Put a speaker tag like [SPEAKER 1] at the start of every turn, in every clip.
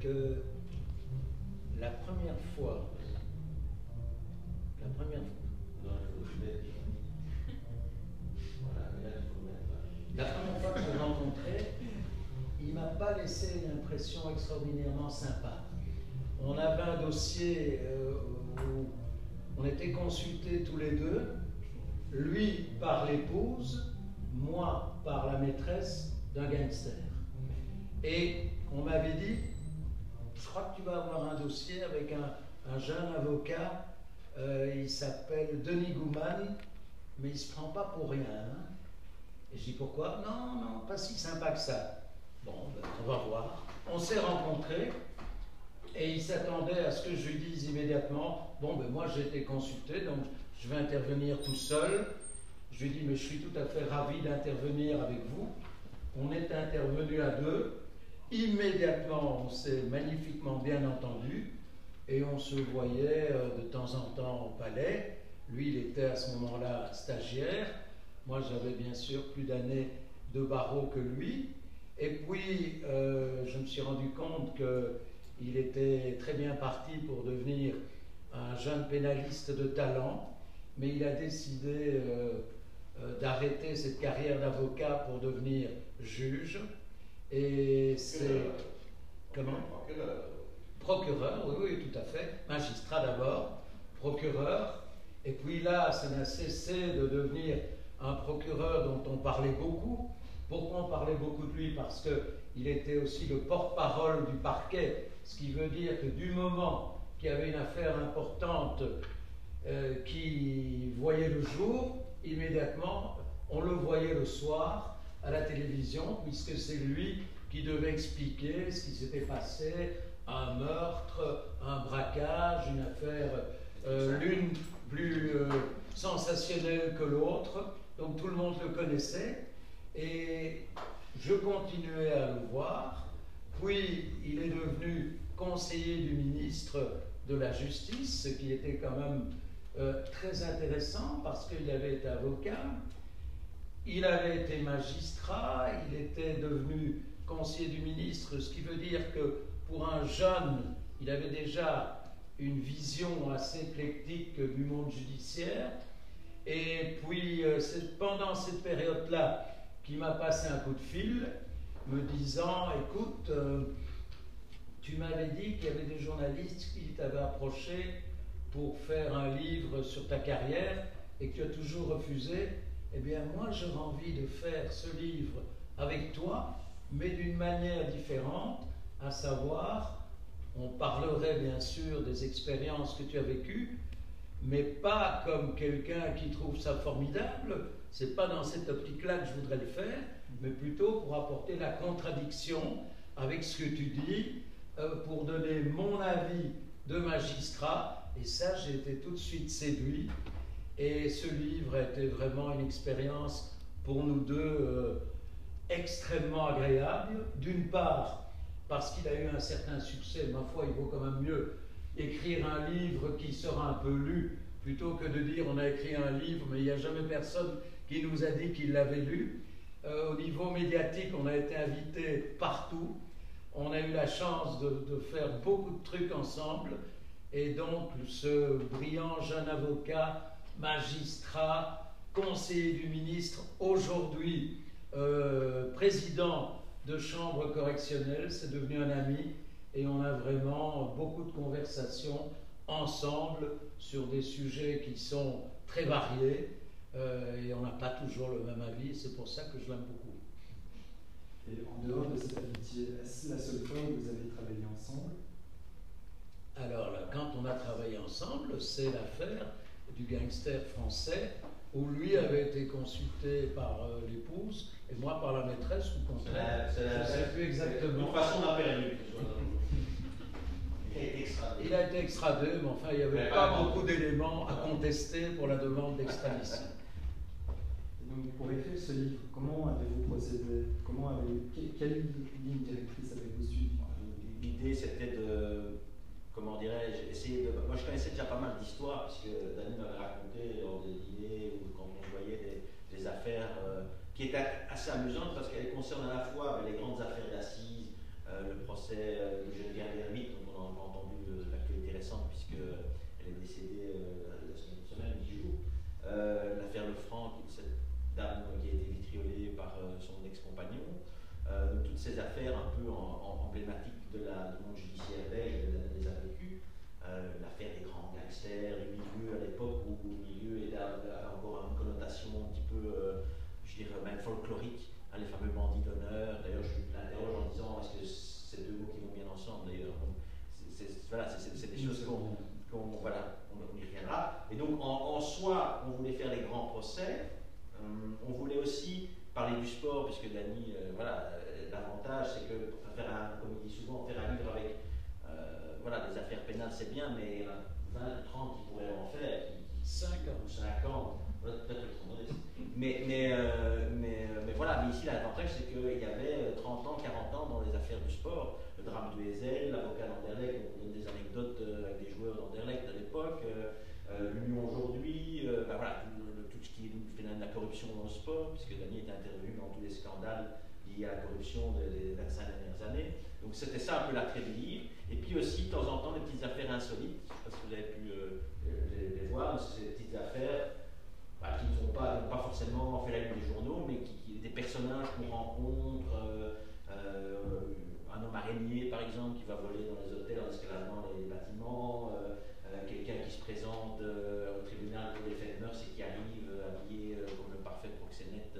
[SPEAKER 1] que la première fois, la première La première fois que je l'ai rencontré, il ne m'a pas laissé une impression extraordinairement sympa. On avait un dossier euh, où on était consultés tous les deux, lui par l'épouse, moi par la maîtresse d'un gangster. Et on m'avait dit, je crois que tu vas avoir un dossier avec un, jeune avocat, euh, il s'appelle Denis Gouman, mais il se prend pas pour rien. Hein. Et je dis pourquoi? Non, non, pas si sympa que ça. Bon, ben, on va voir. On s'est rencontrés et il s'attendait à ce que je lui dise immédiatement Bon, ben moi j'ai été consulté, donc je vais intervenir tout seul. Je lui dis Mais je suis tout à fait ravi d'intervenir avec vous. On est intervenu à deux. Immédiatement, on s'est magnifiquement bien entendu et on se voyait euh, de temps en temps au palais. Lui, il était à ce moment-là stagiaire. Moi, j'avais bien sûr plus d'années de barreau que lui. Et puis, euh, je me suis rendu compte qu'il était très bien parti pour devenir un jeune pénaliste de talent, mais il a décidé euh, d'arrêter cette carrière d'avocat pour devenir juge. Et c'est. Comment Procureur. Procureur, oui, oui, tout à fait. Magistrat d'abord, procureur. Et puis là, ça n'a cessé de devenir un procureur dont on parlait beaucoup. Pourquoi on parlait beaucoup de lui? Parce qu'il était aussi le porte-parole du parquet, ce qui veut dire que du moment qu'il y avait une affaire importante euh, qui voyait le jour, immédiatement, on le voyait le soir à la télévision, puisque c'est lui qui devait expliquer ce qui s'était passé, un meurtre, un braquage, une affaire, euh, l'une plus euh, sensationnelle que l'autre. Donc tout le monde le connaissait, et je continuais à le voir, puis il est devenu conseiller du ministre de la Justice, ce qui était quand même euh, très intéressant parce qu'il avait été avocat, il avait été magistrat, il était devenu conseiller du ministre, ce qui veut dire que pour un jeune, il avait déjà une vision assez éclectique du monde judiciaire, et puis, euh, c'est pendant cette période-là qu'il m'a passé un coup de fil, me disant, écoute, euh, tu m'avais dit qu'il y avait des journalistes qui t'avaient approché pour faire un livre sur ta carrière et que tu as toujours refusé. Eh bien, moi, j'aurais envie de faire ce livre avec toi, mais d'une manière différente, à savoir, on parlerait bien sûr des expériences que tu as vécues, mais pas comme quelqu'un qui trouve ça formidable. C'est pas dans cette optique-là que je voudrais le faire, mais plutôt pour apporter la contradiction avec ce que tu dis, euh, pour donner mon avis de magistrat. Et ça, j'ai été tout de suite séduit. Et ce livre a été vraiment une expérience pour nous deux euh, extrêmement agréable. D'une part, parce qu'il a eu un certain succès, ma foi, il vaut quand même mieux écrire un livre qui sera un peu lu, plutôt que de dire on a écrit un livre, mais il n'y a jamais personne qui nous a dit qu'il l'avait lu. Euh, au niveau médiatique, on a été invité partout. On a eu la chance de, de, faire beaucoup de trucs ensemble. Et donc, ce brillant jeune avocat, magistrat, conseiller du ministre, aujourd'hui euh, président de chambre correctionnelle, c'est devenu un ami et on a vraiment beaucoup de conversations ensemble sur des sujets qui sont très variés euh, et on n'a pas toujours le même avis, c'est pour ça que je l'aime beaucoup.
[SPEAKER 2] Et en dehors de cette amitié, est-ce la seule fois où vous avez travaillé ensemble?
[SPEAKER 1] Alors là, quand on a travaillé ensemble, c'est l'affaire du gangster français où lui avait été consulté par euh, l'épouse et moi par la maîtresse ou contraire. Je ne sais plus exactement.
[SPEAKER 3] Une façon d'appeler
[SPEAKER 1] il a été extradé, mais enfin, il n'y avait pas beaucoup d'éléments à contester pour la demande d'extradition.
[SPEAKER 2] Donc, pour écrire ce livre, comment avez-vous procédé? Comment avez Quelle ligne directrice avez-vous suivi
[SPEAKER 3] L'idée, c'était de, comment dirais-je. Moi, je connaissais déjà pas mal d'histoires, puisque Daniel m'avait raconté lors des dîners ou quand on voyait des, affaires euh, qui étaient assez amusantes parce qu'elles concernent à la fois les grandes affaires d'assises le procès de Geneviève Hermite, dont on a entendu l'actualité récente, puisqu'elle est décédée la semaine, semaine 10 jours. L'affaire Lefranc, cette dame qui a été vitriolée par son ex-compagnon. toutes ces affaires un peu emblématiques de la, du monde judiciaire belge, les a vécues. L'affaire des grands gangsters, du milieu à l'époque où le milieu avait encore une connotation un petit peu, je dirais même folklorique, hein, les fameux bandits d'honneur. D'ailleurs, je l'interroge en disant est-ce que ces deux mots qui vont bien ensemble D'ailleurs, voilà, c'est des choses qu'on voilà, on, y reviendra. Et donc, en, soi, on voulait faire les grands procès. Euh, on voulait aussi parler du sport, puisque Dany, euh, voilà, euh, l'avantage, c'est que, faire un, comme il dit souvent, faire un livre avec voilà, des affaires pénales, c'est bien, mais 20 ou 30 qui pourraient en faire.
[SPEAKER 1] 50.
[SPEAKER 3] 50, peut-être trop modeste. Mais, mais, mais, mais, voilà, mais ici l'avantage c'est qu'il y avait 30 ans, 40 ans dans les affaires du sport. Le drame du Ezel, l'avocat d'Anderlecht, on donne des anecdotes avec des joueurs d'Anderlecht de l'époque, l'Union aujourd'hui, ben voilà, tout, ce qui est de la corruption dans le sport, puisque Dany est intervenu dans tous les scandales à la corruption des 25 dernières années. Donc c'était ça un peu du livre. Et puis aussi, de temps en temps, des petites affaires insolites. Je ne sais pas si vous avez pu euh, les, voir, c'est des petites affaires bah, qui n'ont pas, pas, forcément fait la ligne des journaux, mais qui, des personnages qu'on rencontre. Euh, euh, un homme araignée, par exemple, qui va voler dans les hôtels en escaladant les bâtiments. quelqu'un qui se présente au tribunal pour des faits de mœurs et qui arrive habillé comme le parfait proxénète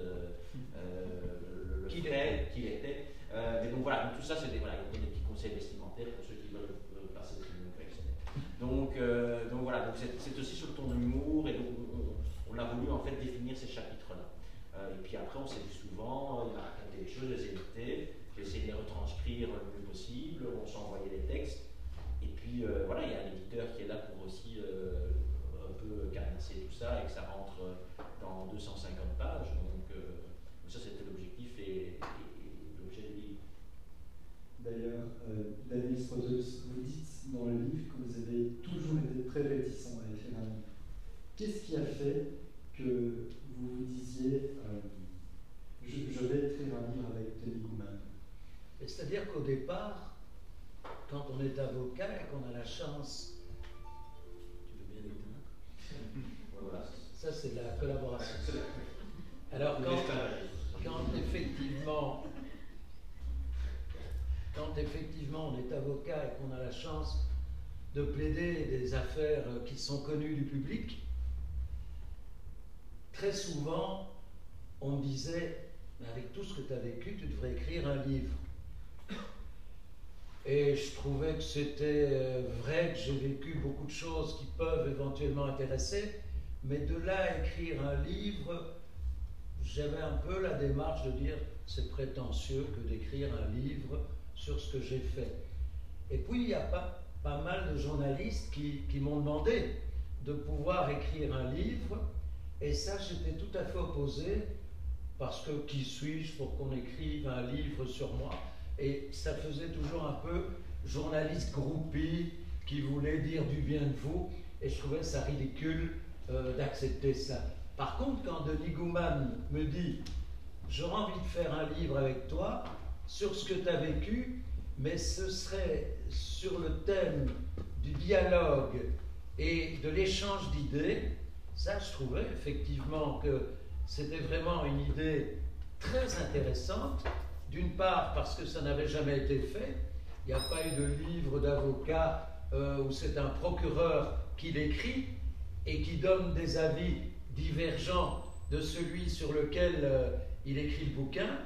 [SPEAKER 1] qu'il
[SPEAKER 3] était. mais donc voilà, tout ça, c'est des, des petits conseils vestimentaires pour ceux qui veulent passer le tribunal Donc, donc voilà, c'est aussi sur le ton de l'humour et donc on, on, a voulu en fait définir ces chapitres-là. et puis après, on s'est dit souvent, il a raconté des choses, des évités, j'ai essayé de les retranscrire le mieux possible, on s'est envoyé les textes. Et puis voilà, il y a un éditeur qui est là pour aussi un peu cadenasser tout ça et que ça rentre dans 250 pages. Donc, ça, c'était l'objectif et, l'objet du livre.
[SPEAKER 2] D'ailleurs, euh, Daniel vous dites dans le livre que vous avez toujours été très réticent à écrire un livre. Qu'est-ce qui a fait que vous vous disiez euh, je, vais écrire un livre avec Tony Gouman
[SPEAKER 1] C'est-à-dire qu'au départ, quand on est avocat et qu'on a la chance. Tu veux bien l'éteindre voilà. Ça, c'est de la collaboration. Alors, quand, quand effectivement, effectivement on est avocat et qu'on a la chance de plaider des affaires qui sont connues du public, très souvent on me disait, avec tout ce que tu as vécu, tu devrais écrire un livre. Et je trouvais que c'était euh, vrai que j'ai vécu beaucoup de choses qui peuvent éventuellement intéresser, mais de là à écrire un livre, j'avais un peu la démarche de dire c'est prétentieux que d'écrire un livre sur ce que j'ai fait. Et puis il y a pas, pas mal de journalistes qui, qui m'ont demandé de pouvoir écrire un livre, et ça j'étais tout à fait opposé, parce que qui suis-je pour qu'on écrive un livre sur moi? Et ça faisait toujours un peu journaliste groupie qui voulait dire du bien de vous, et je trouvais ça ridicule euh, d'accepter ça. Par contre, quand Denis Gouman me dit J'aurais envie de faire un livre avec toi sur ce que tu as vécu, mais ce serait sur le thème du dialogue et de l'échange d'idées, ça, je trouvais effectivement que c'était vraiment une idée très intéressante. D'une part, parce que ça n'avait jamais été fait. Il n'y a pas eu de livre d'avocat euh, où c'est un procureur qui l'écrit et qui donne des avis divergent de celui sur lequel euh, il écrit le bouquin.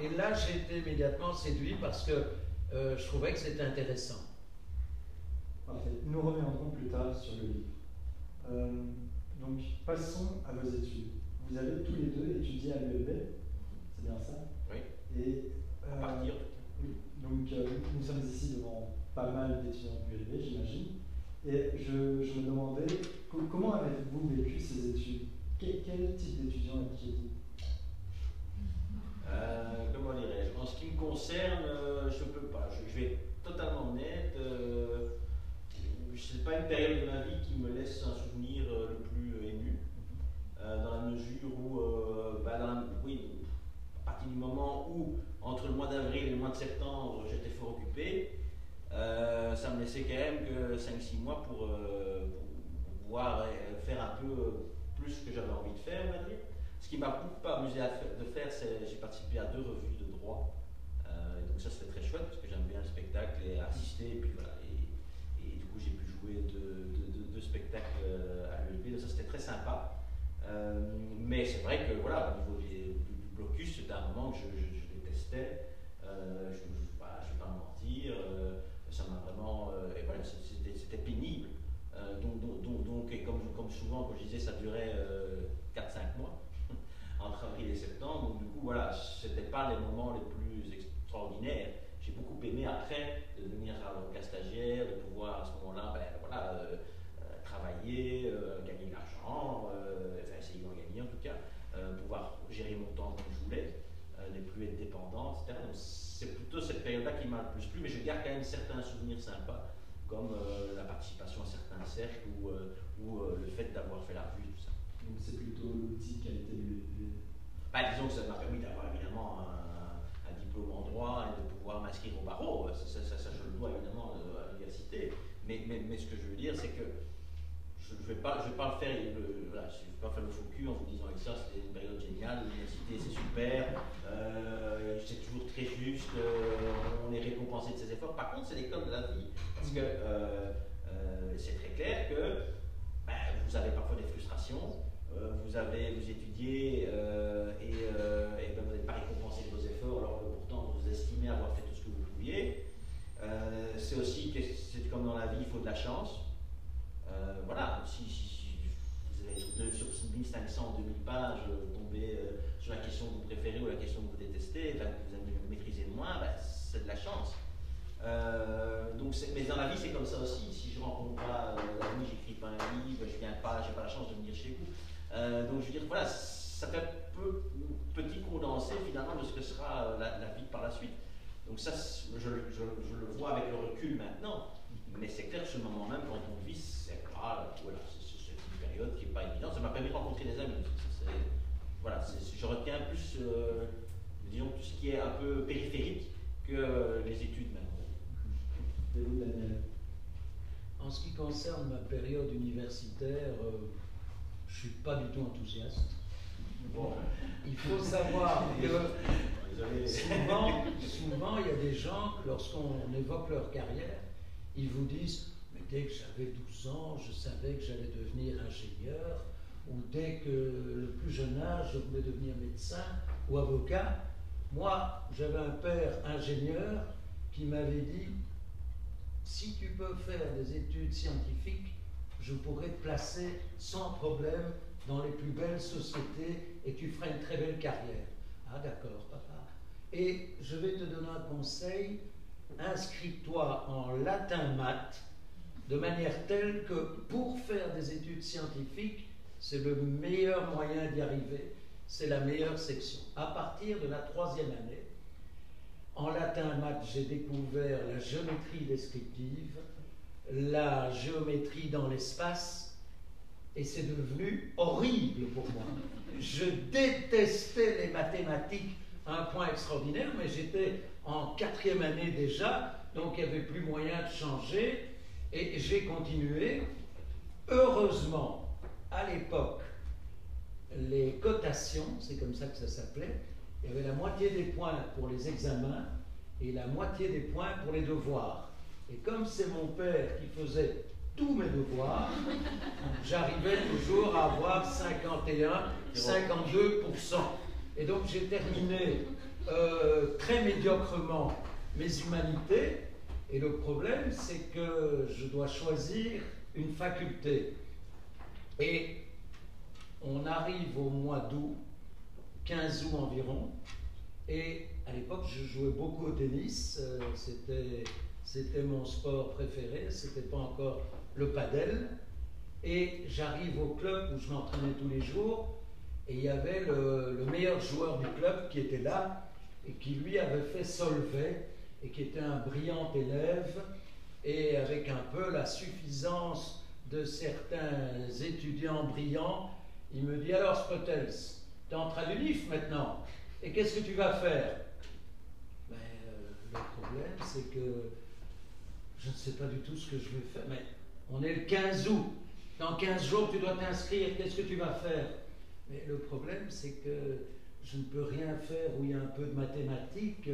[SPEAKER 1] Et là, j'ai été immédiatement séduit parce que euh, je trouvais que c'était intéressant.
[SPEAKER 2] Parfait. Nous reviendrons plus tard sur le livre. Euh, donc, passons à vos études. Vous avez tous les deux étudié à l'ULB, c'est bien ça?
[SPEAKER 3] Oui.
[SPEAKER 2] Et,
[SPEAKER 3] à partir.
[SPEAKER 2] Oui. Donc, nous sommes ici devant pas mal d'étudiants de l'ULB, j'imagine. Et je, je, me demandais comment avez-vous vécu ces études? Quel, type d'étudiant étiez-vous?
[SPEAKER 3] Euh, Comment dirais-je? En ce qui me concerne, euh, je ne peux pas. Je, vais être totalement net. Euh, ce n'est pas une période de ma vie qui me laisse un souvenir le plus ému. dans la mesure où, bah, oui, à partir du moment où, entre le mois d'avril et le mois de septembre, j'étais fort occupé, ça me laissait quand même que 5-6 mois pour, pour, pouvoir faire un peu plus ce que j'avais envie de faire, on va dire. Ce qui m'a beaucoup amusé à faire, de faire, c'est j'ai participé à deux revues de droit. donc ça c'était très chouette parce que j'aime bien le spectacle et assister. Et puis voilà, et, du coup j'ai pu jouer deux, spectacles à l'ULB. Donc ça c'était très sympa. mais c'est vrai que voilà, au niveau du, blocus, c'était un moment que je, détestais. je ne vais, pas mentir. ça m'a vraiment. et voilà, c'était pénible. donc, et comme, comme souvent, comme je disais, ça durait 4-5 mois entre avril et septembre. Donc du coup, voilà, c'était pas les moments les plus extraordinaires. J'ai beaucoup aimé après de devenir avocat stagiaire, de pouvoir à ce moment-là, ben, voilà, euh, euh, travailler, euh, gagner de l'argent, enfin essayer d'en gagner en tout cas, pouvoir gérer mon temps comme je voulais, ne plus être dépendant, etc. Donc c'est plutôt cette période-là qui m'a le plus plu, mais je garde quand même certains souvenirs sympas, comme la participation à certains cercles ou, ou le fait d'avoir fait la revue, tout ça.
[SPEAKER 2] Donc c'est plutôt l'outil qui a été
[SPEAKER 3] bah, disons que ça m'a permis d'avoir évidemment un, diplôme en droit et de pouvoir m'inscrire au barreau. Ça, ça, je le dois évidemment à l'université. Mais, ce que je veux dire, c'est que je ne vais, pas, je faire le, voilà, je vais pas faire le faux cul en vous disant que ça c'était une période géniale, l'université c'est super, euh, c'est toujours très juste, euh, on est récompensé de ses efforts. Par contre, c'est l'école de la vie. Parce que euh, c'est très clair que ben, vous avez parfois des frustrations, euh, vous avez vous étudiez euh, et, euh, ben, vous n'êtes pas récompensé de vos efforts alors que pourtant vous estimez avoir fait tout ce que vous pouviez. c'est aussi c'est comme dans la vie, il faut de la chance. voilà, si, si, vous avez sur 1500, 2000 pages, tomber sur la question que vous préférez ou la question que vous détestez, que vous maîtrisez le moins, ben, c'est de la chance. donc mais dans la vie, c'est comme ça aussi. Si je rencontre pas la nuit, j'écris pas un livre, je viens pas, pas la chance de venir chez vous. Euh, donc je veux dire, voilà, ça fait un peu petit condensé finalement de ce que sera euh, la, vie par la suite. Donc ça, je, le vois avec le recul maintenant, mais c'est clair ce moment même, quand on vit, c'est voilà, une période qui n'est pas évidente. Ça m'a permis de rencontrer des amis. voilà, je retiens plus, euh, disons, tout ce qui est un peu périphérique que les études même.
[SPEAKER 1] En ce qui concerne ma période universitaire, je ne suis pas du tout enthousiaste. Bon, il faut savoir que souvent, souvent, il y a des gens, lorsqu'on évoque leur carrière, ils vous disent Mais dès que j'avais 12 ans, je savais que j'allais devenir ingénieur, ou dès que le plus jeune âge, je voulais devenir médecin ou avocat. Moi, j'avais un père ingénieur qui m'avait dit Si tu peux faire des études scientifiques, je pourrais te placer sans problème dans les plus belles sociétés et tu feras une très belle carrière. Ah d'accord, papa. Et je vais te donner un conseil, inscris-toi en latin maths de manière telle que pour faire des études scientifiques, c'est le meilleur moyen d'y arriver, c'est la meilleure section. À partir de la troisième année, en latin maths, j'ai découvert la géométrie descriptive, la géométrie dans l'espace et c'est devenu horrible pour moi. Je détestais les mathématiques à un point extraordinaire, mais j'étais en quatrième année déjà, donc il n'y avait plus moyen de changer et j'ai continué. Heureusement, à l'époque, les cotations, c'est comme ça que ça s'appelait, il y avait la moitié des points pour les examens et la moitié des points pour les devoirs. Et comme c'est mon père qui faisait tous mes devoirs, j'arrivais toujours à avoir 51, 52%. Et donc j'ai terminé euh, très médiocrement mes humanités. Et le problème, c'est que je dois choisir une faculté. Et on arrive au mois d'août, 15 août environ. Et à l'époque, je jouais beaucoup au tennis. Euh, c'était c'était mon sport préféré, c'était pas encore le padel. Et j'arrive au club où je m'entraînais tous les jours, et il y avait le, meilleur joueur du club qui était là, et qui lui avait fait Solvay, et qui était un brillant élève, et avec un peu la suffisance de certains étudiants brillants, il me dit Alors, Spotels, tu es en train du maintenant Et qu'est-ce que tu vas faire? Ben, euh, Le problème, c'est que je ne sais pas du tout ce que je vais faire. Mais on est le 15 août. Dans 15 jours, tu dois t'inscrire. Qu'est-ce que tu vas faire? Mais le problème, c'est que je ne peux rien faire où il y a un peu de mathématiques,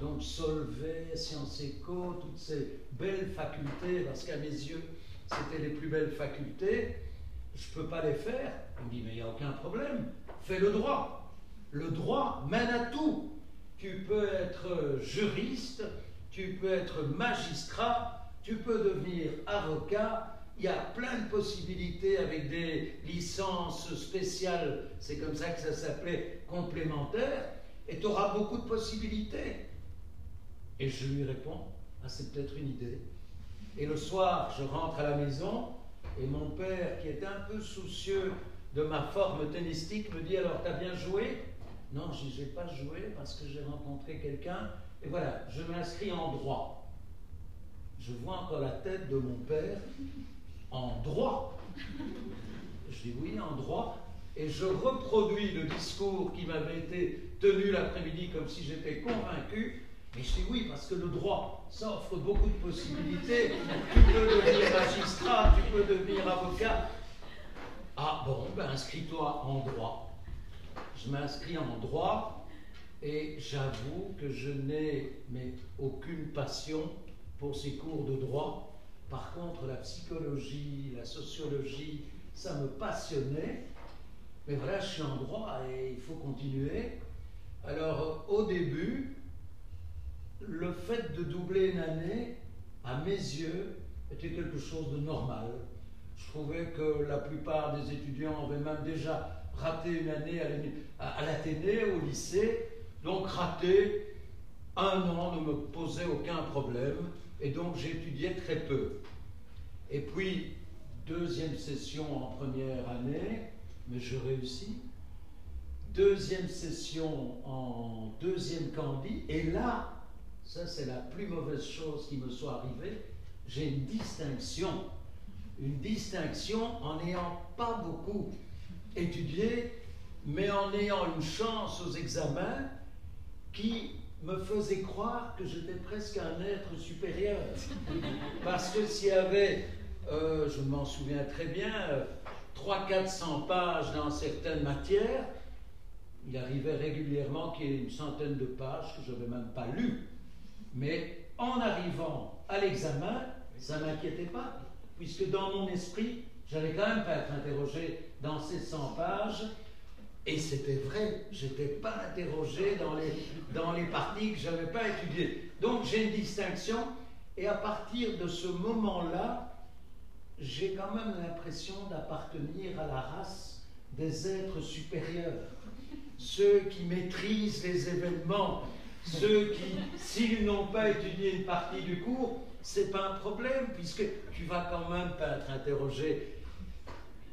[SPEAKER 1] donc Solvay, Sciences Éco, toutes ces belles facultés, parce qu'à mes yeux, c'était les plus belles facultés. Je ne peux pas les faire. On me dit, mais il n'y a aucun problème. Fais le droit. Le droit mène à tout. Tu peux être juriste, tu peux être magistrat, tu peux devenir avocat. Il y a plein de possibilités avec des licences spéciales, c'est comme ça que ça s'appelait, complémentaires, et tu auras beaucoup de possibilités. Et je lui réponds, ah, c'est peut-être une idée. Et le soir, je rentre à la maison, et mon père, qui est un peu soucieux de ma forme tennistique, me dit, alors, t'as bien joué? Non, je n'ai pas joué parce que j'ai rencontré quelqu'un et voilà, je m'inscris en droit. Je vois encore la tête de mon père en droit. Je dis oui, en droit. Et je reproduis le discours qui m'avait été tenu l'après-midi comme si j'étais convaincu. Et je dis oui, parce que le droit, ça offre beaucoup de possibilités. Tu peux devenir magistrat, tu peux devenir avocat. Ah bon, ben inscris-toi en droit. Je m'inscris en droit et j'avoue que je n'ai aucune passion pour ces cours de droit. Par contre, la psychologie, la sociologie, ça me passionnait. Mais voilà, je suis en droit et il faut continuer. Alors, au début, le fait de doubler une année, à mes yeux, était quelque chose de normal. Je trouvais que la plupart des étudiants avaient même déjà raté une année à l'Athénée, au lycée, donc rater un an ne me posait aucun problème et donc j'étudiais très peu. Et puis, deuxième session en première année, mais je réussis. Deuxième session en deuxième candie, et là, ça c'est la plus mauvaise chose qui me soit arrivée, j'ai une distinction. Une distinction en n'ayant pas beaucoup étudié, mais en ayant une chance aux examens qui me faisait croire que j'étais presque un être supérieur. Parce que s'il y avait, euh, je m'en souviens très bien, 300-400 pages dans certaines matières, il arrivait régulièrement qu'il y ait une centaine de pages que je n'avais même pas lues. Mais en arrivant à l'examen, ça ne m'inquiétait pas, puisque dans mon esprit, j'allais quand même pas être interrogé dans ces 100 pages, et c'était vrai, je n'étais pas interrogé dans les, dans les parties que je n'avais pas étudiées. Donc j'ai une distinction, et à partir de ce moment-là, j'ai quand même l'impression d'appartenir à la race des êtres supérieurs, ceux qui maîtrisent les événements, ceux qui, s'ils n'ont pas étudié une partie du cours, c'est pas un problème, puisque tu vas quand même pas être interrogé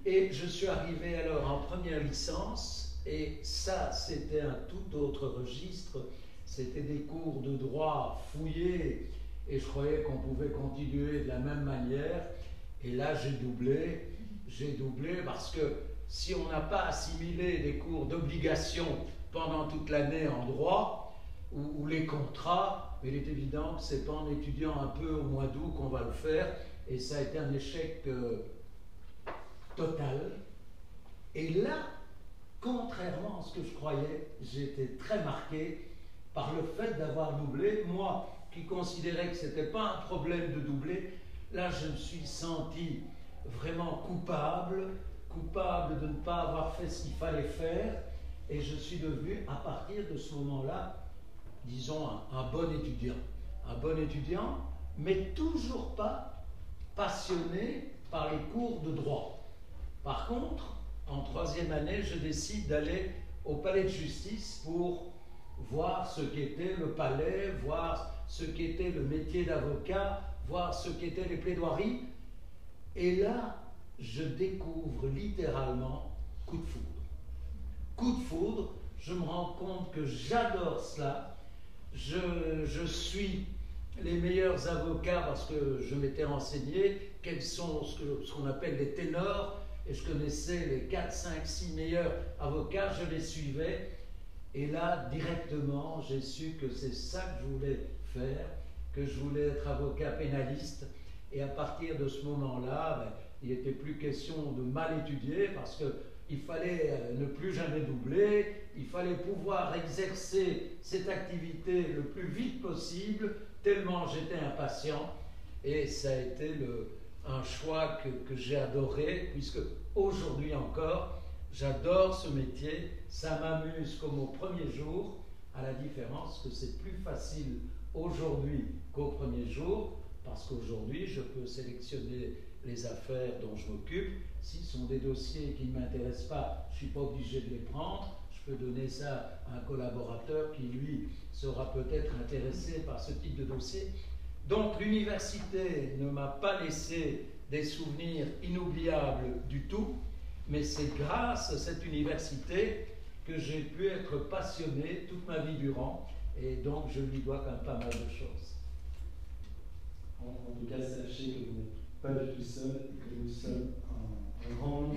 [SPEAKER 1] et je suis arrivé alors en première licence, et ça, c'était un tout autre registre. C'était des cours de droit fouillés, et je croyais qu'on pouvait continuer de la même manière. Et là, j'ai doublé. J'ai doublé parce que si on n'a pas assimilé des cours d'obligation pendant toute l'année en droit, ou, les contrats, il est évident que c'est pas en étudiant un peu au mois d'août qu'on va le faire. Et ça a été un échec. Euh, Total. Et là, contrairement à ce que je croyais, j'étais très marqué par le fait d'avoir doublé. Moi, qui considérais que ce n'était pas un problème de doubler, là, je me suis senti vraiment coupable, coupable de ne pas avoir fait ce qu'il fallait faire, et je suis devenu, à partir de ce moment-là, disons, un, un bon étudiant. Un bon étudiant, mais toujours pas passionné par les cours de droit. Par contre, en troisième année, je décide d'aller au palais de justice pour voir ce qu'était le palais, voir ce qu'était le métier d'avocat, voir ce qu'étaient les plaidoiries. Et là, je découvre littéralement coup de foudre. Coup de foudre, je me rends compte que j'adore cela. Je, suis les meilleurs avocats parce que je m'étais renseigné quels sont ce qu'on appelle les ténors et je connaissais les 4, 5, 6 meilleurs avocats, je les suivais. Et là, directement, j'ai su que c'est ça que je voulais faire, que je voulais être avocat pénaliste. Et à partir de ce moment-là, ben, il n'était plus question de mal étudier parce qu'il fallait euh, ne plus jamais doubler, il fallait pouvoir exercer cette activité le plus vite possible, tellement j'étais impatient. Et ça a été le, un choix que, que j'ai adoré, puisque aujourd'hui encore, j'adore ce métier, ça m'amuse comme au premier jour, à la différence que c'est plus facile aujourd'hui qu'au premier jour, parce qu'aujourd'hui, je peux sélectionner les affaires dont je m'occupe. S'ils sont des dossiers qui ne m'intéressent pas, je ne suis pas obligé de les prendre. Je peux donner ça à un collaborateur qui, lui, sera peut-être intéressé par ce type de dossier. Donc l'université ne m'a pas laissé des souvenirs inoubliables du tout, mais c'est grâce à cette université que j'ai pu être passionné toute ma vie durant, et donc je lui dois quand même pas mal de choses.
[SPEAKER 2] En, tout cas, sachez que vous n'êtes pas du tout seul et que nous sommes un, grand nombre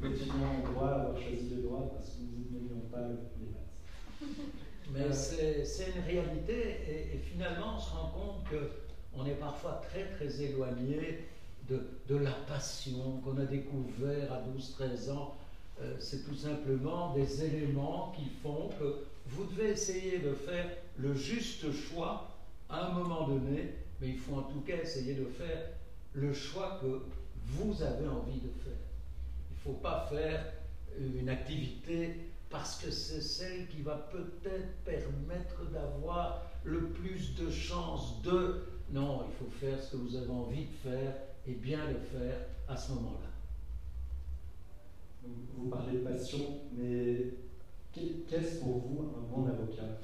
[SPEAKER 2] en droit à avoir choisi le droit parce que nous n'aimions pas les maths.
[SPEAKER 1] Mais c'est une réalité et, et, finalement on se rend compte qu'on est parfois très très éloigné de, de la passion qu'on a découvert à 12-13 ans. Euh, c'est tout simplement des éléments qui font que vous devez essayer de faire le juste choix à un moment donné, mais il faut en tout cas essayer de faire le choix que vous avez envie de faire. Il ne faut pas faire une activité parce que c'est celle qui va peut-être permettre d'avoir le plus de chances de... Non, il faut faire ce que vous avez envie de faire et bien le faire à ce moment-là.
[SPEAKER 2] Vous parlez de passion, mais qu'est-ce pour vous un bon avocat?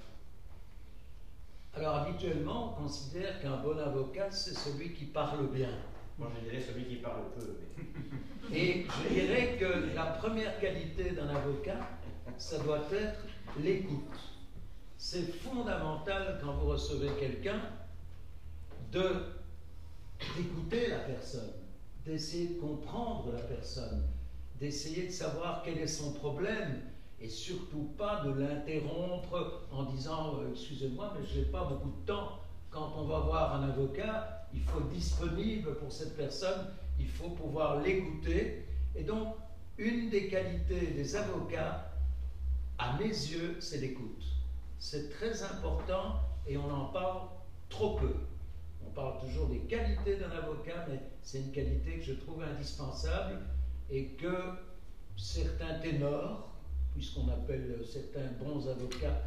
[SPEAKER 1] Alors habituellement, on considère qu'un bon avocat, c'est celui qui parle bien.
[SPEAKER 3] Moi, je dirais celui qui parle peu.
[SPEAKER 1] Et je dirais que la première qualité d'un avocat, ça doit être l'écoute. C'est fondamental quand vous recevez quelqu'un de d'écouter la personne, d'essayer de comprendre la personne, d'essayer de savoir quel est son problème et surtout pas de l'interrompre en disant euh, excusez-moi mais je n'ai pas beaucoup de temps. Quand on va voir un avocat, il faut être disponible pour cette personne, il faut pouvoir l'écouter. Et donc, une des qualités des avocats, à mes yeux, c'est l'écoute. C'est très important et on en parle trop peu. On parle toujours des qualités d'un avocat, mais c'est une qualité que je trouve indispensable et que certains ténors, puisqu'on appelle certains bons avocats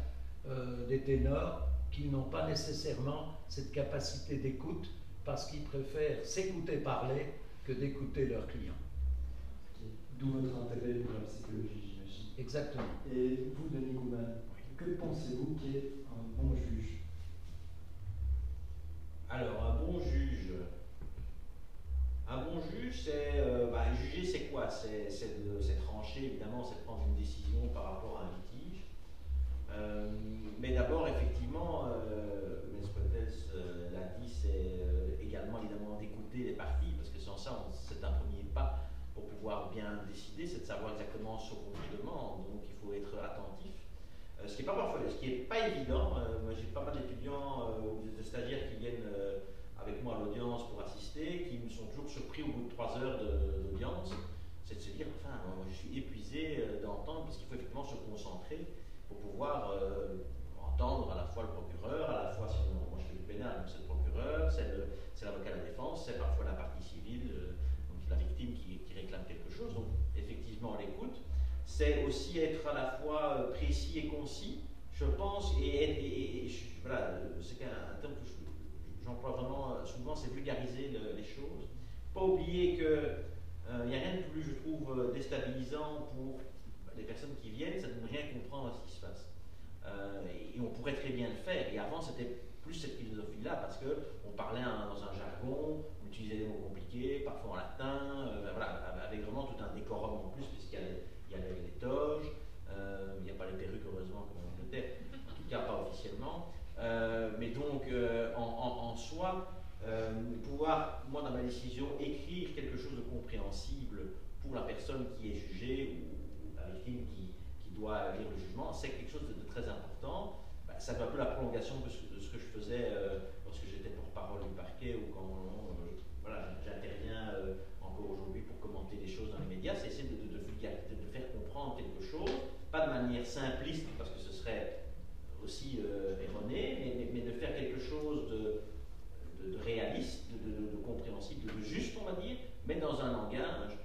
[SPEAKER 1] euh, des ténors, qui n'ont pas nécessairement cette capacité d'écoute parce qu'ils préfèrent s'écouter parler que d'écouter leurs clients.
[SPEAKER 2] D'où votre intérêt pour la psychologie?
[SPEAKER 1] Exactement.
[SPEAKER 2] Et vous, Denis Gouman, que pensez-vous qu'est un bon juge?
[SPEAKER 3] Alors, un bon juge, un bon juge, c'est euh, bah, juger, c'est quoi? C'est trancher, évidemment, c'est prendre une décision par rapport à un litige. Euh, mais d'abord, effectivement, euh, euh l'a dit, c'est également évidemment d'écouter les parties, parce que sans ça, c'est un premier pas pour pouvoir bien décider, c'est de savoir exactement ce qu'on nous demande. Donc, il faut être attentif. ce qui n'est pas parfois, ce qui est pas évident. moi, j'ai pas mal d'étudiants ou de stagiaires qui viennent avec moi à l'audience pour assister, qui me sont toujours surpris au bout de trois heures d'audience, c'est de se dire, enfin, je suis épuisé euh, d'entendre, parce qu'il faut effectivement se concentrer pour pouvoir euh, entendre à la fois le procureur, à la fois, si moi je fais du pénal, c'est le procureur, c'est l'avocat de la défense, c'est parfois la partie civile, euh, donc la victime qui, quelque chose, donc effectivement l'écoute. C'est aussi être à la fois précis et concis, je pense, et, voilà, c'est un terme que je j'emploie vraiment euh, souvent, c'est vulgariser les choses. Pas oublier que il n'y a rien de plus, je trouve, euh, déstabilisant pour les personnes qui viennent, ça ne rien comprendre à ce qui se passe. Euh, et, on pourrait très bien le faire. Et avant, c'était plus cette philosophie-là, parce qu'on parlait dans un jargon, on utilisait des mots compliqués, parfois en latin, ben voilà, avec vraiment tout un décorum en plus, puisqu'il y a les, toges, il n'y a pas les perruques, heureusement, comme en Angleterre, en tout cas pas officiellement. Euh, mais donc, euh, en, soi, euh, pouvoir, moi, dans ma décision, écrire quelque chose de compréhensible pour la personne qui est jugée ou la victime qui, doit lire le jugement, c'est quelque chose de, très important. Bah, ça fait un peu la prolongation de ce, que je faisais j'étais porte-parole du parquet ou quand voilà, j'interviens encore aujourd'hui pour commenter des choses dans les médias, c'est essayer de, de, de, faire comprendre quelque chose, pas de manière simpliste, parce que ce serait aussi erroné, mais, de faire quelque chose de, réaliste, de, compréhensible, de juste, on va dire, mais dans un langage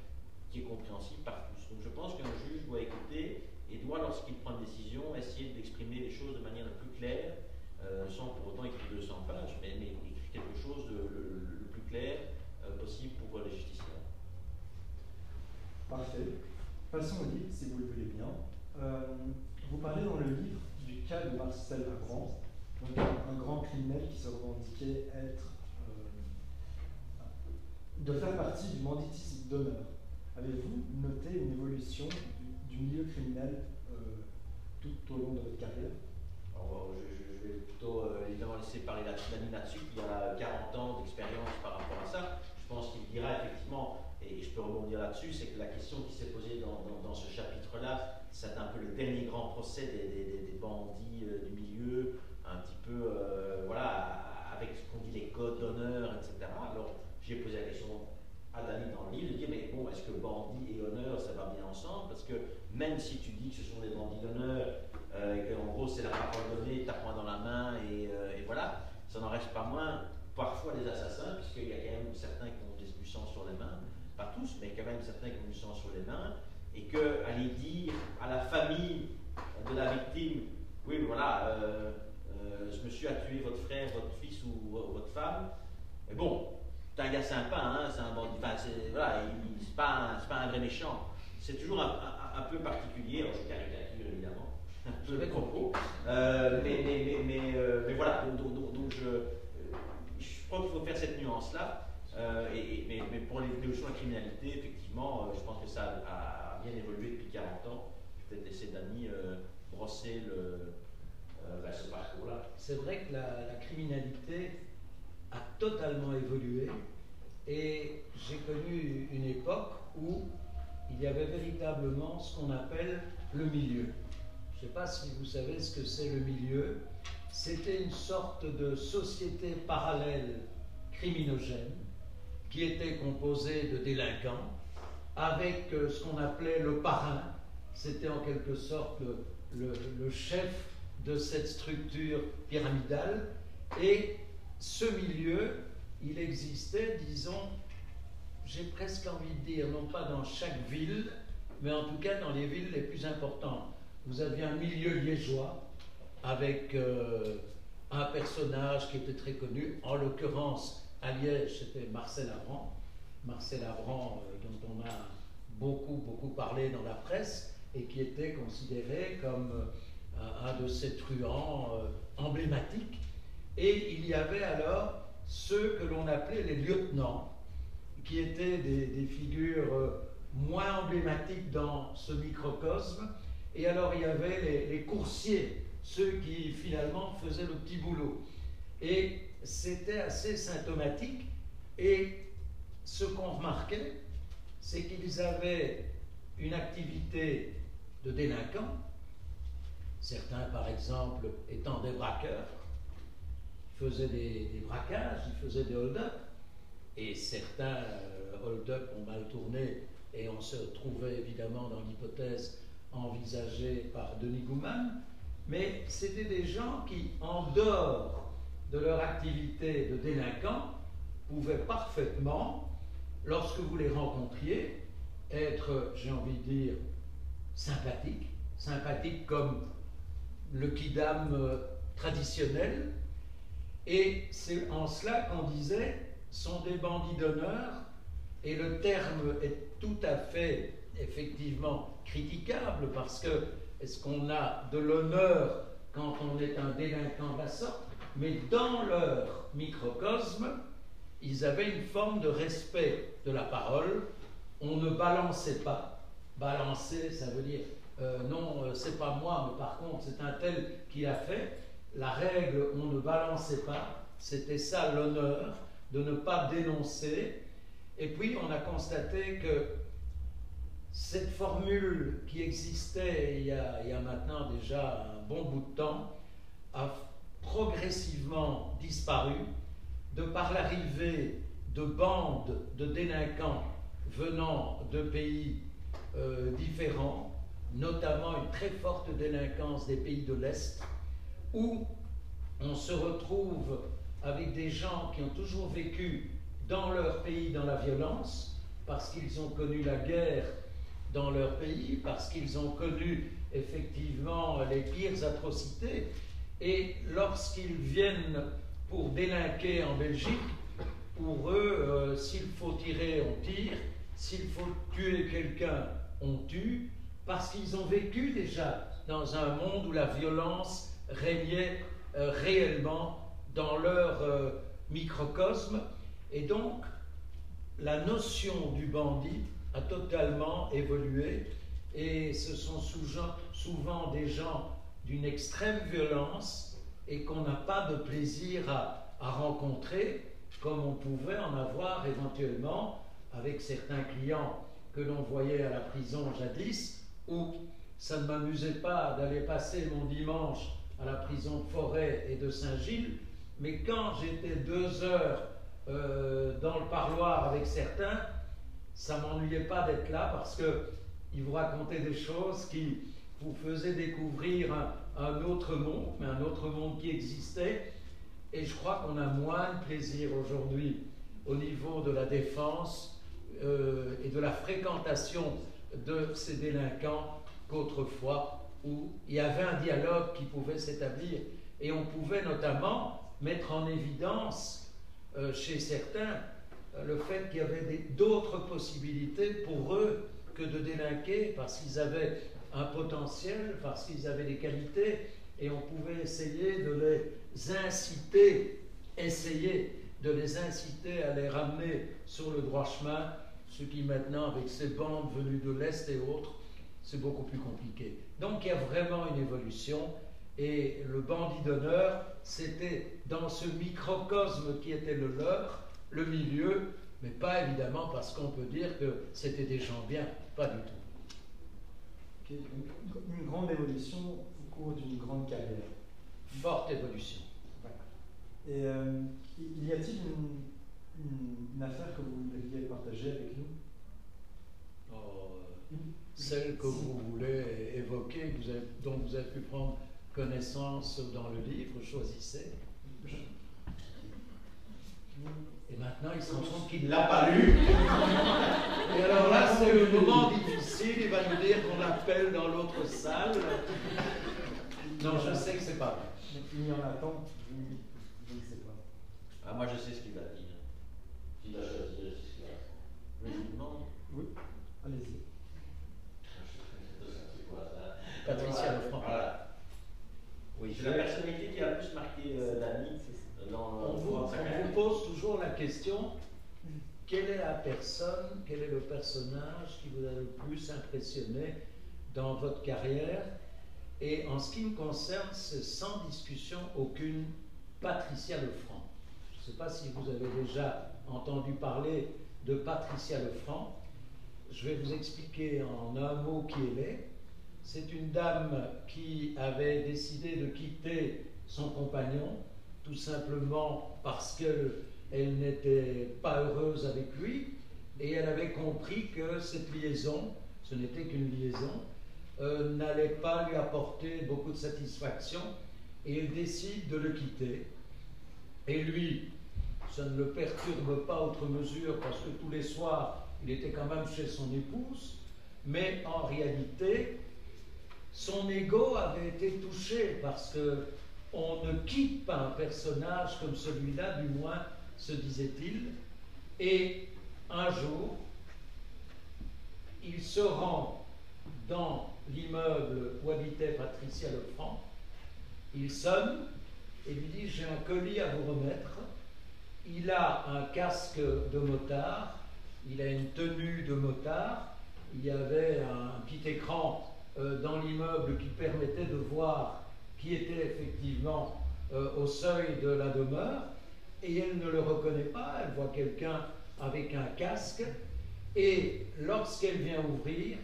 [SPEAKER 3] qui est compréhensible par tous. Donc je pense qu'un juge doit écouter et doit, lorsqu'il prend une décision, essayer d'exprimer les choses de manière la plus claire, euh, sans pour autant écrire 200 pages, mais, mais écrire quelque chose de, le, plus clair euh, possible pour les justiciables.
[SPEAKER 2] Parfait. Passons au livre, si vous le voulez bien. Euh, vous parlez dans le livre du cas de Marcel Lacroix, un, grand criminel qui se être de faire partie du banditisme d'honneur. Avez-vous noté une évolution du, milieu criminel euh, tout au long de votre carrière?
[SPEAKER 3] Alors, je, vais plutôt euh, évidemment laisser parler Dani là-dessus, qui a 40 ans d'expérience par rapport à ça. Je pense qu'il dira effectivement, et je peux rebondir là-dessus, c'est que la question qui s'est posée dans, ce chapitre-là, c'est un peu le dernier grand procès des, bandits euh, du milieu, un petit peu, voilà, avec ce qu'on dit les codes d'honneur, etc. Alors, j'ai posé la question à Dani dans le livre, de dire, mais bon, est-ce que bandit et honneur, ça va bien ensemble? Parce que même si tu dis que ce sont des bandits d'honneur, euh, et qu'en gros c'est la parole donnée, point dans la main, euh, et, voilà, ça n'en reste pas moins parfois des assassins, puisqu'il y a quand même certains qui ont du sang sur les mains, pas tous, mais quand même certains qui ont du sang sur les mains, et que aller dire à la famille de la victime, oui, voilà, euh, ce monsieur a tué votre frère, votre fils ou votre femme, mais bon, c'est un gars sympa, hein, c'est un bandit. Enfin, c'est voilà, pas, pas, un vrai méchant. C'est toujours un, peu particulier. Alors, je caricature évidemment peu les propos. Euh, mais, mais, mais, euh, mais, voilà, donc, je, je, crois qu'il faut faire cette nuance-là. Euh, et, mais, pour l'évolution de la criminalité, effectivement, je pense que ça a, bien évolué depuis 40 ans. Je vais peut-être laisser Dany brosser le,
[SPEAKER 1] C'est vrai que la, criminalité a totalement évolué et j'ai connu une époque où il y avait véritablement ce qu'on appelle le milieu. Je ne sais pas si vous savez ce que c'est le milieu. C'était une sorte de société parallèle criminogène qui était composée de délinquants avec euh, ce qu'on appelait le parrain. C'était en quelque sorte le chef de cette structure pyramidale et ce milieu, il existait, disons, j'ai presque envie de dire, non pas dans chaque ville, mais en tout cas dans les villes les plus importantes. Vous aviez un milieu liégeois avec euh, un personnage qui était très connu, en l'occurrence à Liège, c'était Marcel Avran. Marcel Avran, euh, dont on a beaucoup, beaucoup parlé dans la presse, et qui était considéré comme un de ces truands emblématiques et il y avait alors ceux que l'on appelait les lieutenants, qui étaient des, figures euh, moins emblématiques dans ce microcosme. Et alors il y avait les, les coursiers, ceux qui finalement faisaient le petit boulot. Et c'était assez symptomatique. Et ce qu'on remarquait, c'est qu'ils avaient une activité de délinquants, certains par exemple étant des braqueurs, faisait des, braquages, il faisait des hold-up, et certains euh, hold-up ont mal tourné, et on se trouvait évidemment dans l'hypothèse envisagée par Denis Gouman, mais c'était des gens qui, en dehors de leur activité de délinquant, pouvaient parfaitement, lorsque vous les rencontriez, être, j'ai envie de dire, sympathiques, sympathiques comme le kidam euh, traditionnel, et c'est en cela qu'on disait sont des bandits d'honneur, et le terme est tout à fait effectivement critiquable parce que est-ce qu'on a de l'honneur quand on est un délinquant de la sorte? Mais dans leur microcosme, ils avaient une forme de respect de la parole. On ne balançait pas. Balancer, ça veut dire euh, non, euh, c'est pas moi, mais par contre c'est un tel qui a fait. La règle, on ne balançait pas, c'était ça l'honneur, de ne pas dénoncer. Et puis on a constaté que cette formule qui existait il y, a, maintenant déjà un bon bout de temps a progressivement disparu de par l'arrivée de bandes de délinquants venant de pays euh, différents, notamment une très forte délinquance des pays de l'Est, où on se retrouve avec des gens qui ont toujours vécu dans leur pays dans la violence, parce qu'ils ont connu la guerre dans leur pays, parce qu'ils ont connu effectivement les pires atrocités, et lorsqu'ils viennent pour délinquer en Belgique, pour eux, euh, s'il faut tirer, on tire, s'il faut tuer quelqu'un, on tue, parce qu'ils ont vécu déjà dans un monde où la violence régnait euh, réellement dans leur euh, microcosme. Et donc, la notion du bandit a totalement évolué et ce sont souvent des gens d'une extrême violence et qu'on n'a pas de plaisir à, à, rencontrer comme on pouvait en avoir éventuellement avec certains clients que l'on voyait à la prison jadis, où ça ne m'amusait pas d'aller passer mon dimanche à la prison de Forêt et de Saint-Gilles, mais quand j'étais deux heures euh, dans le parloir avec certains, ça m'ennuyait pas d'être là parce qu'ils vous racontaient des choses qui vous faisaient découvrir un, un, autre monde, mais un autre monde qui existait. Et je crois qu'on a moins de plaisir aujourd'hui au niveau de la défense euh, et de la fréquentation de ces délinquants qu'autrefois où il y avait un dialogue qui pouvait s'établir. Et on pouvait notamment mettre en évidence euh, chez certains euh, le fait qu'il y avait d'autres possibilités pour eux que de délinquer parce qu'ils avaient un potentiel, parce qu'ils avaient des qualités et on pouvait essayer de les inciter, essayer de les inciter à les ramener sur le droit chemin ce qui maintenant, avec ces bandes venues de l'Est et autres, c'est beaucoup plus compliqué. Donc il y a vraiment une évolution. Et le bandit d'honneur, c'était dans ce microcosme qui était le leur, le milieu, mais pas évidemment parce qu'on peut dire que c'était des gens bien, pas du tout.
[SPEAKER 2] Une grande évolution au cours d'une grande carrière.
[SPEAKER 1] Forte évolution.
[SPEAKER 2] Et euh, y a-t-il une, une, affaire que vous voudriez partager avec nous
[SPEAKER 1] oh, Celle que vous voulez évoquer, vous avez, dont vous avez pu prendre connaissance dans le livre, choisissez. Et maintenant, il se rend compte qu'il ne l'a pas lu. Et alors là, c'est le moment difficile. Il va nous dire qu'on l'appelle dans l'autre salle. Non, je sais que c'est pas vrai.
[SPEAKER 2] Il y en attend. Je ne sais pas.
[SPEAKER 3] Ah, moi, je sais ce qu'il va dire. Il a choisi Mais je vous demande.
[SPEAKER 2] Oui, allez-y.
[SPEAKER 1] Patricia Lefranc.
[SPEAKER 3] Voilà. Oui, c'est la personnalité qui a le plus marqué euh,
[SPEAKER 1] on vous, on vous pose toujours la question quelle est la personne, quel est le personnage qui vous a le plus impressionné dans votre carrière? Et en ce qui me concerne, c'est sans discussion aucune Patricia Lefranc. Je ne sais pas si vous avez déjà entendu parler de Patricia Lefranc. Je vais vous expliquer en un mot qui elle est. C'est une dame qui avait décidé de quitter son compagnon, tout simplement parce qu'elle n'était pas heureuse avec lui, et elle avait compris que cette liaison, ce n'était qu'une liaison, euh, n'allait pas lui apporter beaucoup de satisfaction, et elle décide de le quitter. Et lui, ça ne le perturbe pas outre mesure parce que tous les soirs, il était quand même chez son épouse, mais en réalité, son ego avait été touché parce que on ne quitte pas un personnage comme celui-là, du moins se disait-il, et un jour, il se rend dans l'immeuble où habitait Patricia Lefranc, il sonne et lui dit j'ai un colis à vous remettre il a un casque de motard, il a une tenue de motard, il y avait un petit écran euh, dans l'immeuble qui permettait de voir qui était effectivement euh, au seuil de la demeure, et elle ne le reconnaît pas, elle voit quelqu'un avec un casque, et lorsqu'elle vient ouvrir,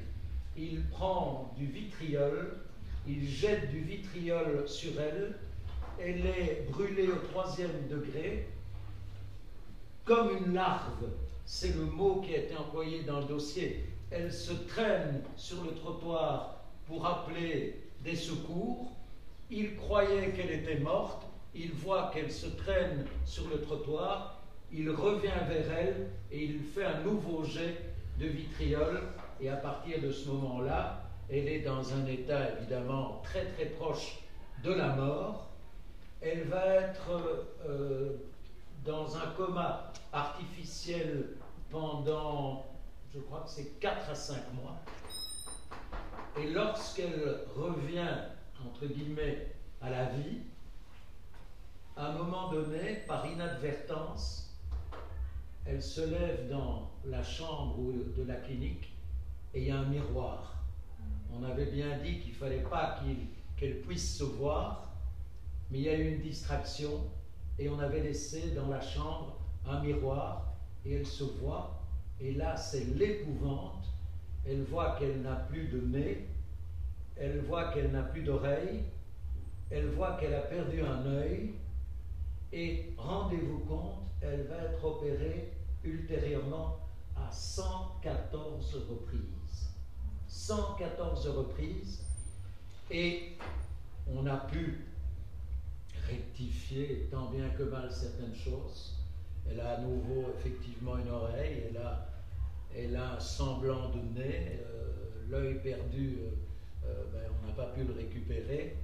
[SPEAKER 1] il prend du vitriol, il jette du vitriol sur elle, elle est brûlée au troisième degré, comme une larve, c'est le mot qui a été employé dans le dossier, elle se traîne sur le trottoir pour appeler des secours, il croyait qu'elle était morte, il voit qu'elle se traîne sur le trottoir, il revient vers elle et il fait un nouveau jet de vitriol. Et à partir de ce moment-là, elle est dans un état évidemment très très proche de la mort. Elle va être euh, dans un coma artificiel pendant, je crois que c'est 4 à 5 mois. Et lorsqu'elle revient, entre guillemets, à la vie, à un moment donné, par inadvertance, elle se lève dans la chambre de la clinique et il y a un miroir. On avait bien dit qu'il ne fallait pas qu'elle puisse se voir, mais il y a eu une distraction et on avait laissé dans la chambre un miroir et elle se voit et là c'est l'épouvante. Elle voit qu'elle n'a plus de nez, elle voit qu'elle n'a plus d'oreille, elle voit qu'elle a perdu un œil et rendez-vous compte, elle va être opérée ultérieurement à 114 reprises. 114 reprises. Et on a pu rectifier tant bien que mal certaines choses. Elle a à nouveau effectivement une oreille, elle a, elle a un semblant de nez, euh, l'œil perdu, euh, euh, ben, on n'a pas pu le récupérer.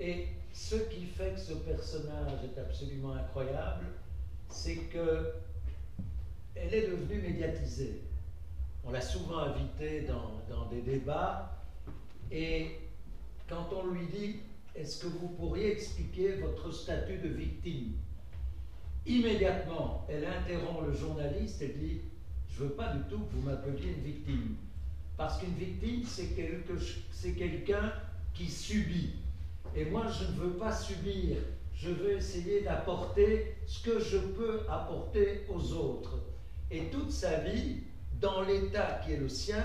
[SPEAKER 1] Et ce qui fait que ce personnage est absolument incroyable, c'est que elle est devenue médiatisée. On l'a souvent invitée dans, des débats et quand on lui dit est-ce que vous pourriez expliquer votre statut de victime? Immédiatement, elle interrompt le journaliste et dit Je ne veux pas du tout que vous m'appeliez une victime. Parce qu'une victime, c'est quelqu'un qui subit. Et moi, je ne veux pas subir. Je veux essayer d'apporter ce que je peux apporter aux autres. Et toute sa vie, dans l'état qui est le sien,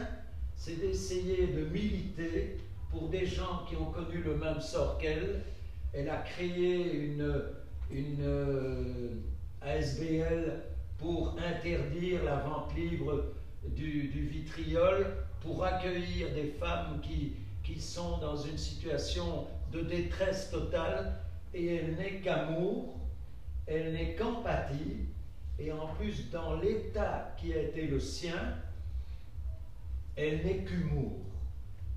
[SPEAKER 1] c'est d'essayer de militer pour des gens qui ont connu le même sort qu'elle. Elle a créé une, euh, ASBL pour interdire la vente libre du, du, vitriol, pour accueillir des femmes qui, qui sont dans une situation de détresse totale, et elle n'est qu'amour, elle n'est qu'empathie, et en plus, dans l'état qui a été le sien, elle n'est qu'humour.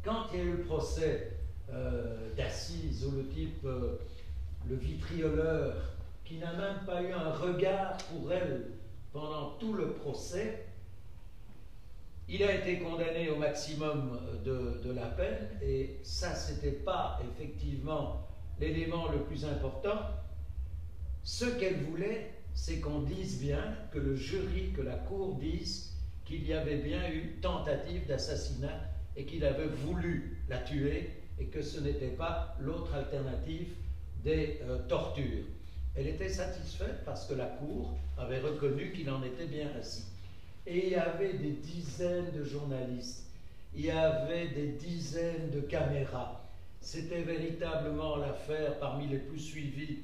[SPEAKER 1] Quand il y a eu le procès euh, d'assises où le type, euh, le vitrioleur, qui n'a même pas eu un regard pour elle pendant tout le procès, il a été condamné au maximum de, la peine, et ça, c'était pas effectivement l'élément le plus important. Ce qu'elle voulait, c'est qu'on dise bien, que le jury, que la cour dise qu'il y avait bien eu tentative d'assassinat et qu'il avait voulu la tuer et que ce n'était pas l'autre alternative des euh, tortures. Elle était satisfaite parce que la cour avait reconnu qu'il en était bien ainsi. Et il y avait des dizaines de journalistes, il y avait des dizaines de caméras. C'était véritablement l'affaire parmi les plus suivies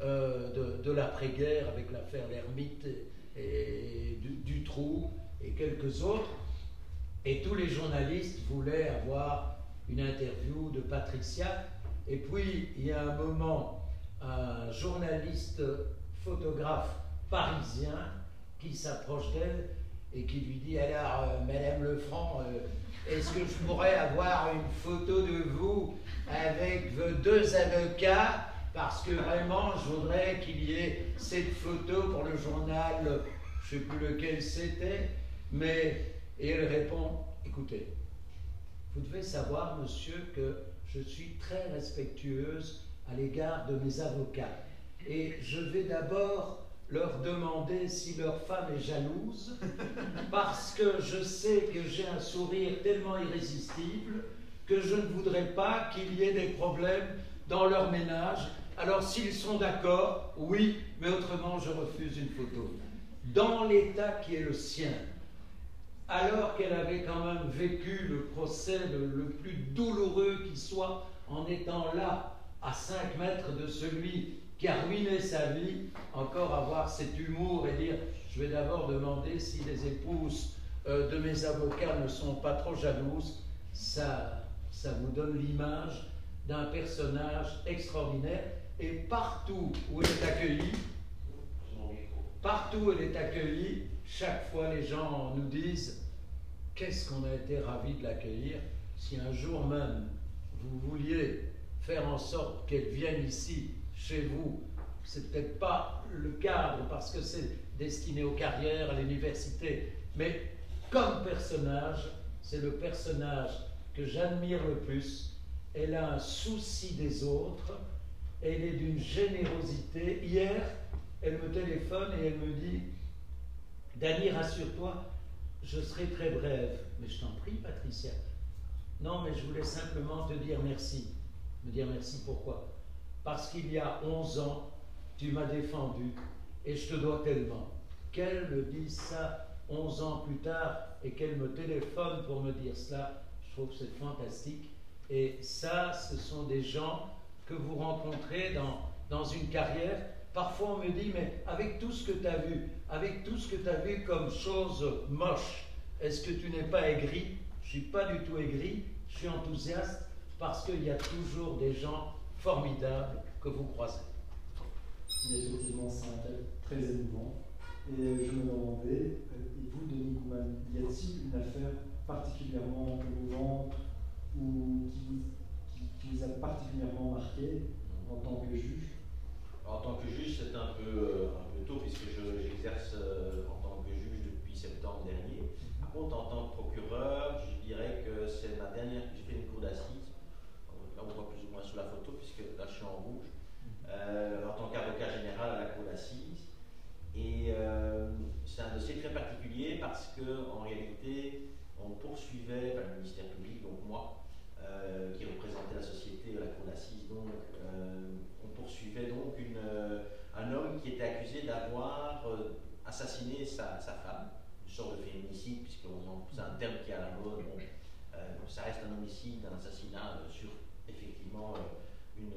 [SPEAKER 1] euh, de, l'après-guerre avec l'affaire L'Ermite et, du, Trou et quelques autres. Et tous les journalistes voulaient avoir une interview de Patricia. Et puis, il y a un moment, un journaliste photographe parisien qui s'approche d'elle et qui lui dit Alors, euh, Madame Lefranc, euh, est-ce que je pourrais avoir une photo de vous avec vos deux avocats? Parce que vraiment, je voudrais qu'il y ait cette photo pour le journal, je ne sais plus lequel c'était, mais et elle répond, écoutez, vous devez savoir, monsieur, que je suis très respectueuse à l'égard de mes avocats. Et je vais d'abord leur demander si leur femme est jalouse, parce que je sais que j'ai un sourire tellement irrésistible que je ne voudrais pas qu'il y ait des problèmes dans leur ménage alors s'ils sont d'accord, oui, mais autrement je refuse une photo. Dans l'état qui est le sien, alors qu'elle avait quand même vécu le procès le, plus douloureux qui soit, en étant là, à 5 mètres de celui qui a ruiné sa vie, encore avoir cet humour et dire, je vais d'abord demander si les épouses euh, de mes avocats ne sont pas trop jalouses, ça, ça vous donne l'image d'un personnage extraordinaire. Et partout où elle est accueillie, partout où elle est accueillie, chaque fois les gens nous disent qu'est-ce qu'on a été ravis de l'accueillir. Si un jour même vous vouliez faire en sorte qu'elle vienne ici, chez vous, c'est peut-être pas le cadre parce que c'est destiné aux carrières, à l'université, mais comme personnage, c'est le personnage que j'admire le plus. Elle a un souci des autres, elle est d'une générosité. Hier, elle me téléphone et elle me dit Dani, rassure-toi, je serai très brève. Mais je t'en prie, Patricia. Non, mais je voulais simplement te dire merci. Me dire merci pourquoi? Parce qu'il y a 11 ans, tu m'as défendu et je te dois tellement. Qu'elle me dise ça 11 ans plus tard et qu'elle me téléphone pour me dire cela, je trouve que c'est fantastique. Et ça, ce sont des gens que vous rencontrez dans, dans une carrière. Parfois, on me dit, mais avec tout ce que tu as vu, avec tout ce que tu as vu comme chose moche, est-ce que tu n'es pas aigri? Je ne suis pas du tout aigri, je suis enthousiaste parce qu'il y a toujours des gens formidables que vous croisez.
[SPEAKER 2] Effectivement, c'est un thème très émouvant. Et je me demandais, euh, et vous, Denis Gouman, y a-t-il une affaire particulièrement émouvante ou qui vous, a particulièrement marqué en tant que juge?
[SPEAKER 3] En tant que juge, c'est un peu, euh, un peu tôt puisque j'exerce euh, en tant que juge depuis septembre dernier. Par contre, en tant que procureur, je dirais que c'est ma dernière. J'ai fait une cour d'assises. Là, on voit plus ou moins sur la photo puisque là, je suis en rouge. en tant qu'avocat général à la cour d'assises. Et euh, c'est un dossier très particulier parce que en réalité, on poursuivait, le ministère public, donc moi, euh, qui représentait la société à la cour d'assises, donc euh, on poursuivait donc une, un homme qui était accusé d'avoir assassiné sa, femme, une sorte de féminicide, puisque c'est un terme qui est à la mode. ça reste un homicide, un assassinat sur effectivement une,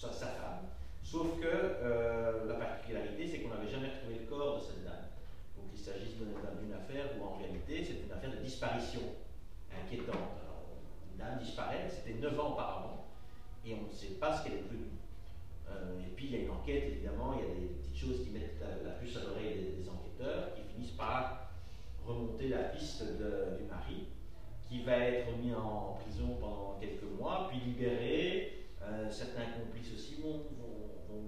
[SPEAKER 3] sa, femme. Sauf que euh, la particularité, c'est qu'on n'avait jamais retrouvé le corps de cette dame. Donc il s'agit d'une affaire où en réalité c'est une affaire de disparition inquiétante. une dame disparaît, c'était 9 ans auparavant, et on ne sait pas ce qu'elle est devenue. Euh, et puis il y a une enquête, évidemment, il y a des petites choses qui mettent la, puce à l'oreille des, enquêteurs, qui finissent par remonter la piste du mari, qui va être mis en prison pendant quelques mois, puis libéré. Euh, certains complices aussi vont,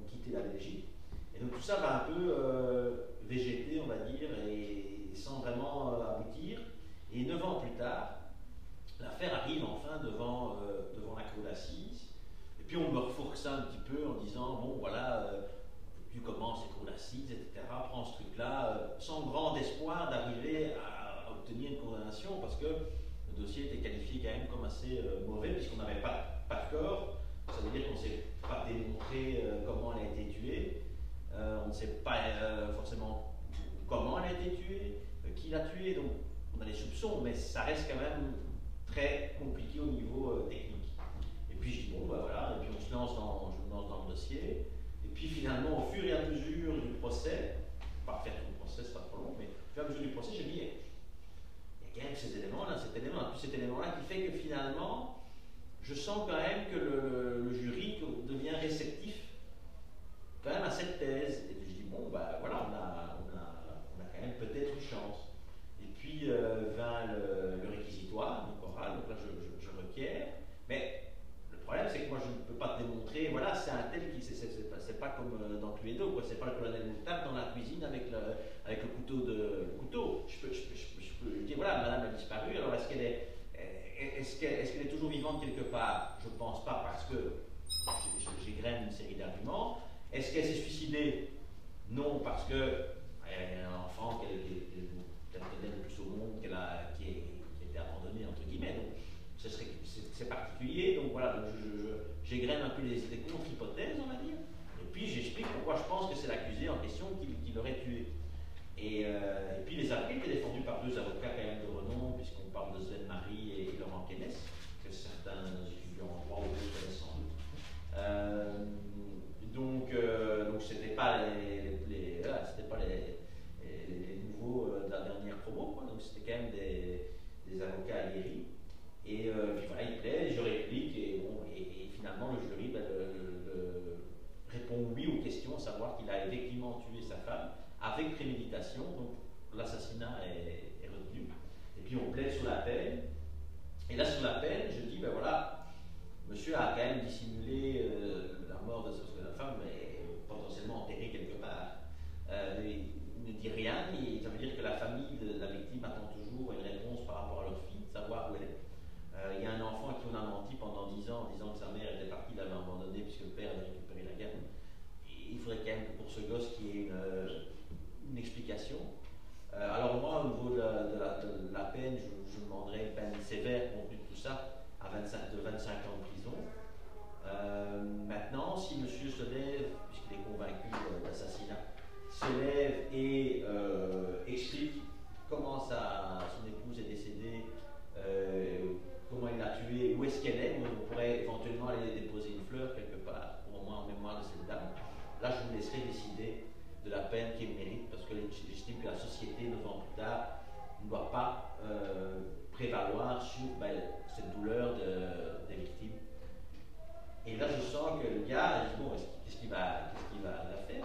[SPEAKER 3] quitter la Belgique. Et donc tout ça va un peu euh, végéter, on va dire, et, sans vraiment euh, aboutir. Et neuf ans plus tard, l'affaire arrive enfin devant, devant la cour d'assises. Puis on me refourque ça un petit peu en disant, bon voilà, tu commences les cours d'assises, etc., prends ce truc-là, sans grand espoir d'arriver à, obtenir une condamnation, parce que le dossier était qualifié quand même comme assez mauvais, puisqu'on n'avait pas, de corps. Ça veut dire qu'on ne sait pas démontrer euh, comment elle a été tuée. Euh, on ne sait pas euh, forcément comment elle a été tuée, qui l'a tuée. Donc on a des soupçons, mais ça reste quand même très compliqué au niveau technique. Et puis je dis bon, bah voilà, et puis on se lance dans, je me lance dans le dossier. Et puis finalement, au fur et à mesure du procès, pas faire tout le procès, c'est pas trop long, mais au fur et à mesure du procès, j'ai dit, il y a quand même ces éléments-là, cet élément, puis cet élément-là qui fait que finalement, je sens quand même que le, jury devient réceptif quand même à cette thèse. Et je dis, bon, ben voilà, on a, on a, quand même peut-être une chance. Et puis euh, vint le, réquisitoire, donc oral, donc là je, je, requiers. Mais le problème, c'est que moi je ne peux pas démontrer, voilà, c'est un tel qui, c'est pas, comme euh, dans Cluedo, quoi, c'est pas le colonel Moutarde dans la cuisine avec le, couteau de couteau. Je peux, je, voilà, madame a disparu, alors est-ce qu'elle est est-ce qu'elle est, toujours vivante quelque part? Je ne pense pas parce que j'égrène une série d'arguments. Est-ce qu'elle s'est suicidée? Non, parce qu'elle a un enfant qu'elle le plus au monde, qui, a, été abandonné, entre guillemets. Donc, c'est particulier. Donc voilà, j'égrène un peu les, contre-hypothèses, on va dire. Et puis j'explique pourquoi je pense que c'est l'accusé en question qui, l'aurait tué. Et, euh, et puis les avocats étaient défendus par deux avocats quand même de renom, puisqu'on parle de Sven Marie et, Laurent Kennes, que certains étudiants en droit ou d'autres connaissent sans doute. Euh, donc, euh, donc c'était pas les, les, c'était pas les, les, nouveaux de la dernière promo, donc c'était quand même des, des avocats aguerris. Et puis voilà, il plaît, je réplique, et, bon, et, finalement le jury ben, répond oui aux questions, à savoir qu'il a effectivement tué sa femme avec préméditation, donc l'assassinat est, retenu. Et puis on plaide sur la peine. Et là, sur la peine, je dis, ben voilà, monsieur a quand même dissimulé euh, la mort de sa femme, mais potentiellement enterrée quelque part. Euh, il ne dit rien, et ça veut dire que la famille de la victime attend toujours une réponse par rapport à leur fille, savoir où elle est. Euh, il y a un enfant qui en a menti pendant 10 ans en disant que sa mère était partie, l'avait abandonné puisque le père avait récupéré la guerre. il faudrait quand même pour ce gosse qui ait une, une explication. Euh, alors moi, au niveau de la, peine, je, demanderais une peine sévère compte tout ça, à 25, de 25 ans de prison. Euh, maintenant, si monsieur se lève, puisqu'il est convaincu d'assassinat, se lève et euh, explique comment son épouse est décédée, comment il l'a tuée, où est-ce qu'elle est, on pourrait éventuellement aller déposer une fleur quelque part, au moins en mémoire de cette dame. Là, je vous laisserai décider de la peine qu'il mérite, parce que j'estime que la société, neuf ans plus tard, ne doit pas euh, prévaloir sur ben, cette douleur de, des victimes. Et là, je sens que le gars, bon, qu'est-ce qu'il va, va, faire?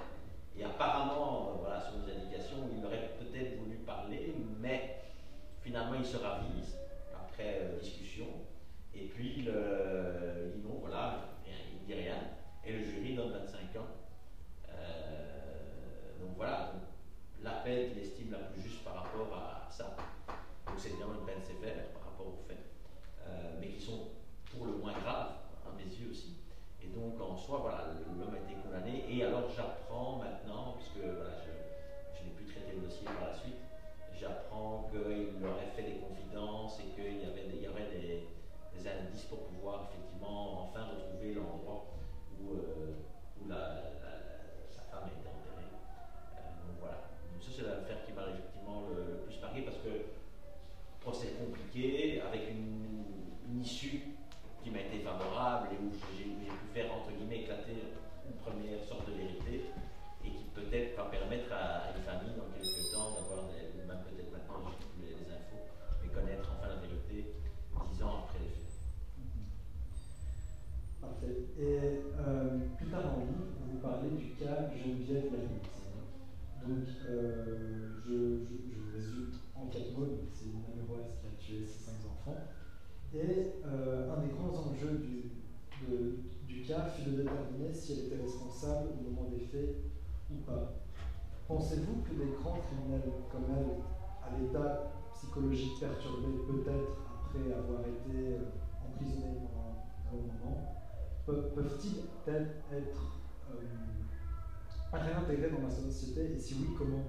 [SPEAKER 3] Et
[SPEAKER 2] si oui, comment?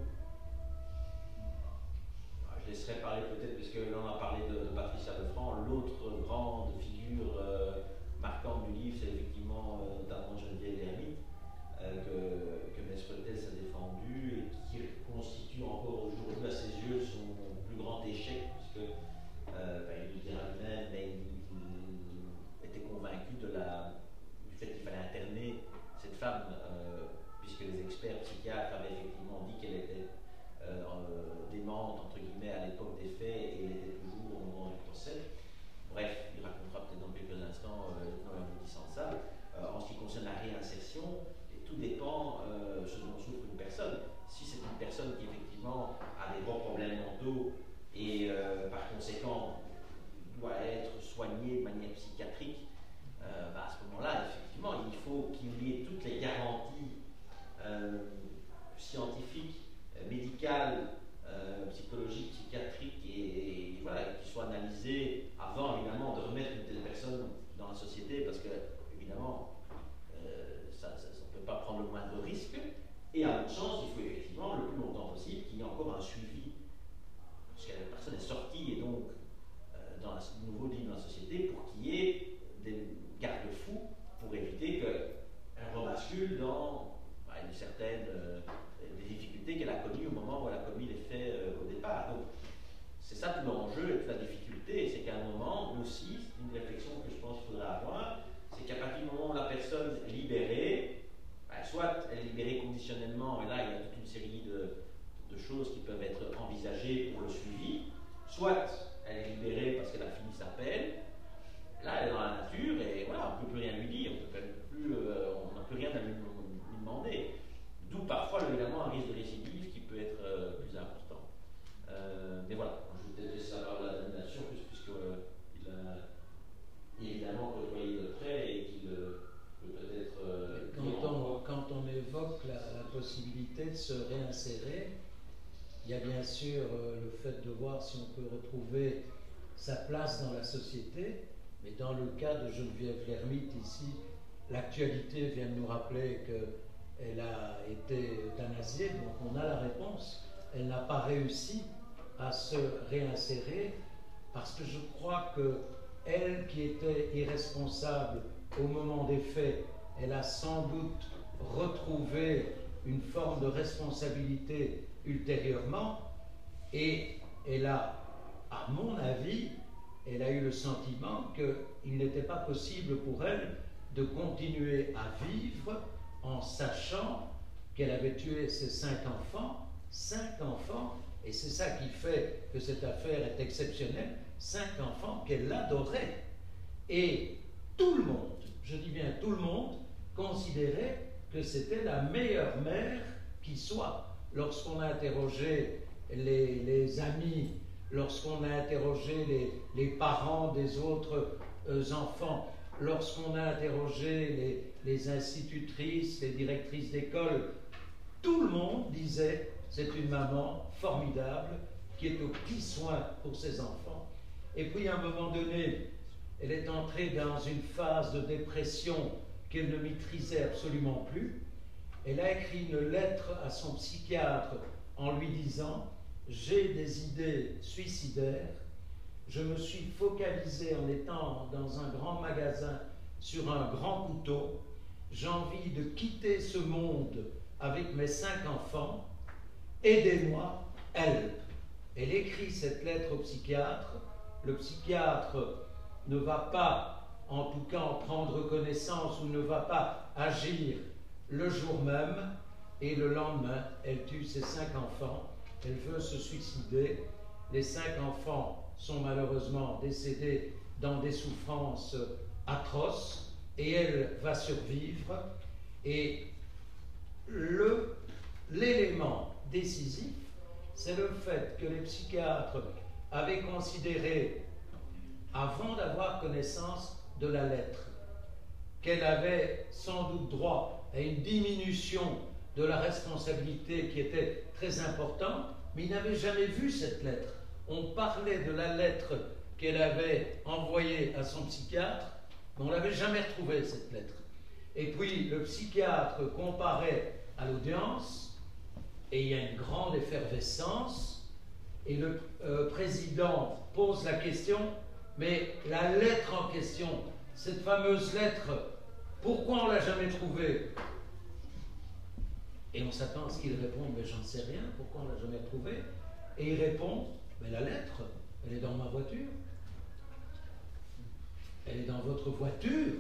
[SPEAKER 3] Sa
[SPEAKER 1] place dans la société, mais dans le cas de Geneviève Lermite ici, l'actualité vient de nous rappeler qu'elle a été euthanasiée, donc on a la réponse. Elle n'a pas réussi à se réinsérer parce que je crois que elle qui était irresponsable au moment des faits, elle a sans doute retrouvé une forme de responsabilité ultérieurement, et elle a, à mon avis, elle a eu le sentiment qu'il n'était pas possible pour elle de continuer à vivre en sachant qu'elle avait tué ses cinq enfants, cinq enfants, et c'est ça qui fait que cette affaire est exceptionnelle, cinq enfants qu'elle adorait. Et tout le monde, je dis bien tout le monde, considérait que c'était la meilleure mère qui soit lorsqu'on a interrogé les, amis, lorsqu'on a interrogé les, parents des autres euh, enfants, lorsqu'on a interrogé les, institutrices, les directrices d'école, tout le monde disait c'est une maman formidable qui est au petit soin pour ses enfants. Et puis à un moment donné, elle est entrée dans une phase de dépression qu'elle ne maîtrisait absolument plus elle a écrit une lettre à son psychiatre en lui disant J'ai des idées suicidaires, je me suis focalisé en étant dans un grand magasin sur un grand couteau, j'ai envie de quitter ce monde avec mes cinq enfants, aidez-moi, help. Elle écrit cette lettre au psychiatre, le psychiatre ne va pas, en tout cas, en prendre connaissance ou ne va pas agir le jour même. Et le lendemain, elle tue ses cinq enfants. Elle veut se suicider. Les cinq enfants sont malheureusement décédés dans des souffrances atroces et elle va survivre. Et l'élément décisif, c'est le fait que les psychiatres avaient considéré, avant d'avoir connaissance de la lettre, qu'elle avait sans doute droit à une diminution de la responsabilité qui était très importante, mais il n'avait jamais vu cette lettre. On parlait de la lettre qu'elle avait envoyée à son psychiatre, mais on n'avait jamais retrouvé cette lettre. Et puis le psychiatre comparait à l'audience, et il y a une grande effervescence, et le euh, président pose la question, mais la lettre en question, cette fameuse lettre pourquoi on l'a jamais trouvé Et on s'attend à ce qu'il réponde, mais j'en sais rien, pourquoi on ne l'a jamais trouvé Et il répond, mais la lettre, elle est dans ma voiture. Elle est dans votre voiture.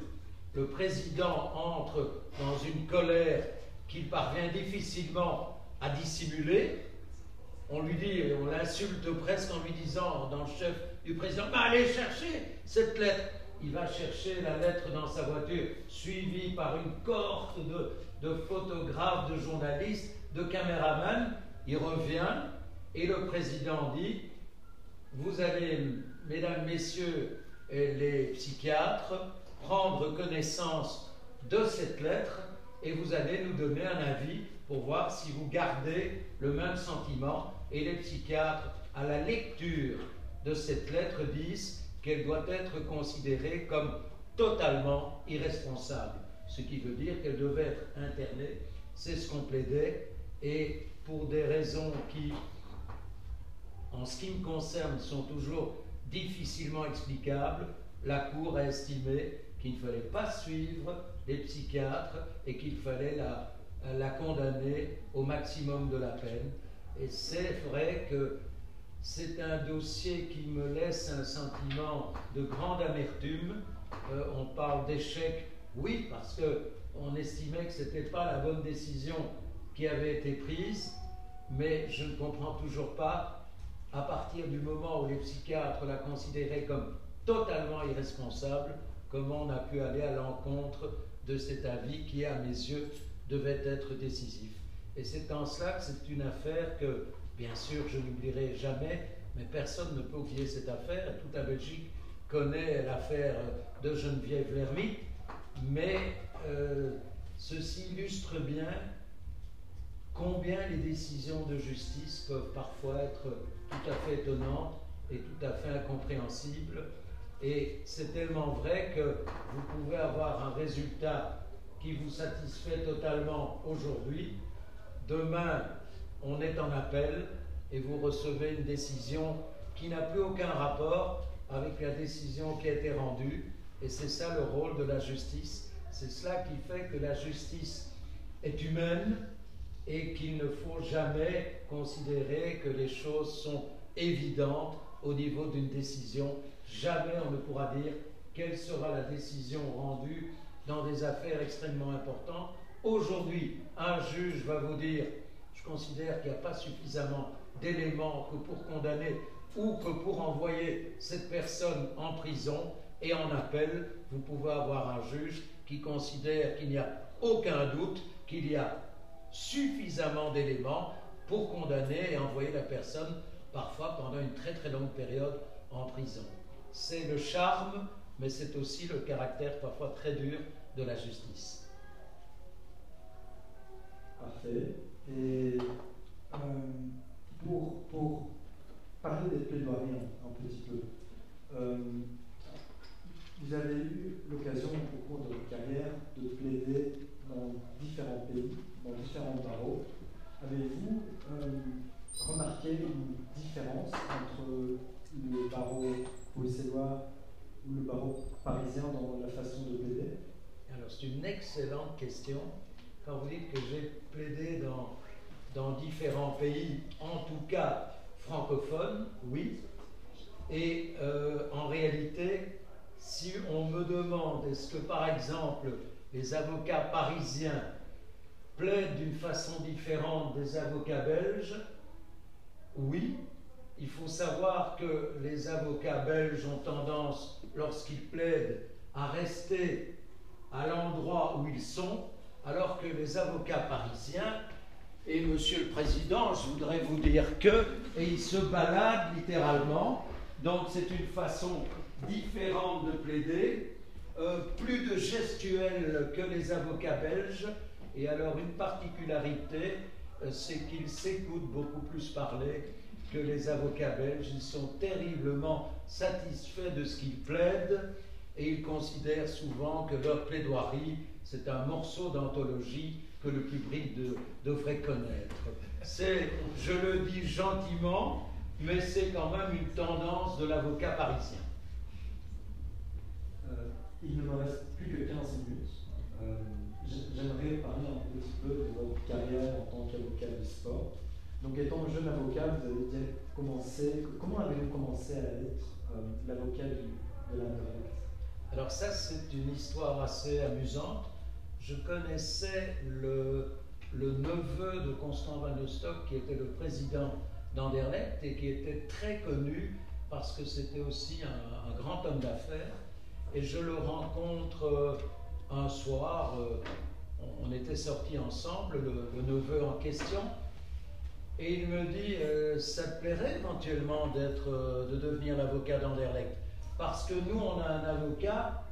[SPEAKER 1] Le président entre dans une colère qu'il parvient difficilement à dissimuler. On lui dit, on l'insulte presque en lui disant, dans le chef du président, bah, allez chercher cette lettre il va chercher la lettre dans sa voiture, suivi par une cohorte de, photographes, de journalistes, de caméramans. Il revient et le président dit, vous allez, mesdames, messieurs les psychiatres, prendre connaissance de cette lettre et vous allez nous donner un avis pour voir si vous gardez le même sentiment. Et les psychiatres, à la lecture de cette lettre, disent qu'elle doit être considérée comme totalement irresponsable, ce qui veut dire qu'elle devait être internée, c'est ce qu'on plaidait, et pour des raisons qui, en ce qui me concerne, sont toujours difficilement explicables, la Cour a estimé qu'il ne fallait pas suivre les psychiatres et qu'il fallait la, la condamner au maximum de la peine. Et c'est vrai que c'est un dossier qui me laisse un sentiment de grande amertume. Euh, on parle d'échec, oui, parce que on estimait que ce n'était pas la bonne décision qui avait été prise, mais je ne comprends toujours pas, à partir du moment où les psychiatres la considéraient comme totalement irresponsable, comment on a pu aller à l'encontre de cet avis qui, à mes yeux, devait être décisif. Et c'est en cela que c'est une affaire que, bien sûr, je n'oublierai jamais, mais personne ne peut oublier cette affaire. Toute la Belgique connaît l'affaire de Geneviève Lermite, mais euh, ceci illustre bien combien les décisions de justice peuvent parfois être tout à fait étonnantes et tout à fait incompréhensibles. Et c'est tellement vrai que vous pouvez avoir un résultat qui vous satisfait totalement aujourd'hui. Demain, on est en appel et vous recevez une décision qui n'a plus aucun rapport avec la décision qui a été rendue. Et c'est ça le rôle de la justice. C'est cela qui fait que la justice est humaine et qu'il ne faut jamais considérer que les choses sont évidentes au niveau d'une décision. Jamais on ne pourra dire quelle sera la décision rendue dans des affaires extrêmement importantes. Aujourd'hui, un juge va vous dire, considère qu'il n'y a pas suffisamment d'éléments que pour condamner ou que pour envoyer cette personne en prison et en appel, vous pouvez avoir un juge qui considère qu'il n'y a aucun doute qu'il y a suffisamment d'éléments pour condamner et envoyer la personne parfois pendant une très très longue période en prison. C'est le charme, mais c'est aussi le caractère parfois très dur de la justice.
[SPEAKER 2] Parfait. Et euh, pour, pour, parler des plaidoiries un, petit peu, euh, vous avez eu l'occasion au cours de votre carrière de plaider dans différents pays, dans différents barreaux. Avez-vous euh, remarqué une différence entre le barreau bruxellois ou le barreau parisien dans la façon de plaider?
[SPEAKER 1] Alors, c'est une excellente question. Quand vous dites que j'ai plaidé dans, dans différents pays, en tout cas francophones, oui. Et euh, en réalité, si on me demande est-ce que par exemple les avocats parisiens plaident d'une façon différente des avocats belges, oui, il faut savoir que les avocats belges ont tendance, lorsqu'ils plaident, à rester à l'endroit où ils sont, alors que les avocats parisiens, et Monsieur le Président, je voudrais vous dire que, et ils se baladent littéralement, donc c'est une façon différente de plaider, euh, plus de gestuels que les avocats belges, et alors une particularité, euh, c'est qu'ils s'écoutent beaucoup plus parler que les avocats belges. Ils sont terriblement satisfaits de ce qu'ils plaident et ils considèrent souvent que leur plaidoirie, c'est un morceau d'anthologie que le public devrait connaître. C'est, je le dis gentiment, mais c'est quand même une tendance de l'avocat parisien.
[SPEAKER 2] Euh, il ne me reste plus que 15 minutes. Euh, j'aimerais parler un petit peu de votre carrière en tant qu'avocat du sport. Donc, étant jeune avocat, vous avez commencé. Comment avez-vous commencé à être euh, l'avocat de l'indirect
[SPEAKER 1] Alors, ça, c'est une histoire assez amusante. Je connaissais le, neveu de Constant Van Stock, qui était le président d'Anderlecht et qui était très connu parce que c'était aussi un, grand homme d'affaires. Et je le rencontre euh, un soir, euh, on était sortis ensemble, le neveu en question, et il me dit, euh, ça te plairait éventuellement de devenir l'avocat d'Anderlecht? Parce que nous, on a un avocat,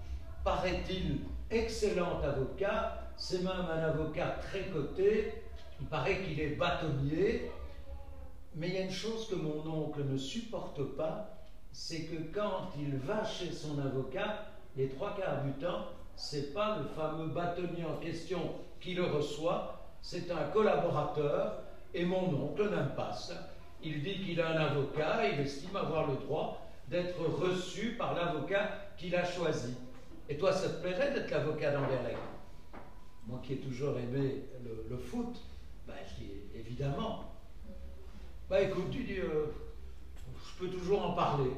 [SPEAKER 1] paraît-il, excellent avocat, c'est même un avocat très coté, il paraît qu'il est bâtonnier, mais il y a une chose que mon oncle ne supporte pas, c'est que quand il va chez son avocat, les trois quarts du temps, c'est pas le fameux bâtonnier en question qui le reçoit, c'est un collaborateur et mon oncle n'aime pas. Il dit qu'il a un avocat il estime avoir le droit d'être reçu par l'avocat qu'il a choisi. Et toi, ça te plairait d'être l'avocat d'Anderlecht Moi qui ai toujours aimé le, foot, ben, je dis évidemment. Bah écoute, tu dis, euh, je peux toujours en parler.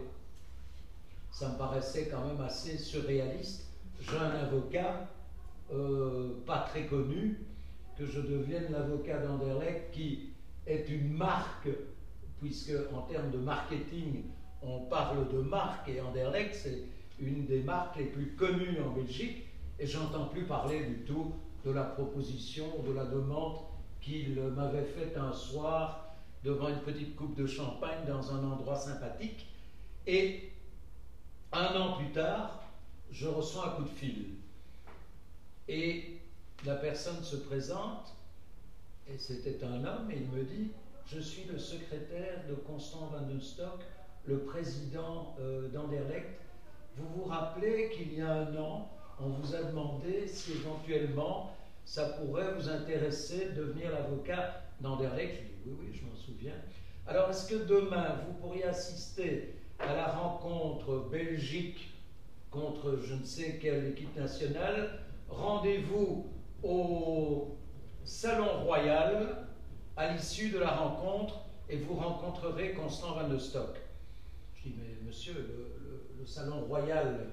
[SPEAKER 1] Ça me paraissait quand même assez surréaliste. J'ai un avocat euh, pas très connu que je devienne l'avocat d'Anderlecht, qui est une marque, puisque en termes de marketing, on parle de marque, et Anderlecht, c'est une des marques les plus connues en Belgique, et j'entends plus parler du tout de la proposition, de la demande qu'il m'avait faite un soir devant une petite coupe de champagne dans un endroit sympathique. Et un an plus tard, je reçois un coup de fil. Et la personne se présente, et c'était un homme, et il me dit, je suis le secrétaire de Constant Van den Stock, le président euh, d'Anderlecht. Vous vous rappelez qu'il y a un an, on vous a demandé si éventuellement ça pourrait vous intéresser de devenir l'avocat d'Anderlecht. Je dis oui, oui, je m'en souviens. Alors, est-ce que demain, vous pourriez assister à la rencontre Belgique contre je ne sais quelle équipe nationale? Rendez-vous au Salon Royal à l'issue de la rencontre et vous rencontrerez Constant Van de Stock. Je dis, mais monsieur, le, Salon Royal,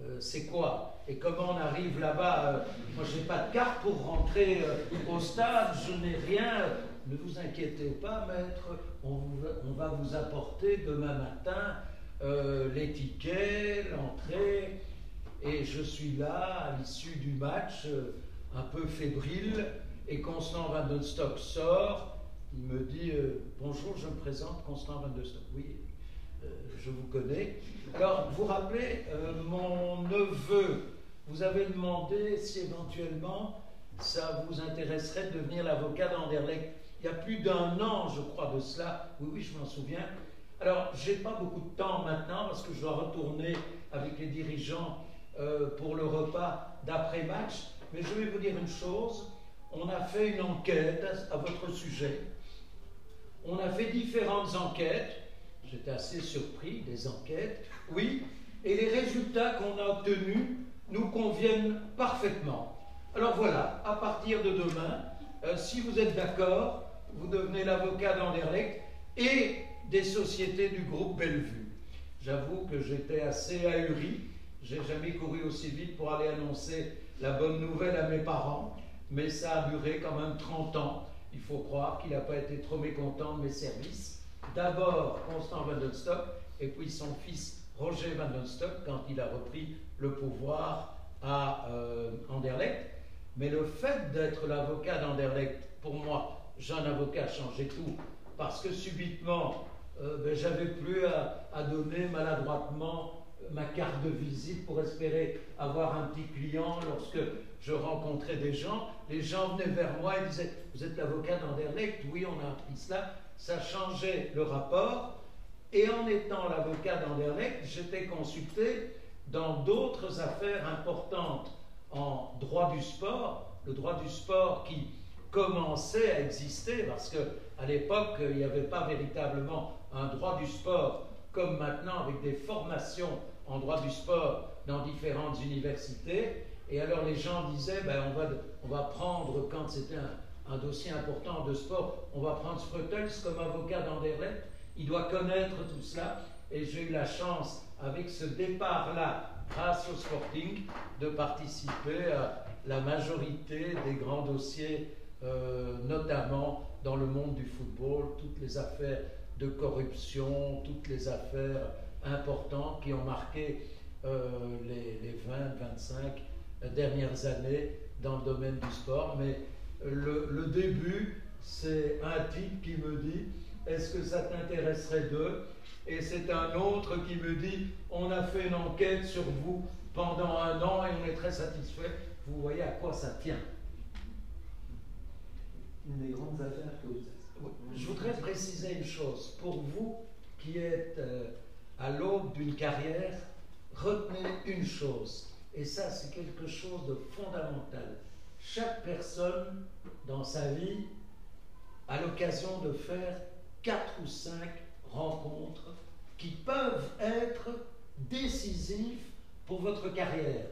[SPEAKER 1] euh, c'est quoi Et comment on arrive là-bas euh, Moi, je n'ai pas de carte pour rentrer euh, au stade, je n'ai rien. Ne vous inquiétez pas, maître, on, va vous apporter demain matin les tickets, l'entrée. Et je suis là à l'issue du match, un peu fébrile, et Constant Van den Stock sort. Il me dit Bonjour, je me présente, Constant Van den Stock. Oui, je vous connais. Alors, vous rappelez, euh, mon neveu, vous avez demandé si éventuellement ça vous intéresserait de devenir l'avocat d'Anderlecht. Il y a plus d'un an, je crois, de cela. Oui, oui, je m'en souviens. Alors, j'ai pas beaucoup de temps maintenant parce que je dois retourner avec les dirigeants euh, pour le repas d'après-match. Mais je vais vous dire une chose. On a fait une enquête à votre sujet. On a fait différentes enquêtes j'étais assez surpris des enquêtes, oui, et les résultats qu'on a obtenus nous conviennent parfaitement. Alors voilà, à partir de demain, euh, si vous êtes d'accord, vous devenez l'avocat d'Anderlecht et des sociétés du groupe Bellevue. J'avoue que j'étais assez ahuri. J'ai jamais couru aussi vite pour aller annoncer la bonne nouvelle à mes parents, mais ça a duré quand même 30 ans. Il faut croire qu'il n'a pas été trop mécontent de mes services d'abord Constant Van den Stock et puis son fils Roger Van den Stock quand il a repris le pouvoir à euh, Anderlecht. Mais le fait d'être l'avocat d'Anderlecht, pour moi, un avocat changé tout, parce que subitement, euh, ben, j'avais plus à, à, donner maladroitement ma carte de visite pour espérer avoir un petit client lorsque je rencontrais des gens. Les gens venaient vers moi et disaient Vous êtes l'avocat d'Anderlecht? Oui, on a appris cela ça changeait le rapport. Et en étant l'avocat d'Anderlecht, j'étais consulté dans d'autres affaires importantes en droit du sport, le droit du sport qui commençait à exister parce que à l'époque il n'y avait pas véritablement un droit du sport comme maintenant avec des formations en droit du sport dans différentes universités. Et alors les gens disaient, ben, on, va, on va prendre, quand c'était un, un dossier important de sport, on va prendre Spreutels comme avocat d'Anderlecht. Il doit connaître tout cela. Et j'ai eu la chance, avec ce départ-là, grâce au Sporting, de participer à la majorité des grands dossiers, euh, notamment dans le monde du football, toutes les affaires de corruption, toutes les affaires importantes qui ont marqué euh, les, les 20, 25 dernières années dans le domaine du sport. Mais le, début, c'est un type qui me dit Est-ce que ça t'intéresserait d'eux Et c'est un autre qui me dit On a fait une enquête sur vous pendant un an et on est très satisfait. Vous voyez à quoi ça tient.
[SPEAKER 2] Une des grandes affaires que vous êtes.
[SPEAKER 1] Je voudrais préciser une chose. Pour vous qui êtes euh, à l'aube d'une carrière, retenez une chose. Et ça, c'est quelque chose de fondamental chaque personne dans sa vie a l'occasion de faire quatre ou cinq rencontres qui peuvent être décisives pour votre carrière.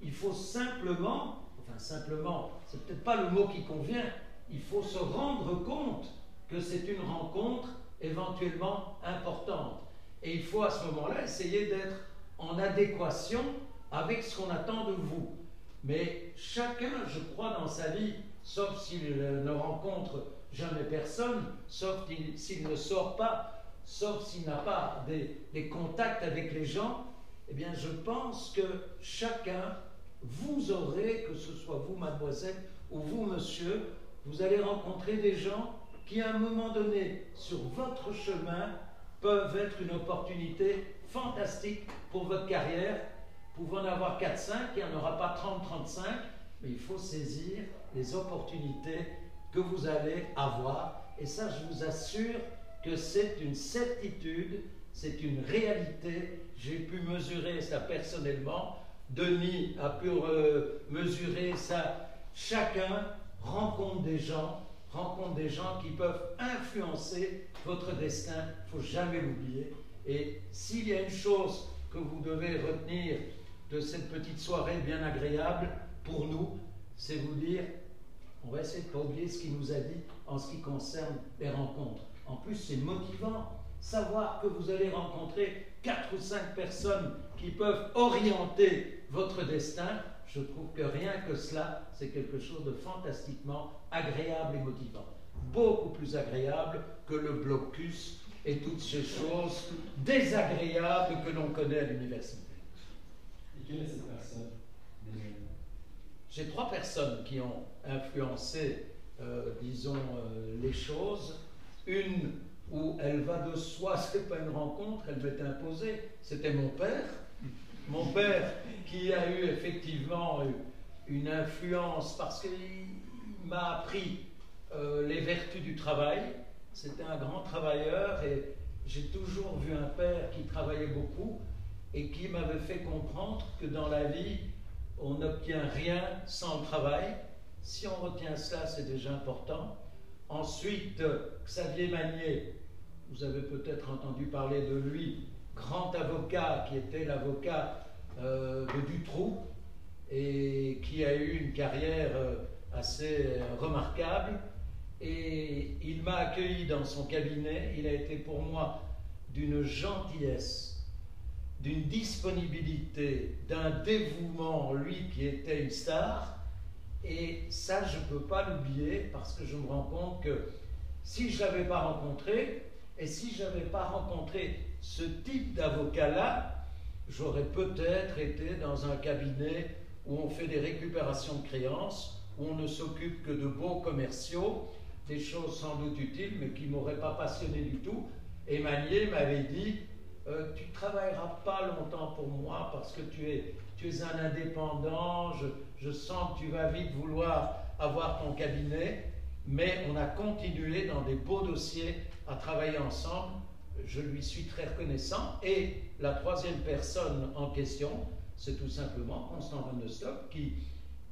[SPEAKER 1] Il faut simplement, enfin simplement, c'est peut-être pas le mot qui convient, il faut se rendre compte que c'est une rencontre éventuellement importante. Et il faut à ce moment-là essayer d'être en adéquation avec ce qu'on attend de vous. Mais chacun, je crois, dans sa vie, sauf s'il ne rencontre jamais personne, sauf s'il ne sort pas, sauf s'il n'a pas des, contacts avec les gens, eh bien je pense que chacun, vous aurez, que ce soit vous, mademoiselle, ou vous, monsieur, vous allez rencontrer des gens qui, à un moment donné, sur votre chemin, peuvent être une opportunité fantastique pour votre carrière. Pouvez en avoir 4-5, il n'y en aura pas 30-35, mais il faut saisir les opportunités que vous allez avoir. Et ça, je vous assure que c'est une certitude, c'est une réalité. J'ai pu mesurer ça personnellement. Denis a pu euh, mesurer ça. Chacun rencontre des gens, rencontre des gens qui peuvent influencer votre destin. Il ne faut jamais l'oublier. Et s'il y a une chose que vous devez retenir de cette petite soirée bien agréable pour nous, c'est vous dire, on va essayer de pas oublier ce qu'il nous a dit en ce qui concerne les rencontres. En plus, c'est motivant. Savoir que vous allez rencontrer quatre ou cinq personnes qui peuvent orienter votre destin, je trouve que rien que cela, c'est quelque chose de fantastiquement agréable et motivant. Beaucoup plus agréable que le blocus et toutes ces choses désagréables que l'on connaît à l'université.
[SPEAKER 2] Quelle est cette personne
[SPEAKER 1] J'ai trois personnes qui ont influencé, euh, disons, euh, les choses. Une où elle va de soi, ce n'est pas une rencontre, elle m'est imposée, c'était mon père. Mon père qui a eu effectivement une influence parce qu'il m'a appris euh, les vertus du travail. C'était un grand travailleur et j'ai toujours vu un père qui travaillait beaucoup et qui m'avait fait comprendre que dans la vie, on n'obtient rien sans travail. Si on retient cela, c'est déjà important. Ensuite, Xavier Magnier, vous avez peut-être entendu parler de lui, grand avocat qui était l'avocat euh, de Dutroux et qui a eu une carrière euh, assez remarquable. Et il m'a accueilli dans son cabinet. Il a été pour moi d'une gentillesse, d'une disponibilité, d'un dévouement, lui qui était une star. Et ça, je ne peux pas l'oublier parce que je me rends compte que si je ne l'avais pas rencontré, et si je n'avais pas rencontré ce type d'avocat-là, j'aurais peut-être été dans un cabinet où on fait des récupérations de créances, où on ne s'occupe que de beaux commerciaux, des choses sans doute utiles, mais qui ne m'auraient pas passionné du tout. Et Manier m'avait dit, euh, tu ne travailleras pas longtemps pour moi parce que tu es, tu es un indépendant, je, je sens que tu vas vite vouloir avoir ton cabinet, mais on a continué dans des beaux dossiers à travailler ensemble. Je lui suis très reconnaissant. Et la troisième personne en question, c'est tout simplement Constant Van qui,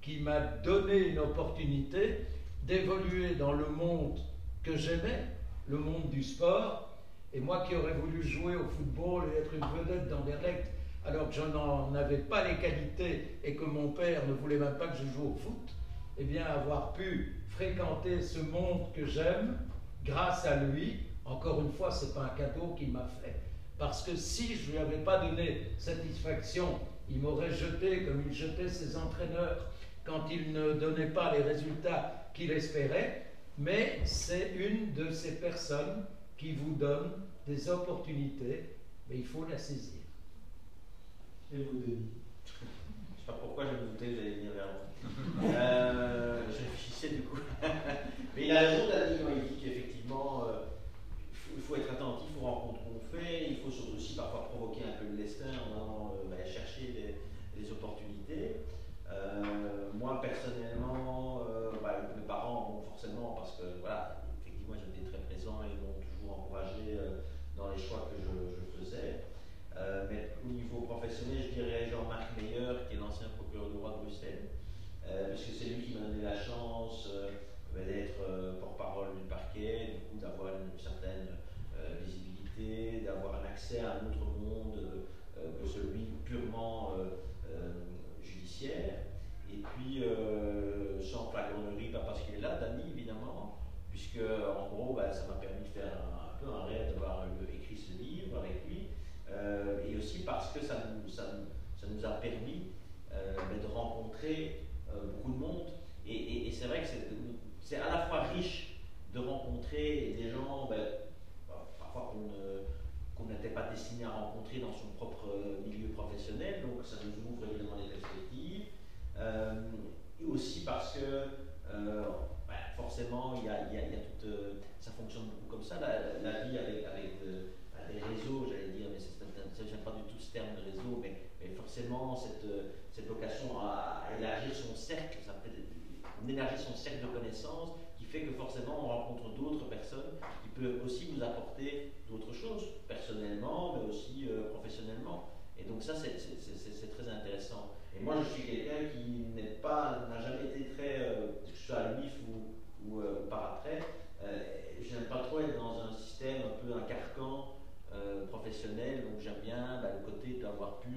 [SPEAKER 1] qui m'a donné une opportunité d'évoluer dans le monde que j'aimais, le monde du sport. Et moi qui aurais voulu jouer au football et être une vedette dans règles, alors que je n'en avais pas les qualités et que mon père ne voulait même pas que je joue au foot, eh bien avoir pu fréquenter ce monde que j'aime grâce à lui, encore une fois, ce n'est pas un cadeau qu'il m'a fait. Parce que si je ne lui avais pas donné satisfaction, il m'aurait jeté comme il jetait ses entraîneurs quand il ne donnait pas les résultats qu'il espérait. Mais c'est une de ces personnes qui vous donne des opportunités, mais il faut la saisir.
[SPEAKER 2] Et vous, Denis?
[SPEAKER 3] Je ne sais pas pourquoi je me doutais que j'allais venir vers moi. euh, je réfléchissais du coup. mais il a raison, Dani, il dit qu'effectivement, euh, il faut être attentif aux rencontres qu'on fait, il faut aussi parfois provoquer un peu le destin en allant euh, bah, chercher des, opportunités. Euh, moi personnellement, euh, bah, mes parents, bon, forcément, parce que voilà, effectivement, ils étaient très présents et m'ont toujours encouragé dans les choix que je, faisais. mais au niveau professionnel, je dirais Jean-Marc Meyer, qui est l'ancien procureur du roi de Bruxelles, puisque c'est lui qui m'a donné la chance d'être porte-parole du parquet, du coup d'avoir une certaine euh, visibilité, d'avoir un accès à un autre monde euh, que celui purement euh, judiciaire. Et puis, sans flagornerie, pas parce qu'il est là, Dany évidemment, puisque en gros, bah, ça m'a permis de faire un, un rêve d'avoir écrit ce livre avec lui, et aussi parce que ça nous, ça, ça nous a permis de rencontrer beaucoup de monde. Et, c'est vrai que c'est à la fois riche de rencontrer des gens, ben, parfois qu'on n'était pas destiné à rencontrer dans son propre milieu professionnel, donc ça nous ouvre évidemment des perspectives. et aussi parce que ben, forcément, il y a, il y a, tout, ça fonctionne beaucoup comme ça, la, vie avec, avec des réseaux, j'allais dire, mais ça ne pas du tout ce terme de réseau, mais, forcément, cette, cette vocation à, élargir son cercle, ça peut on son cercle de connaissances, qui fait que forcément on rencontre d'autres personnes qui peuvent aussi nous apporter d'autres choses, personnellement, mais aussi euh, professionnellement. Et donc ça, c'est très intéressant. Et moi, je suis quelqu'un qui n'est pas, n'a jamais été très, euh, que ce soit à l'UIF ou, euh, par après, je n'aime pas trop être dans un système un peu un carcan professionnel, donc j'aime bien bah, le côté d'avoir pu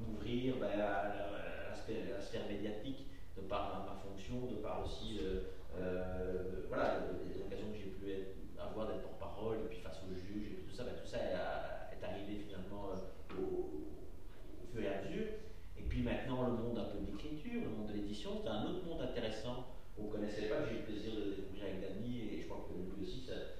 [SPEAKER 3] m'ouvrir bah, à, la sphère médiatique de par ma, fonction, de par aussi euh, euh, voilà, les occasions que j'ai pu avoir d'être porte-parole, et puis face au juge, et puis tout ça, ben, tout ça est, arrivé finalement euh, au, fur et à mesure. Et puis maintenant, le monde un peu de l'écriture, le monde de l'édition, c'est un autre monde intéressant qu'on ne connaissait pas, j'ai eu le plaisir de découvrir avec Dany, et je crois que lui aussi, ça,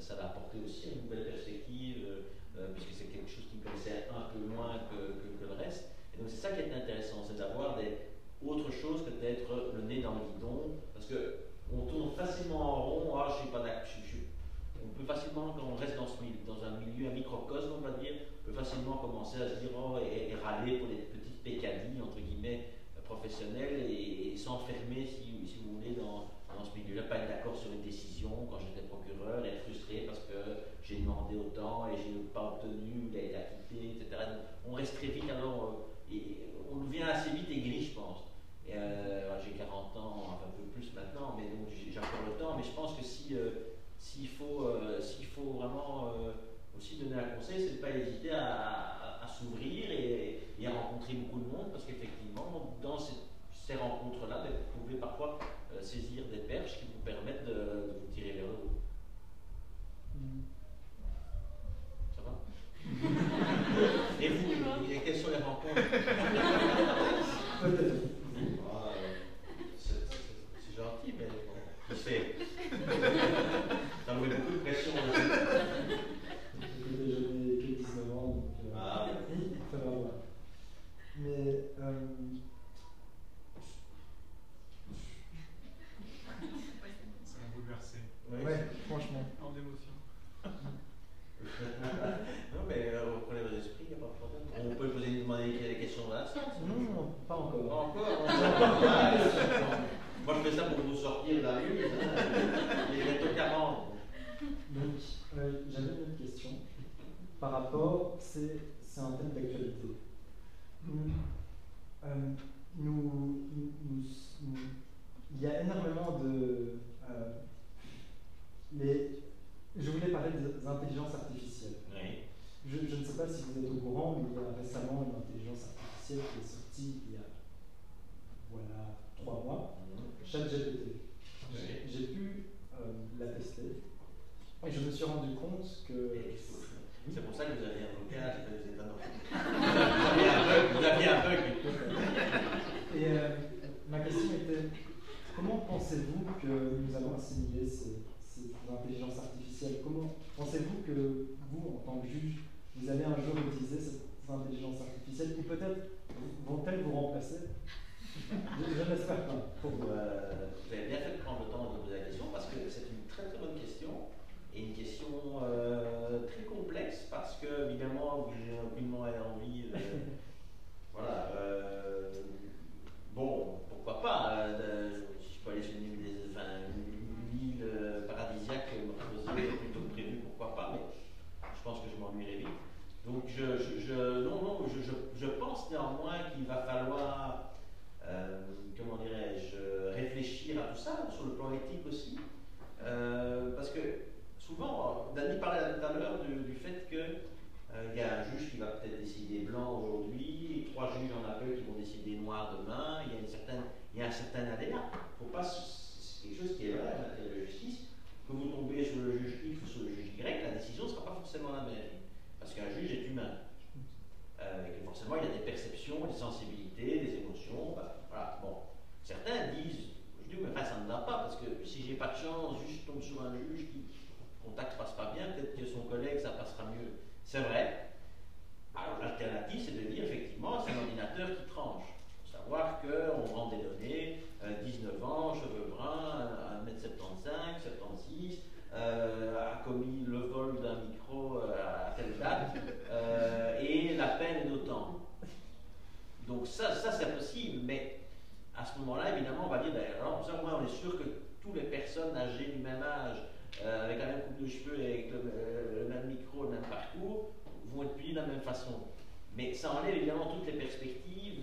[SPEAKER 3] ça, va apporter aussi une nouvelle perspective, puisque c'est quelque chose qui me connaissait un peu moins que, le reste. Et donc c'est ça qui est intéressant, c'est d'avoir autre chose que d'être le nez dans le guidon, parce que on tourne facilement en rond, ah, je suis pas d'accord, on peut facilement, quand on reste dans, ce, dans un milieu, un microcosme, on va dire, on peut facilement commencer à se dire, oh, et, râler pour des petites pécadilles, entre guillemets, professionnelles, et, s'enfermer, si, si, vous voulez, dans, dans ce milieu-là, pas être d'accord sur une décision quand j'étais procureur, être frustré parce que j'ai demandé autant et j'ai pas obtenu, il acquitté, etc. on reste très vite, alors, euh, et, on devient assez vite aigri, je pense. Euh, j'ai 40 ans, un peu plus maintenant, mais donc j'ai encore le temps. Mais je pense que euh, s'il faut, faut vraiment aussi donner un conseil, c'est de ne pas hésiter à, s'ouvrir et, à rencontrer beaucoup de monde, parce qu'effectivement, dans ces, rencontres-là, ben, pouvez parfois saisir des perches qui vous permettent de, vous tirer vers le haut. Ça va Et vous, quelles sont les rencontres c'est gentil, mais je sais. Ça me met beaucoup de pression.
[SPEAKER 2] J'ai que 19 ans, donc euh, ah. ça va. Mais euh,
[SPEAKER 4] ça m'a bouleversé.
[SPEAKER 2] Ouais, franchement.
[SPEAKER 4] En émotion.
[SPEAKER 3] non, mais euh, reprenez vos esprits, il n'y a pas de problème. On peut poser demander des questions là
[SPEAKER 2] Non, pas encore.
[SPEAKER 3] Pas encore Moi, je fais ça pour vous sortir de la rue. Il est bientôt 40.
[SPEAKER 2] Donc, euh, j'avais une autre question par rapport, c'est un thème d'actualité. Euh, nous, nous, il y a énormément de. Les, je voulais parler des intelligences artificielles.
[SPEAKER 3] Oui.
[SPEAKER 2] Je, je, ne sais pas si vous êtes au courant, mais il y a récemment une intelligence artificielle qui est sortie il y a voilà, trois mois, mhm. ChatGPT. J'ai pu euh, la tester et je me suis rendu compte que.
[SPEAKER 3] C'est pour ça que vous avez un avocat, que vous êtes un Vous aviez un bug.
[SPEAKER 2] Et euh, ma question était comment pensez-vous que nous allons assimiler ces, ces intelligences artificielles Comment pensez-vous que vous, en tant que juge, vous allez un jour utiliser cette intelligence artificielle ou peut-être vont-elles vous remplacer? Je, n'espère pas.
[SPEAKER 3] Euh, vous avez bien fait de prendre le temps de poser la question parce que c'est une très très bonne question et une question euh, très complexe parce que évidemment j'ai aucunement envie de, voilà euh, bon pourquoi pas si je peux aller sur une île, enfin, une île plutôt que prévu pourquoi pas mais je pense que je m'ennuierai vite donc je, non non je, je pense néanmoins qu'il va falloir euh, comment dirais-je, réfléchir à tout ça, sur le plan éthique aussi. Euh, parce que souvent, Dani parlait tout à l'heure du, fait qu'il euh, y a un juge qui va peut-être décider blanc aujourd'hui, trois juges en appel qui vont décider noir demain, il y a, une certaine, il y a un certain aléa. Faut pas, c'est quelque chose qui est vrai en matière de justice vous tombez sur le juge X ou sur le juge Y, la décision ne sera pas forcément la même. Parce qu'un juge est humain. Euh, et que forcément, il y a des perceptions, des sensibilités, des émotions. Bah, voilà. Bon. Certains disent, je dis, mais enfin, ça ne va pas, parce que si j'ai pas de chance, je tombe sur un juge qui, contact passe pas bien, peut-être que son collègue, ça passera mieux. C'est vrai. Alors, l'alternative, c'est de dire, effectivement, c'est un ordinateur qui parcours, vont être punis de la même façon. Mais ça enlève évidemment toutes les perspectives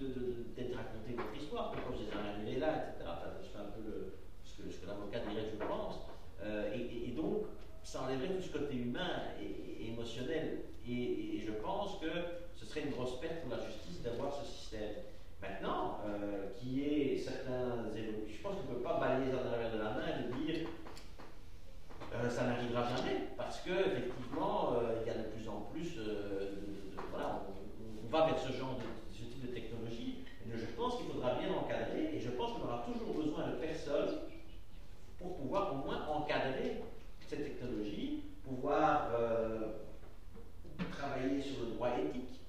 [SPEAKER 3] d'être raconté votre histoire, pourquoi vous êtes arrivé là, etc. Enfin, je fais un peu ce que, l'avocat dirait, je pense. Euh, et, donc, ça enlèverait tout ce côté humain et, émotionnel. Et, je pense que ce serait une grosse perte pour la justice d'avoir ce système. Maintenant, euh, qui est certains évolutions, je pense qu'on ne peut pas balayer ça la de la main et dire euh, ça n'arrivera jamais, parce que effectivement, il y a de plus en plus de, voilà, on, va vers ce genre de ce type de technologie. Mais je pense qu'il faudra bien encadrer, et je pense qu'on aura toujours besoin de personnes pour pouvoir au moins encadrer cette technologie, pouvoir euh, travailler sur le droit éthique,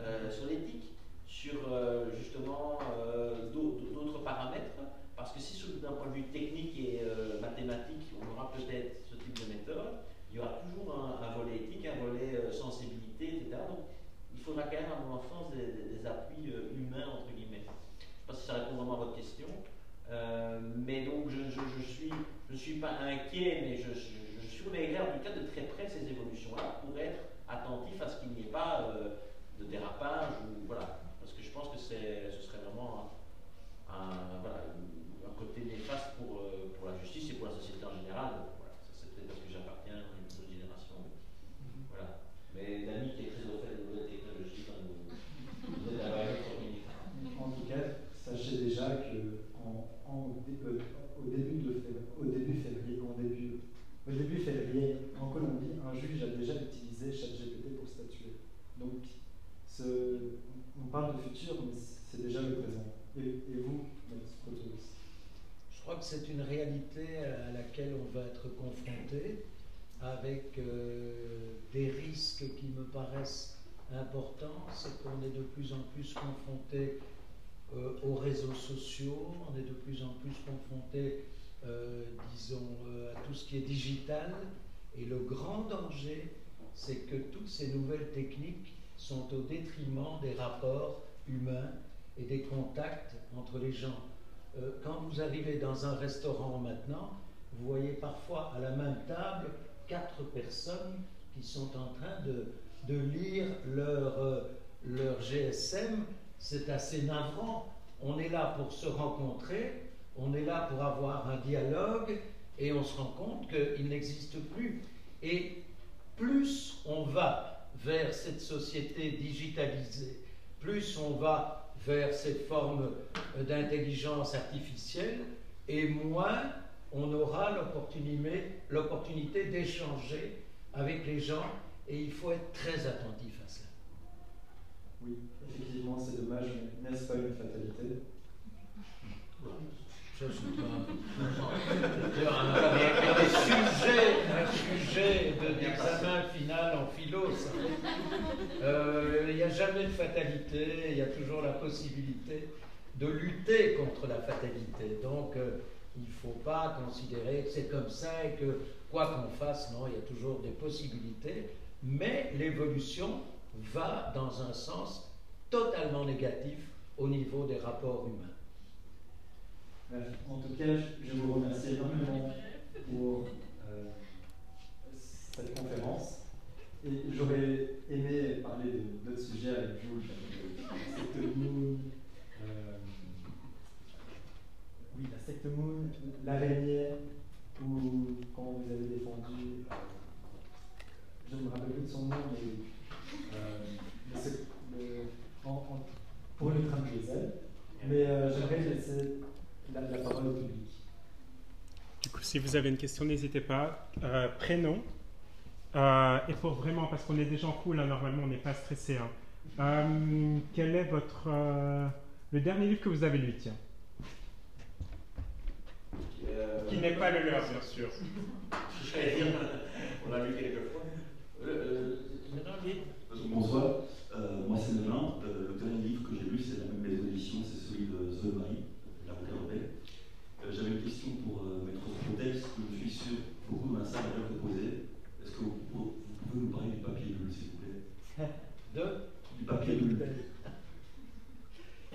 [SPEAKER 3] euh, sur l'éthique, sur euh, justement d'autres paramètres, parce que si d'un point de vue technique et mathématique, on aura peut-être ce type de méthode, il y aura toujours un, volet éthique, un volet sensibilité, etc. Donc il faudra quand même, à mon enfance, des, appuis humains, entre guillemets. Je ne sais pas si ça répond vraiment à votre question. Euh, mais donc, je ne je, suis, je suis pas inquiet, mais je, je, surveillerai en tout cas de très près ces évolutions-là pour être attentif à ce qu'il n'y ait pas euh, de dérapage. Ou, voilà, parce que je pense que ce serait vraiment un, voilà, côté néfaste pour, euh, pour la justice et pour la société en général. voilà, ça c'est peut-être parce que j'appartiens à une autre génération. Voilà. Mais Dani qui est très au fait de nouvelles technologies, vous, vous êtes
[SPEAKER 2] En tout cas, sachez déjà que euh, au, début de, février, au début, février, en Colombie, un juge a déjà utilisé ChatGPT pour statuer. Donc, on parle de futur, mais c'est déjà le présent. Et, vous,
[SPEAKER 1] Je crois que c'est une réalité à laquelle on va être confronté, avec euh, des risques qui me paraissent importants. C'est qu'on est de plus en plus confronté euh, aux réseaux sociaux, on est de plus en plus confronté, euh, disons, à tout ce qui est digital. Et le grand danger, c'est que toutes ces nouvelles techniques sont au détriment des rapports humains et des contacts entre les gens. Quand vous arrivez dans un restaurant maintenant, vous voyez parfois à la même table quatre personnes qui sont en train de, de lire leur, leur GSM c'est assez navrant. On est là pour se rencontrer, on est là pour avoir un dialogue, et on se rend compte qu'il n'existe plus. Et plus on va vers cette société digitalisée, plus on va vers cette forme d'intelligence artificielle, et moins on aura l'opportunité d'échanger avec les gens, et il faut être très attentif à cela.
[SPEAKER 2] Oui, effectivement, c'est dommage, mais n'est-ce pas une fatalité?
[SPEAKER 1] Je suis pas. un, sujet, sujet d'examen final en philo, euh, il n'y a jamais de fatalité, il y a toujours la possibilité de lutter contre la fatalité. Donc, euh, il ne faut pas considérer que c'est comme ça et que quoi qu'on fasse, non, il y a toujours des possibilités. Mais l'évolution va dans un sens totalement négatif au niveau des rapports humains.
[SPEAKER 2] En tout cas, je vous remercie énormément pour euh, cette conférence. Et j'aurais aimé parler d'autres sujets avec vous, la secte Moon, oui, la secte Moon, l'araignée, ou quand vous avez défendu, euh, je ne me rappelle plus de son nom, mais euh, pour le train de diesel. Mais euh, j'aimerais laisser la, parole au public.
[SPEAKER 5] Du coup, si vous avez une question, n'hésitez pas. Euh, et pour vraiment, parce qu'on est déjà en cours, là, normalement, on n'est pas stressé. Hein. quel est votre. le dernier livre que vous avez lu, tiens? Qui n'est pas le leur, bien sûr.
[SPEAKER 3] J'allais dire, on l'a vu quelques fois. Euh, vite.
[SPEAKER 6] Bonsoir, euh, moi c'est. Euh, le dernier livre que j'ai lu, c'est la même maison d'édition, c'est celui de Zoé Marie, l'avocat rebelle. Euh, J'avais une question pour euh, Maître Protex, que je suis sûr beaucoup dans la salle à poser. Est-ce que vous, vous pouvez nous parler du papier bulle, s'il vous plaît
[SPEAKER 1] De
[SPEAKER 6] Du papier bulle.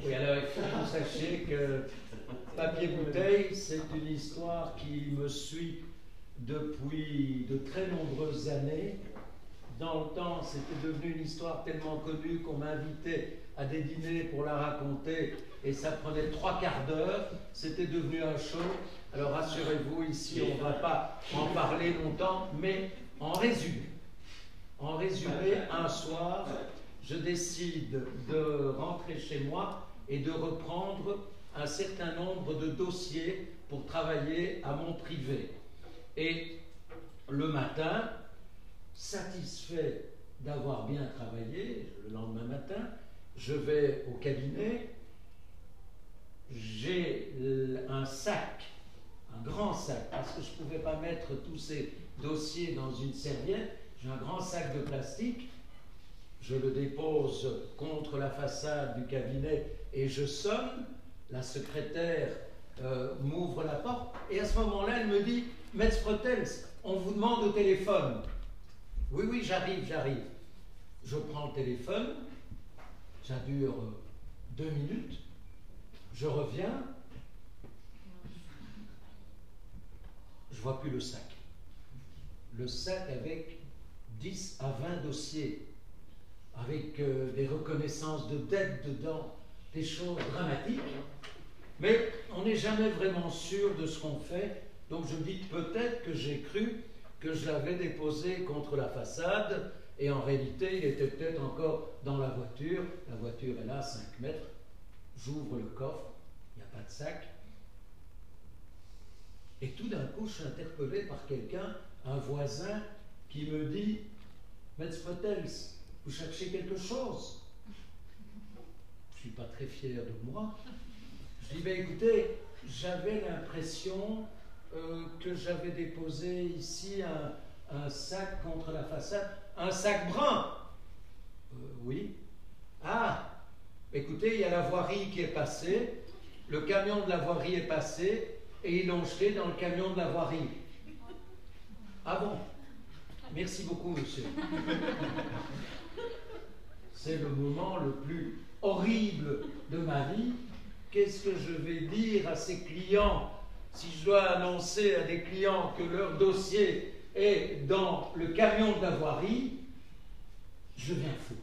[SPEAKER 1] Oui, alors il faut que vous sachiez que Papier Bouteille, c'est une histoire qui me suit depuis de très nombreuses années. Dans le temps, c'était devenu une histoire tellement connue qu'on m'invitait à des dîners pour la raconter et ça prenait trois quarts d'heure. C'était devenu un show. Alors rassurez-vous, ici, on ne va pas en parler longtemps, mais en résumé, un soir, je décide de rentrer chez moi et de reprendre un certain nombre de dossiers pour travailler à mon privé. Et le matin, satisfait d'avoir bien travaillé, le lendemain matin, je vais au cabinet, j'ai un sac, un grand sac, parce que je ne pouvais pas mettre tous ces dossiers dans une serviette, j'ai un grand sac de plastique, je le dépose contre la façade du cabinet et je sonne, la secrétaire euh, m'ouvre la porte, et à ce moment-là, elle me dit, Maître Frotels, on vous demande au téléphone. Oui, oui, j'arrive, j'arrive. Je prends le téléphone, ça dure euh, deux minutes, je reviens, je vois plus le sac. Le sac avec 10 à 20 dossiers, avec euh, des reconnaissances de dettes dedans, des choses dramatiques. Mais on n'est jamais vraiment sûr de ce qu'on fait. Donc je me dis peut-être que j'ai cru que je l'avais déposé contre la façade et en réalité il était peut-être encore dans la voiture. La voiture est là, 5 mètres. J'ouvre le coffre, il n'y a pas de sac. Et tout d'un coup, je suis interpellé par quelqu'un, un voisin, qui me dit Maître Hotels, vous cherchez quelque chose? Je ne suis pas très fier de moi. Je dis ben, écoutez, j'avais l'impression euh, que j'avais déposé ici un, un, sac contre la façade, un sac brun. Euh, oui. Ah, écoutez, il y a la voirie qui est passée, le camion de la voirie est passé, et ils l'ont jeté dans le camion de la voirie. Ah bon? Merci beaucoup, monsieur. C'est le moment le plus horrible de ma vie. Qu'est-ce que je vais dire à ces clients si je dois annoncer à des clients que leur dossier est dans le camion de la voirie? Je deviens fou.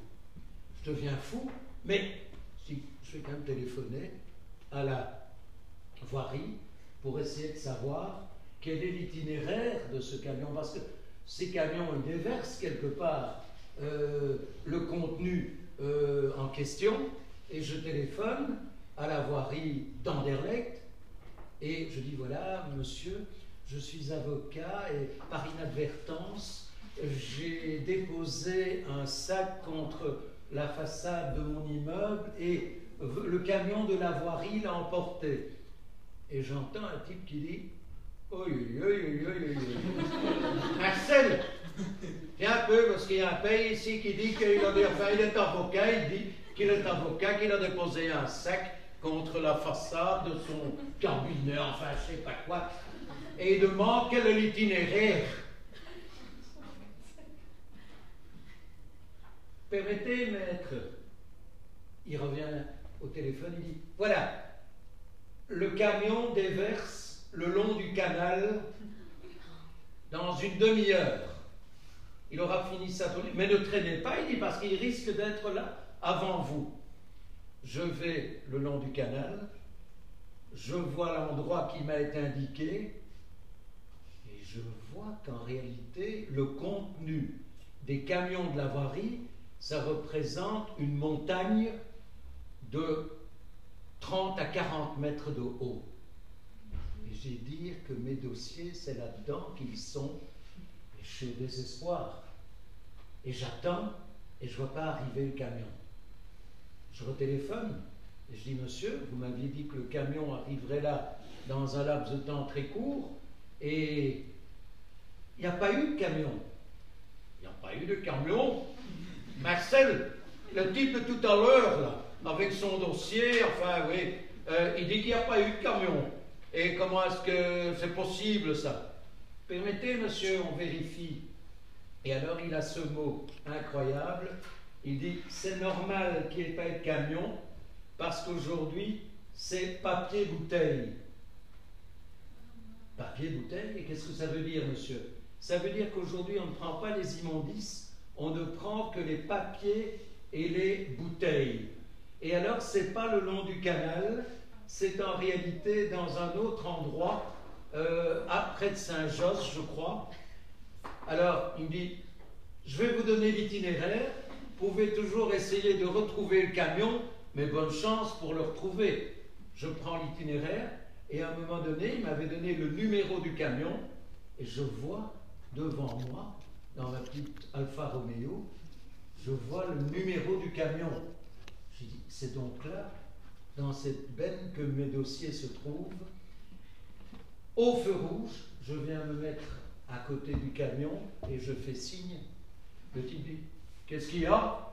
[SPEAKER 1] Je deviens fou, mais si je vais quand même téléphoner à la voirie pour essayer de savoir quel est l'itinéraire de ce camion, parce que ces camions ils déversent quelque part euh, le contenu euh, en question, et je téléphone à la voirie d'Anderlecht, et je dis voilà, monsieur, je suis avocat, et par inadvertance, j'ai déposé un sac contre la façade de mon immeuble, et le camion de la voirie l'a emporté. Et j'entends un type qui dit Oi. Marcel, viens un peu, parce qu'il y a un pays ici qui dit qu'il a est avocat, il dit qu'il est avocat, qu'il a déposé un sac contre la façade de son cabinet, enfin, je sais pas quoi, et il demande quel est l'itinéraire. Permettez, maître. Il revient au téléphone, il dit Voilà, le camion déverse le long du canal dans une demi-heure. Il aura fini sa tournée. Mais ne traînez pas, il dit, parce qu'il risque d'être là avant vous. Je vais le long du canal, je vois l'endroit qui m'a été indiqué, et je vois qu'en réalité, le contenu des camions de la voirie, ça représente une montagne de 30 à 40 mètres de haut. J'ai dire que mes dossiers, c'est là-dedans qu'ils sont. Et je suis au désespoir. Et j'attends et je ne vois pas arriver le camion. Je retéléphone et je dis Monsieur, vous m'aviez dit que le camion arriverait là dans un laps de temps très court et Il n'y a pas eu de camion. Il n'y a pas eu de camion. Marcel, le type tout à l'heure, là, avec son dossier, enfin, oui, euh, il dit qu'il n'y a pas eu de camion. Et comment est-ce que c'est possible, ça? Permettez, monsieur, on vérifie. Et alors, il a ce mot incroyable. Il dit c'est normal qu'il n'y ait pas de camion parce qu'aujourd'hui, c'est papier-bouteille. Papier-bouteille, et qu'est-ce que ça veut dire, monsieur? Ça veut dire qu'aujourd'hui, on ne prend pas les immondices, on ne prend que les papiers et les bouteilles. Et alors, c'est pas le long du canal, c'est en réalité dans un autre endroit, euh, près de Saint-Josse, je crois. Alors, il me dit, je vais vous donner l'itinéraire, vous pouvez toujours essayer de retrouver le camion, mais bonne chance pour le retrouver. Je prends l'itinéraire, et à un moment donné, il m'avait donné le numéro du camion, et je vois devant moi, dans la petite Alfa Romeo, je vois le numéro du camion. J'ai dit, c'est donc là, dans cette benne, que mes dossiers se trouvent. Au feu rouge, je viens me mettre à côté du camion et je fais signe. Le type qu'est-ce qu'il y a?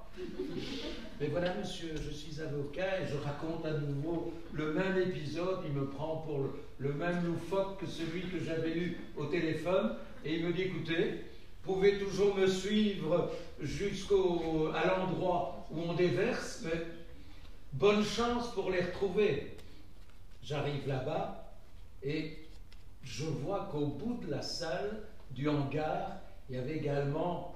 [SPEAKER 1] Mais voilà, monsieur, je suis avocat et je raconte à nouveau le même épisode. Il me prend pour le, même loufoque que celui que j'avais eu au téléphone. Et il me dit écoutez, pouvez toujours me suivre jusqu'au à l'endroit où on déverse, mais bonne chance pour les retrouver. J'arrive là-bas et je vois qu'au bout de la salle du hangar, il y avait également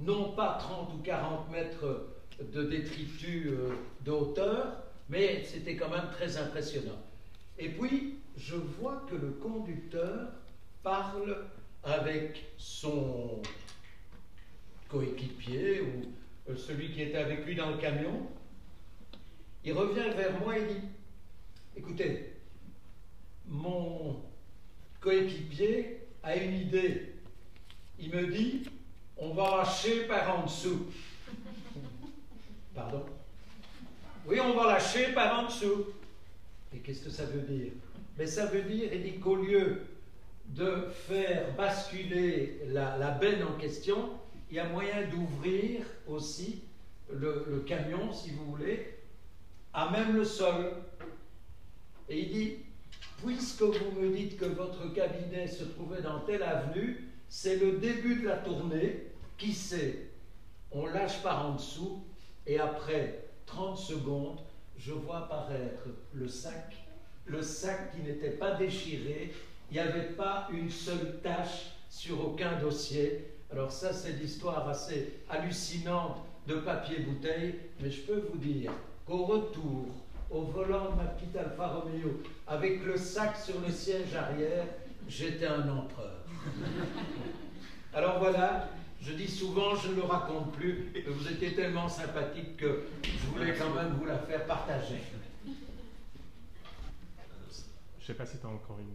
[SPEAKER 1] non pas 30 ou 40 mètres de détritus euh, de hauteur, mais c'était quand même très impressionnant. Et puis, je vois que le conducteur parle avec son coéquipier ou euh, celui qui était avec lui dans le camion. Il revient vers moi et dit, écoutez, mon coéquipier a une idée. Il me dit, on va lâcher par en dessous. Pardon? Oui, on va lâcher par en dessous. Et qu'est-ce que ça veut dire? Mais ça veut dire, il dit qu'au lieu de faire basculer la, benne en question, il y a moyen d'ouvrir aussi le, le, camion, si vous voulez, à même le sol. Et il dit, puisque vous me dites que votre cabinet se trouvait dans telle avenue, c'est le début de la tournée, qui sait? On lâche par en dessous et après 30 secondes, je vois apparaître le sac, le sac qui n'était pas déchiré, il n'y avait pas une seule tache sur aucun dossier. Alors ça, c'est l'histoire assez hallucinante de papier bouteille, mais je peux vous dire qu'au retour, au volant de ma petite Alfa Romeo, avec le sac sur le siège arrière, j'étais un empereur. Alors voilà, je dis souvent, je ne le raconte plus, mais vous étiez tellement sympathique que je voulais quand même vous la faire partager. Je
[SPEAKER 5] ne sais pas si tu as encore une.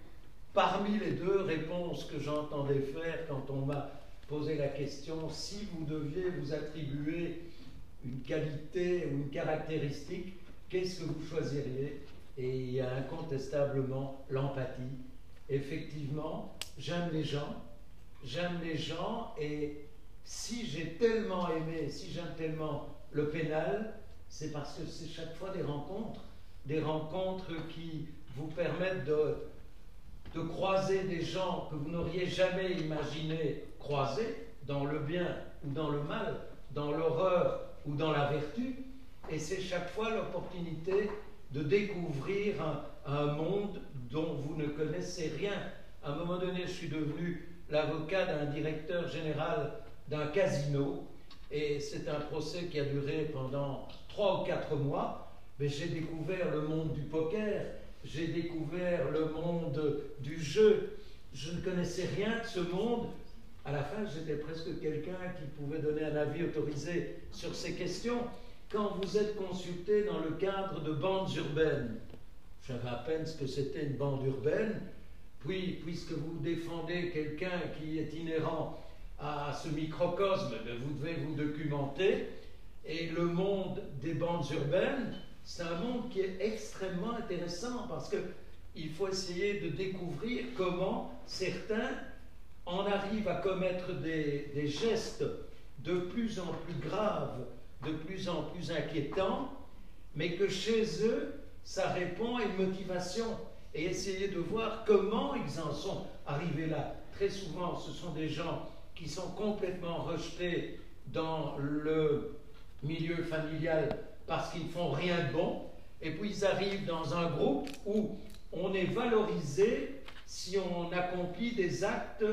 [SPEAKER 1] parmi les deux réponses que j'entendais faire quand on m'a posé la question, si vous deviez vous attribuer une qualité ou une caractéristique, qu'est-ce que vous choisiriez? Et il y a incontestablement l'empathie. Effectivement, j'aime les gens, j'aime les gens, et si j'ai tellement aimé, si j'aime tellement le pénal, c'est parce que c'est chaque fois des rencontres, des rencontres qui vous permettent de, de croiser des gens que vous n'auriez jamais imaginé croiser, dans le bien ou dans le mal, dans l'horreur ou dans la vertu, et c'est chaque fois l'opportunité de découvrir un, monde dont vous ne connaissez rien. À un moment donné, je suis devenu l'avocat d'un directeur général d'un casino. Et c'est un procès qui a duré pendant trois ou quatre mois. Mais j'ai découvert le monde du poker, j'ai découvert le monde du jeu. Je ne connaissais rien de ce monde. À la fin, j'étais presque quelqu'un qui pouvait donner un avis autorisé sur ces questions. Quand vous êtes consulté dans le cadre de bandes urbaines, je savais à peine ce que c'était une bande urbaine, puis puisque vous défendez quelqu'un qui est inhérent à ce microcosme, ben, vous devez vous documenter. Et le monde des bandes urbaines, c'est un monde qui est extrêmement intéressant parce qu'il faut essayer de découvrir comment certains en arrivent à commettre des, des gestes de plus en plus graves, de plus en plus inquiétants, mais que chez eux, ça répond à une motivation. Et essayer de voir comment ils en sont arrivés là. Très souvent, ce sont des gens qui sont complètement rejetés dans le milieu familial parce qu'ils font rien de bon, et puis ils arrivent dans un groupe où on est valorisé si on accomplit des actes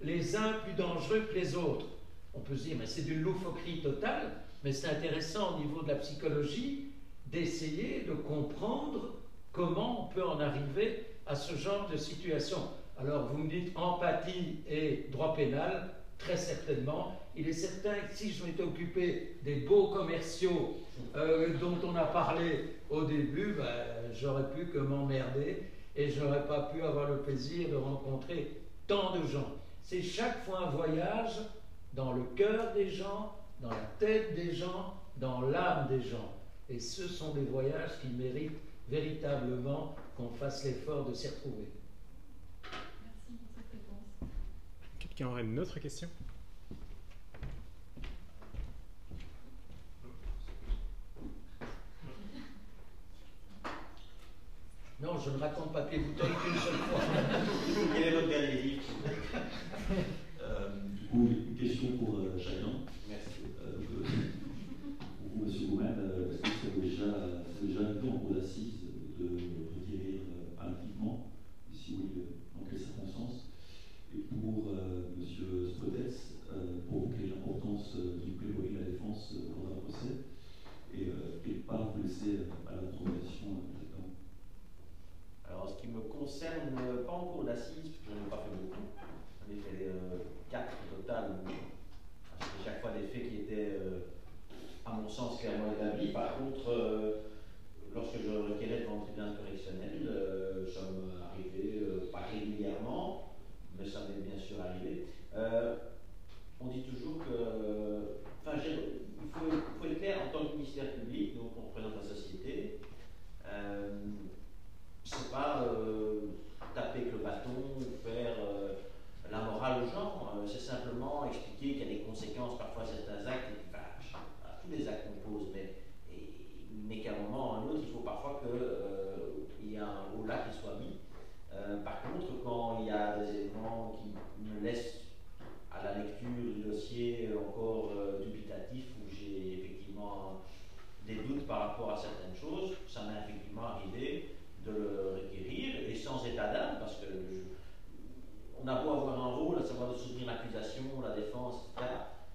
[SPEAKER 1] les uns plus dangereux que les autres. On peut se dire, mais c'est d'une loufoquerie totale, mais c'est intéressant au niveau de la psychologie d'essayer de comprendre comment on peut en arriver à ce genre de situation. Alors vous me dites empathie et droit pénal, très certainement. Il est certain que si je m'étais occupé des beaux commerciaux euh, dont on a parlé au début, ben, j'aurais pu que m'emmerder et je n'aurais pas pu avoir le plaisir de rencontrer tant de gens. C'est chaque fois un voyage dans le cœur des gens, dans la tête des gens, dans l'âme des gens. Et ce sont des voyages qui méritent véritablement qu'on fasse l'effort de s'y retrouver.
[SPEAKER 5] Merci pour cette réponse. Quelqu'un aurait une autre question?
[SPEAKER 1] Non, je ne raconte pas tes bouteilles qu'une seule fois.
[SPEAKER 3] Quel est votre dernier livre
[SPEAKER 6] euh, Du coup, une question pour euh.
[SPEAKER 3] Merci.
[SPEAKER 6] Euh, pour vous, Monsieur Goumen, est-ce que c'est déjà, déjà vu en cours d'assises de requérir politiquement Et si oui, dans quelles circonstances Et pour Monsieur Spotets, pour vous, quelle est l'importance du plaidoyer de la défense dans un procès Et quelle part vous laissez à la recommandation
[SPEAKER 3] alors, ce qui me concerne, pas en cours d'assises, je n'en ai pas fait beaucoup. J'en ai fait euh, quatre au total. C'était chaque fois des faits qui étaient, euh, à mon sens, clairement établis. Par contre, euh, lorsque je requérais devant le tribunal correctionnel, ça m'est arrivé, pas régulièrement, mais ça m'est bien sûr arrivé dit toujours que. Enfin, il faut, il faut, être clair en tant que ministère public, donc on représente la société c'est pas euh, taper avec le bâton ou faire euh, la morale aux gens. Euh, c'est simplement expliquer qu'il y a des conséquences parfois à certains actes, et, enfin, à tous les actes qu'on pose, mais, mais qu'à un moment ou à un autre, il faut parfois qu'il y ait un haut là qui soit mis. par contre, quand il y a des éléments qui me laissent à la lecture du dossier encore dubitatif, où j'ai effectivement des doutes par rapport à certaines choses, ça m'est effectivement arrivé de le requérir, et sans état d'âme, parce que on a beau avoir un rôle, à savoir de soutenir l'accusation, la défense, etc.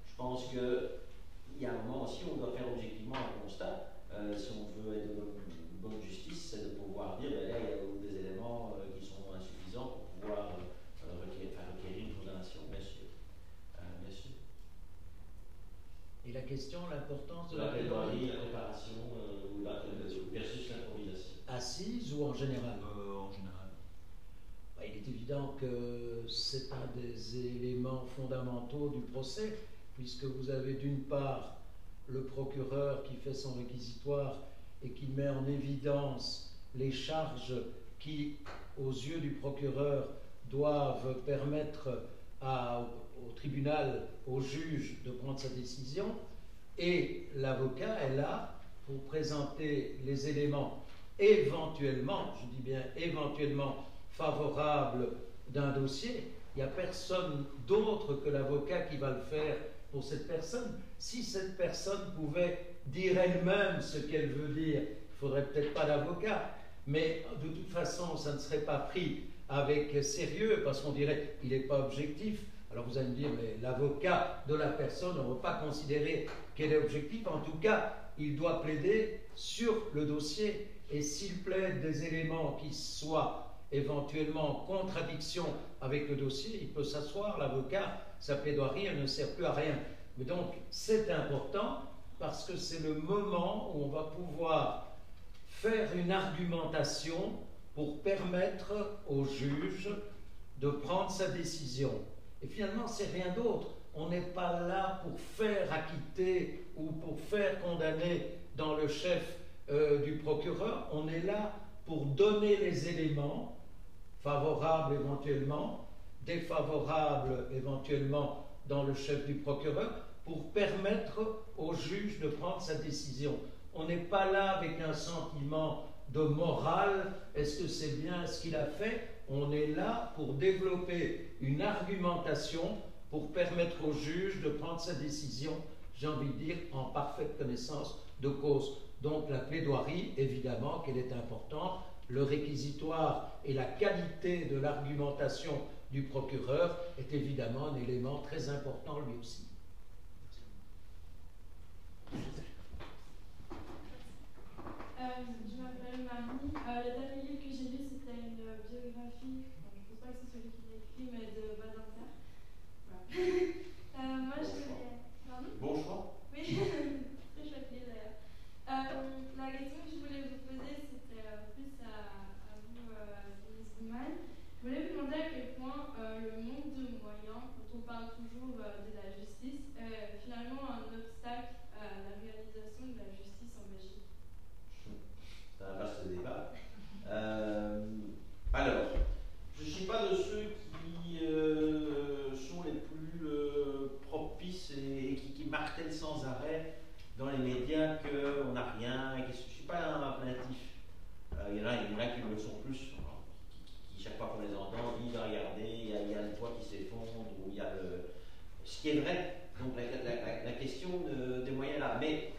[SPEAKER 3] Je pense qu'il y a un moment aussi où on doit faire objectivement un constat. Euh, si on veut être de bonne justice, c'est de pouvoir dire, ben là, il y a des éléments euh, qui sont insuffisants pour pouvoir euh, requérir, requérir, une condamnation, bien sûr. bien sûr.
[SPEAKER 1] Et la question, l'importance de
[SPEAKER 3] la,
[SPEAKER 1] la
[SPEAKER 3] plaidoirie, la préparation ou la versus l'improvisation
[SPEAKER 1] assise ou en général
[SPEAKER 6] euh, En général.
[SPEAKER 1] Bah, il est évident que c'est un des éléments fondamentaux du puisque vous avez d'une part le procureur qui fait son réquisitoire et qui met en évidence les charges qui, aux yeux du procureur, doivent permettre au tribunal, au juge de prendre sa décision, et l'avocat est là pour présenter les éléments éventuellement, je dis bien éventuellement, favorable d'un dossier, n'y a personne d'autre que l'avocat qui va le faire pour cette personne. Si cette personne pouvait dire elle-même ce qu'elle veut dire, il faudrait peut-être pas l'avocat, mais de toute façon, ça ne serait pas pris avec sérieux, parce qu'on dirait il n'est pas objectif. Alors vous allez me dire, mais l'avocat de la personne, on ne va pas considérer qu'elle est objective. En tout cas, il doit plaider sur le dossier. Et s'il plaide des éléments qui soient éventuellement en contradiction avec le dossier, il peut s'asseoir, l'avocat, sa plaidoirie, elle ne sert plus à rien. Mais donc, c'est important parce que c'est le moment où on va pouvoir faire une argumentation pour permettre au juge de prendre sa décision. Et finalement, c'est rien d'autre. On n'est pas là pour faire acquitter ou pour faire condamner dans le chef euh, du procureur. On est là pour donner les éléments favorables éventuellement, défavorables éventuellement dans le chef du procureur, pour permettre au juge de prendre sa décision. On n'est pas là avec un sentiment de morale, est-ce que c'est bien ce qu'il a fait? On est là pour développer une argumentation pour permettre au juge de prendre sa décision, j'ai envie de dire, en parfaite connaissance de cause. Donc la plaidoirie, évidemment qu'elle est importante, le réquisitoire et la qualité de l'argumentation du procureur est évidemment un élément très important lui aussi.
[SPEAKER 7] Euh, je m'appelle Marie. Euh, le dernier livre que j'ai lu, c'était une biographie, enfin, je ne pense pas que c'est celui qui l'a écrit, mais de Badinter. Voilà. euh, moi, je voulais. Pardon?
[SPEAKER 3] Bon choix.
[SPEAKER 7] Oui, très chouette d'ailleurs. Euh, la question que je voulais vous poser, c'était euh, plus à, à vous, Je voulais vous demander à quel point euh, le manque de moyens, dont on parle toujours euh, de la justice, est finalement un obstacle à la réalisation de la justice en Belgique.
[SPEAKER 3] C'est un vaste débat. Euh, alors, je ne suis pas de ceux qui sont les plus propices et, qui, qui martèlent sans arrêt dans les médias qu'on n'a rien. je ne suis pas un plaintif. Il y en a qui le sont plus, qui, qui- qui, chaque fois qu'on les entend, disent Ah, regardez, il y, a, il y a le toit qui s'effondre, ou il y a le. Ce qui est vrai. Donc la, question de- des moyens là. Mais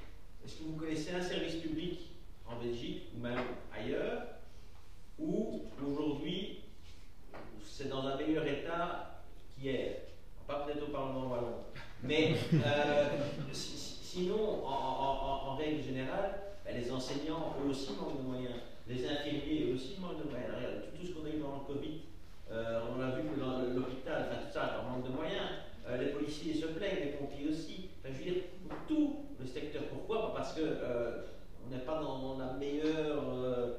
[SPEAKER 3] est-ce que vous connaissez un service public en Belgique ou même ailleurs, où aujourd'hui c'est dans un meilleur état qu'hier? Pas peut-être au Parlement wallon. Mais euh, si- si- sinon, en règle générale, ben, les enseignants eux aussi manquent de moyens. Les infirmiers aussi manquent de moyens. Regarde, tout, ce qu'on a eu dans le Covid, euh, on a vu que dans l'hôpital, enfin tout ça, manque de moyens. Euh, les policiers se plaignent, les pompiers aussi. Enfin, je veux dire, tout le secteur. Pourquoi? Parce que euh, on n'est pas dans la meilleure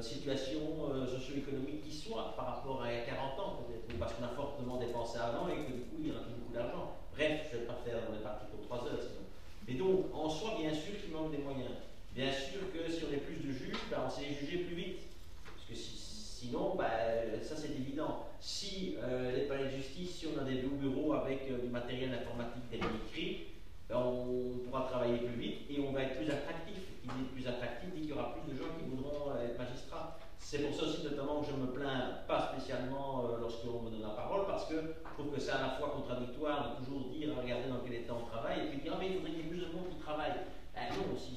[SPEAKER 3] situation socio-économique qui soit par rapport à il y a 40 ans peut-être, ou parce qu'on a fortement dépensé avant et que du coup il y a plus beaucoup d'argent. Bref, je ne vais pas faire, on est parti pour 3 heures sinon. Mais donc, en soi, bien sûr qu'il manque des moyens. Bien sûr que si on est plus de juges, ben, on sait juger plus vite. Parce que si- sinon, ben, ça c'est évident. Si euh, les palais de justice, si on a des beaux bureaux avec euh, du matériel informatique écrit, ben, on pourra travailler plus vite et on va être plus attractif. Qui dit plus attractif dit qu'il y aura plus de gens qui voudront euh, être magistrats. C'est pour ça aussi notamment que je me plains pas spécialement euh, lorsqu'on me donne la parole parce que je trouve que c'est à la fois contradictoire de toujours dire regardez dans quel état on travaille et puis dire ah mais il faudrait qu'il y ait plus de monde qui travaille. Non, si,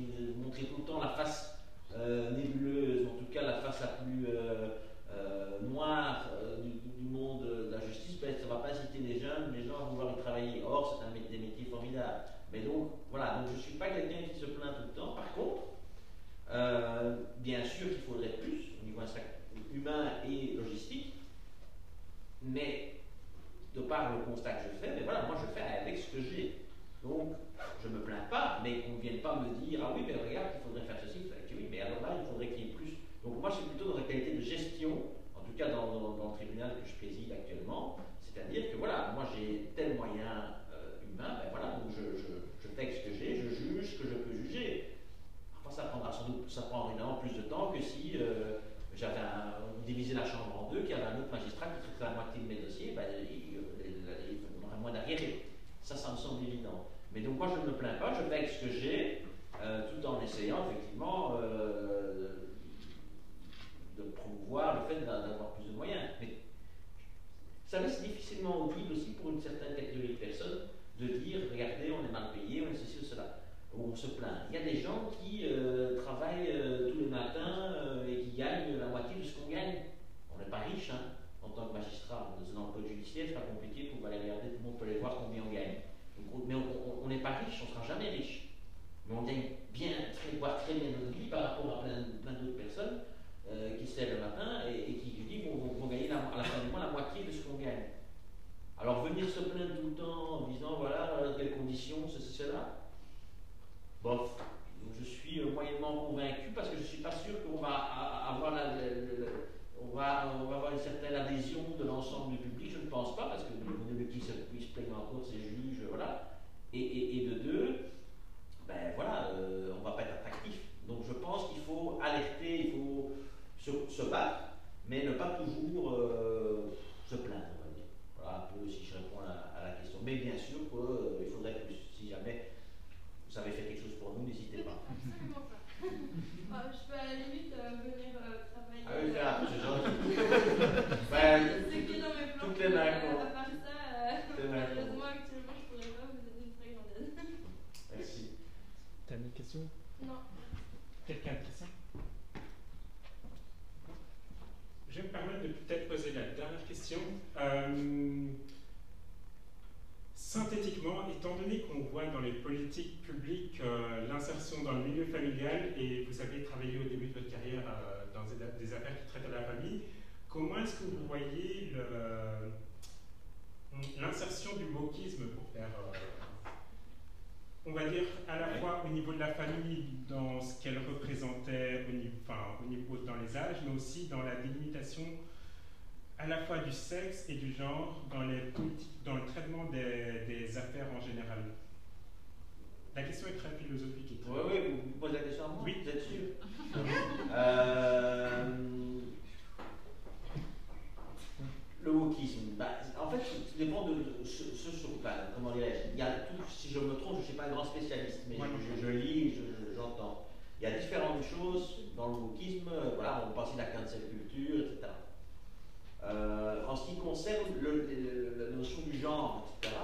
[SPEAKER 3] si vous montrez tout le temps la face euh, nébuleuse, en tout cas la face la plus euh, euh, noire du, monde de la justice, ça ne va pas inciter les jeunes, les gens à vouloir y travailler. Or, c'est un des métiers formidables. Mais donc, voilà, donc je ne suis pas quelqu'un qui se plaint tout le temps. Par contre, bien sûr qu'il faudrait plus au niveau humain et logistique, mais de par le constat que je fais, mais voilà, moi je fais avec ce que j'ai. Donc, je ne me plains pas, mais qu'on ne vienne pas me dire Ah oui, mais regarde, il faudrait faire ceci, il faudrait que oui, mais alors là, il faudrait qu'il y ait plus. Donc, moi, suis plutôt dans la qualité de gestion, en tout cas dans, le tribunal que je préside actuellement, c'est-à-dire que voilà, moi j'ai tel moyen euh, humain, ben voilà, donc je, je, ce que j'ai, je juge ce que je peux juger. Parfois, ça prendra sans doute, ça plus de temps que si euh, j'avais divisait la chambre en deux, qu'il y avait un autre magistrat qui traitait la moitié de mes dossiers, ben, il- il aurait moins d'arriérés. Ça, ça me semble évident. Mais donc moi, je ne me plains pas, je fais ce que j'ai, euh, tout en essayant effectivement euh, de promouvoir le fait d'a- d'avoir plus de moyens. Mais savez, c'est difficilement audible aussi pour une certaine catégorie de personnes de dire regardez, on est mal payé, on est ceci ou cela, ou on se plaint. Il y a des gens qui euh, travaillent tous les matins et qui gagnent la moitié de ce qu'on gagne. n'est pas riche, hein, en tant que magistrat, dans un code judiciaire, c'est pas compliqué pour aller regarder, tout le monde peut aller voir combien on gagne. Mais on n'est pas riche, on ne sera jamais riche. Mais on gagne bien, très, voire très bien notre vie par rapport à plein, d'autres personnes euh, qui se lèvent le matin et, qui, disent vont, vont, gagner à la fin du mois la moitié de ce qu'on gagne. Alors venir se plaindre tout le temps en disant voilà, quelles conditions, ceci, cela, bon, je suis moyennement convaincu parce que je ne suis pas sûr qu'on va avoir la, on va, on va avoir une certaine adhésion de l'ensemble du public, je ne pense pas, parce que de qui se, qui se plaignent encore, c'est juges, voilà. Et, et, de deux, ben voilà, euh, on ne va pas être attractif. Donc je pense qu'il faut alerter, il faut se, se, battre, mais ne pas toujours euh, se plaindre, on va dire. Voilà un peu si je réponds à, à la question. Mais bien sûr qu'il euh, faudrait plus, si jamais vous avez fait quelque chose pour nous, n'hésitez pas.
[SPEAKER 7] Absolument pas. je peux à la limite venir travailler.
[SPEAKER 3] Ah oui, c'est gentil.
[SPEAKER 7] ben, c'est qui est dans mes plans.
[SPEAKER 3] Toutes les mains.
[SPEAKER 7] À part ça, malheureusement, actuellement, je ne pourrais pas vous donner une très grande aide.
[SPEAKER 3] Merci.
[SPEAKER 5] T'as une question
[SPEAKER 7] Non.
[SPEAKER 5] Quelqu'un a une question Je vais me permettre de peut-être poser la dernière question. Euh, synthétiquement, étant donné qu'on voit dans les politiques publiques euh, l'insertion dans le milieu familial, et vous avez travaillé au début de votre carrière euh, des, affaires qui traitent de la famille, comment est-ce que vous voyez l'insertion du wokisme pour faire on va dire, à la fois au niveau de la famille, dans ce qu'elle représentait au niveau, enfin, au niveau dans les âges, mais aussi dans la délimitation à la fois du sexe et du genre dans, les dans le traitement des affaires en général? La question est très philosophique.
[SPEAKER 3] Oui, oui, vous posez la question à moi
[SPEAKER 5] Oui.
[SPEAKER 3] Vous êtes sûr euh, le wokisme, bah, en fait, ça dépend de, ce, sur comment dirais-je. Il y a tout, si je me trompe, je ne suis pas un grand spécialiste, mais je, je, lis, j'entends. il y a différentes choses dans le wokisme. Euh, voilà, on pense à la cancel culture, etc. Euh, en ce qui concerne le, la notion du genre, etc.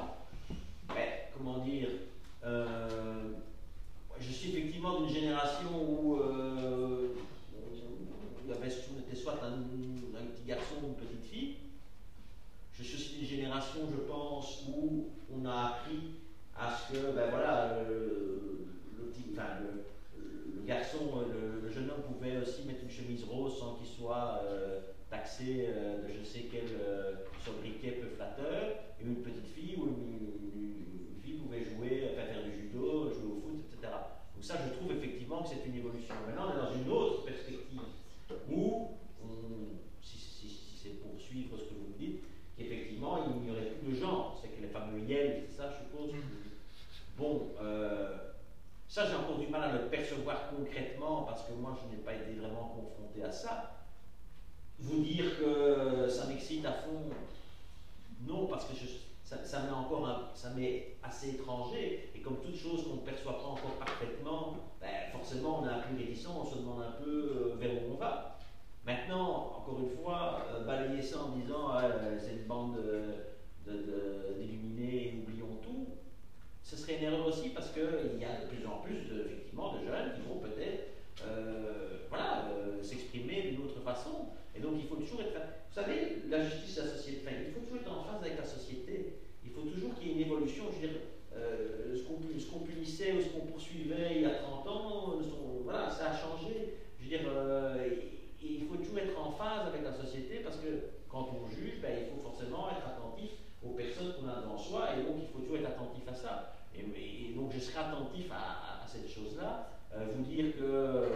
[SPEAKER 3] Ben, comment dire Je suis effectivement d'une génération où avait, on était soit un, petit garçon ou une petite fille. Je suis aussi d'une génération, je pense, où on a appris à ce que, ben voilà, le, garçon, le, jeune homme pouvait aussi mettre une chemise rose sans qu'il soit euh, taxé euh, de je sais quel euh, sobriquet peu flatteur, une petite fille ou une, fille pouvait jouer, faire du judo, jouer au foot, etc. Donc ça, je trouve effectivement que c'est une évolution. Maintenant, on est dans une autre perspective où, si, si c'est pour suivre ce que vous me dites, qu'effectivement, il n'y aurait plus de genre. C'est que les fameux yel, c'est ça, je suppose. Bon, euh, ça, j'ai encore du mal à le percevoir concrètement parce que moi, je n'ai pas été vraiment confronté à ça. Vous dire que ça m'excite à fond, non, parce que ça, ça m'est encore ça m'est assez étranger. Comme toute chose qu'on ne perçoit pas encore parfaitement, ben, forcément, on est un peu réticent, on se demande un peu euh, vers où on va. Maintenant, encore une fois, euh, balayer ça en disant ah, euh, c'est une bande d'illuminés et oublions tout, ce serait une erreur aussi parce qu'il y a de plus en plus de, effectivement, de jeunes qui vont peut-être euh, voilà, s'exprimer d'une autre façon. Et donc il faut toujours être. Vous savez, la justice et la société, enfin, il faut toujours être en phase avec la société. Il faut toujours qu'il y ait une évolution. Je veux dire, ce qu'on punissait ou ce qu'on poursuivait il y a 30 ans, voilà, ça a changé. Je veux dire, il faut toujours être en phase avec la société parce que quand on juge, ben, il faut forcément être attentif aux personnes qu'on a devant soi et donc il faut toujours être attentif à ça. Et, donc je serai à, cette chose-là. Euh, vous dire que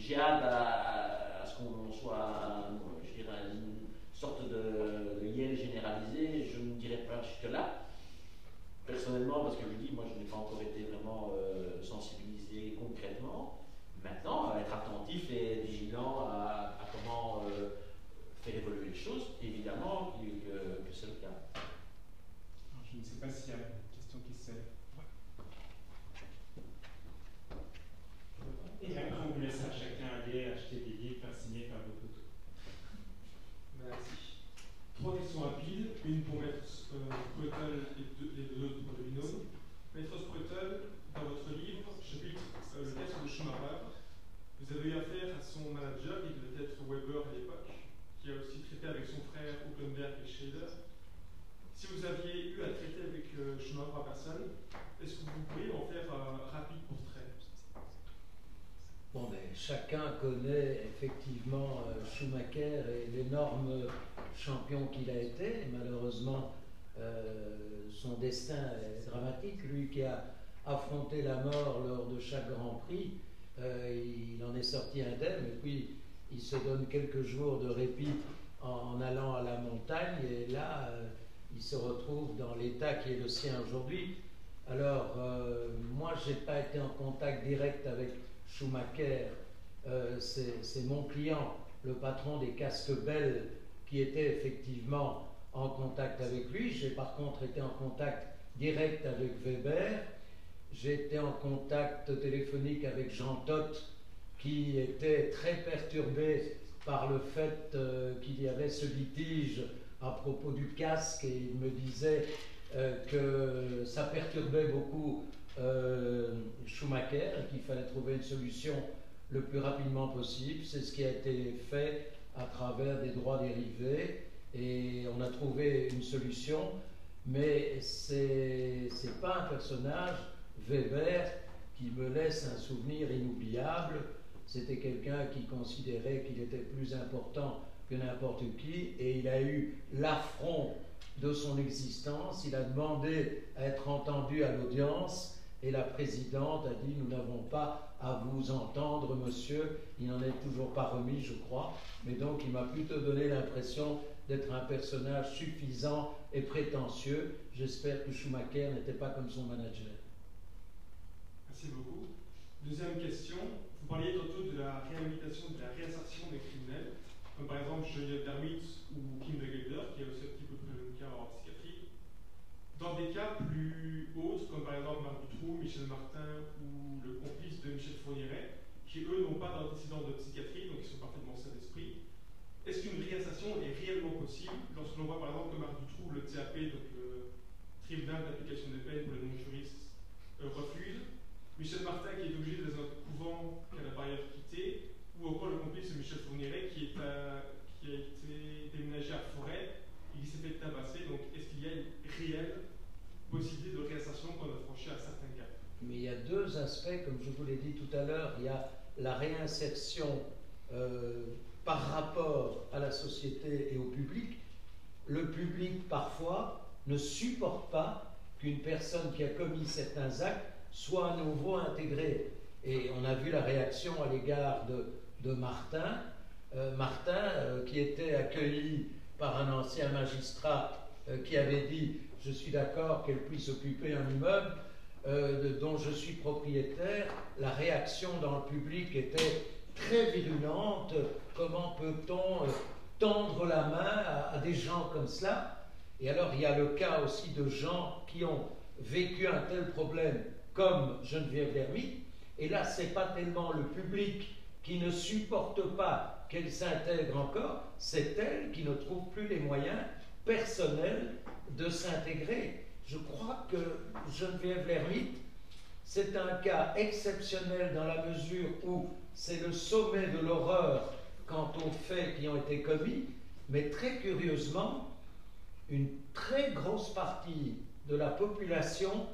[SPEAKER 3] j'ai hâte à, ce qu'on soit, je dirais, une sorte de, de yel généralisé, je ne dirais pas jusque-là. Personnellement, parce que je dis, moi je n'ai pas encore été vraiment euh, sensibilisé concrètement. Maintenant, être attentif et vigilant à, comment euh, faire évoluer les choses, évidemment que, c'est le cas.
[SPEAKER 5] je ne sais pas s'il Et après, on vous laisse à chacun aller acheter des livres, faire signer par vos photos.
[SPEAKER 8] Merci. Trois questions rapides, une pour Maître Spretel et, les deux autres pour le binôme. Maître Spretel, dans votre livre, chapitre euh, Le texte de Schumacher, vous avez eu affaire à son manager, il devait être Weber à l'époque, qui a aussi traité avec son frère Gutenberg et Schrader. Si vous aviez eu à traiter avec euh, Schumacher en personne, est-ce que vous pourriez en faire euh, rapide pour
[SPEAKER 1] chacun connaît effectivement euh, Schumacher et l'énorme champion qu'il a été. Malheureusement, euh, son destin est dramatique. Lui qui a affronté la mort lors de chaque Grand Prix, euh, il en est sorti indemne et puis il se donne quelques jours de répit en, allant à la montagne et là, il se retrouve dans l'état qui est le sien aujourd'hui. Alors, moi, je n'ai pas été en contact direct avec Schumacher euh, c'est mon client, le patron des casques belles, qui était effectivement en contact avec lui. J'ai par contre été en contact direct avec Weber. Été en contact téléphonique avec Jean Todt, qui était très perturbé par le fait euh, qu'il y avait ce litige à propos du casque et il me disait euh, que ça perturbait beaucoup Schumacher et qu'il fallait trouver une solution le plus rapidement possible. C'est ce qui a été fait à travers des droits dérivés et on a trouvé une solution, mais c'est n'est pas un personnage, Weber, qui me laisse un souvenir inoubliable. C'était quelqu'un qui considérait qu'il était plus important que n'importe qui et il a eu l'affront de son existence. Il a demandé à être entendu à l'audience et la présidente a dit Nous n'avons pas à vous entendre, monsieur. Il n'en est toujours pas remis, je crois. Mais donc, il m'a plutôt donné l'impression d'être un personnage suffisant et prétentieux. J'espère que Schumacher n'était pas comme son manager.
[SPEAKER 8] Merci beaucoup. Deuxième question. Vous parliez tantôt de la réhabilitation, de la réinsertion des criminels, comme par exemple Geneviève Dermit ou Kim de qui a aussi un petit peu plus de cas en psychiatrie. Dans des cas plus hauts, comme par exemple Marc Dutroux, Michel Martin ou le complice de Michel Fourniret, qui eux n'ont pas d'antécédents de psychiatrie, donc ils sont parfaitement sains d'esprit, est-ce qu'une réinsertion est réellement possible lorsque l'on voit par exemple que Marc Dutroux, le TAP, donc le tribunal d'application des peines pour les non-juristes, euh, refuse? Michel Martin qui est obligé dans un couvent qu'elle a par ailleurs quitté, ou encore le complice de Michel Fourniret qui, est qui a été déménagé à Forêt et qui s'est fait tabasser. Donc est-ce qu'il y a une réelle possibilité de réinsertion qu'on a franchi à certains cas.
[SPEAKER 1] Mais il y a deux aspects, comme je vous l'ai dit à l'heure. Il y a la réinsertion euh, par rapport à la société et au public. Le public, parfois, ne supporte pas qu'une personne qui a commis certains actes soit à nouveau intégrée. Et on a vu la réaction à l'égard de, de, Martin. Euh, Martin, euh, qui était accueilli par un ancien magistrat qui avait dit je suis d'accord qu'elle puisse occuper un immeuble euh, dont je suis propriétaire, la réaction dans le public était très virulente. Comment peut-on euh, tendre la main à, des gens comme cela? Et alors il y a le cas aussi de gens qui ont vécu un tel problème comme Geneviève Dermy. Et là, ce n'est pas tellement le public qui ne supporte pas qu'elle s'intègre encore, c'est elle qui ne trouve plus les moyens personnels de s'intégrer. Je crois que Geneviève l'ermite, c'est un cas exceptionnel dans la mesure où c'est le sommet de l'horreur quant aux faits qui ont été commis, mais très curieusement, une très grosse partie de la population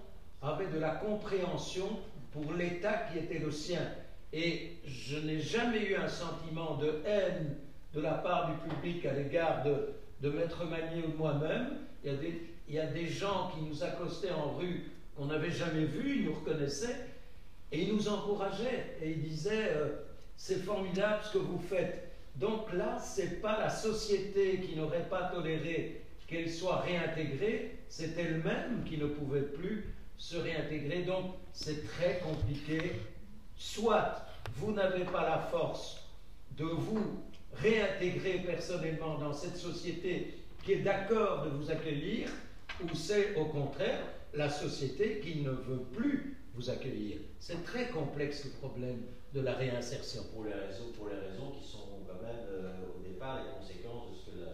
[SPEAKER 1] avait de la compréhension pour l'État qui était le sien. Et je n'ai jamais eu un sentiment de haine de la part du public à l'égard de, de Maître Manier ou de moi-même, il y, a des, il y a des gens qui nous accostaient en rue qu'on n'avait jamais vus, ils nous reconnaissaient et ils nous encourageaient et ils disaient euh, c'est formidable ce que vous faites. Donc là, c'est pas la société qui n'aurait pas toléré qu'elle soit réintégrée, c'est elle-même qui ne pouvait plus se réintégrer. Donc c'est très compliqué. Soit vous n'avez pas la force de vous réintégrer personnellement dans cette société qui est d'accord de vous accueillir, ou c'est au contraire la société qui ne veut plus vous accueillir. C'est très complexe le problème de la réinsertion.
[SPEAKER 3] Pour les raisons, pour les raisons qui sont quand même euh, au départ les conséquences de ce que la,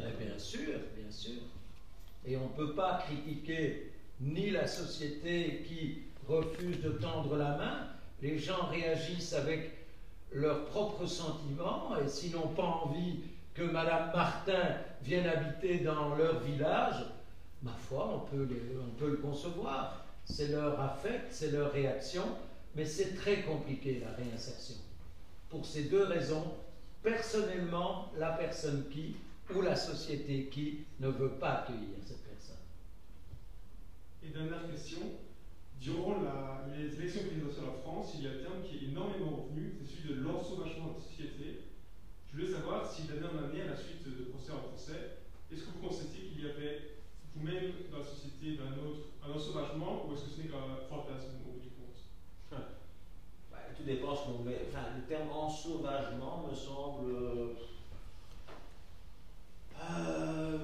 [SPEAKER 3] la
[SPEAKER 1] a Bien sûr, bien sûr. Et on ne peut pas critiquer ni la société qui refuse de tendre la main. Les gens réagissent avec leurs propres sentiments et s'ils n'ont pas envie que Madame Martin vienne habiter dans leur village, ma foi, on peut, le concevoir. C'est leur affect, c'est leur réaction, mais c'est très compliqué la réinsertion. pour ces deux raisons. Personnellement, la personne qui ou la société qui ne veut pas accueillir cette personne.
[SPEAKER 8] Et dernière question. Durant les élections présidentielles en France, il y a un terme qui est énormément revenu, c'est celui de l'ensauvagement de la société. Je voulais savoir si d'année en année, à la suite de procès en procès, est-ce que vous constatez qu'il y avait vous-même dans la société d'un autre un ensauvagement ou est-ce que ce n'est qu'un fantasme au bout du compte
[SPEAKER 3] Ouais, tout dépend ce qu'on met. Enfin, le terme ensauvagement me semble euh, euh,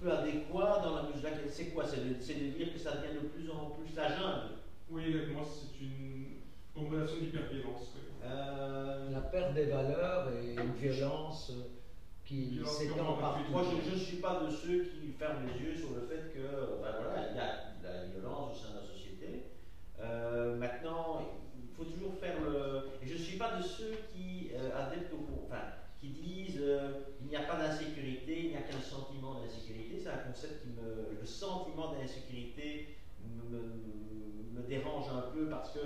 [SPEAKER 3] peu adéquat dans la mesure. laquelle- C'est quoi? C'est de, dire que ça devient de plus en plus la jungle.
[SPEAKER 8] Oui, exactement, c'est une combinaison d'hyperviolence. oui.
[SPEAKER 3] Euh,
[SPEAKER 1] La perte des valeurs et une violence euh, qui s'étend partout.
[SPEAKER 3] Moi, je ne suis pas de ceux qui ferment les yeux sur le fait que, ben voilà, il y a de la violence au sein de la société. Euh, maintenant, il faut toujours faire le. et Je ne suis pas de ceux qui euh, adeptent au. Enfin, qui disent euh, il n'y a pas d'insécurité, il n'y a qu'un sentiment d'insécurité. C'est un concept qui me. Le sentiment d'insécurité me, me- me dérange un peu parce que,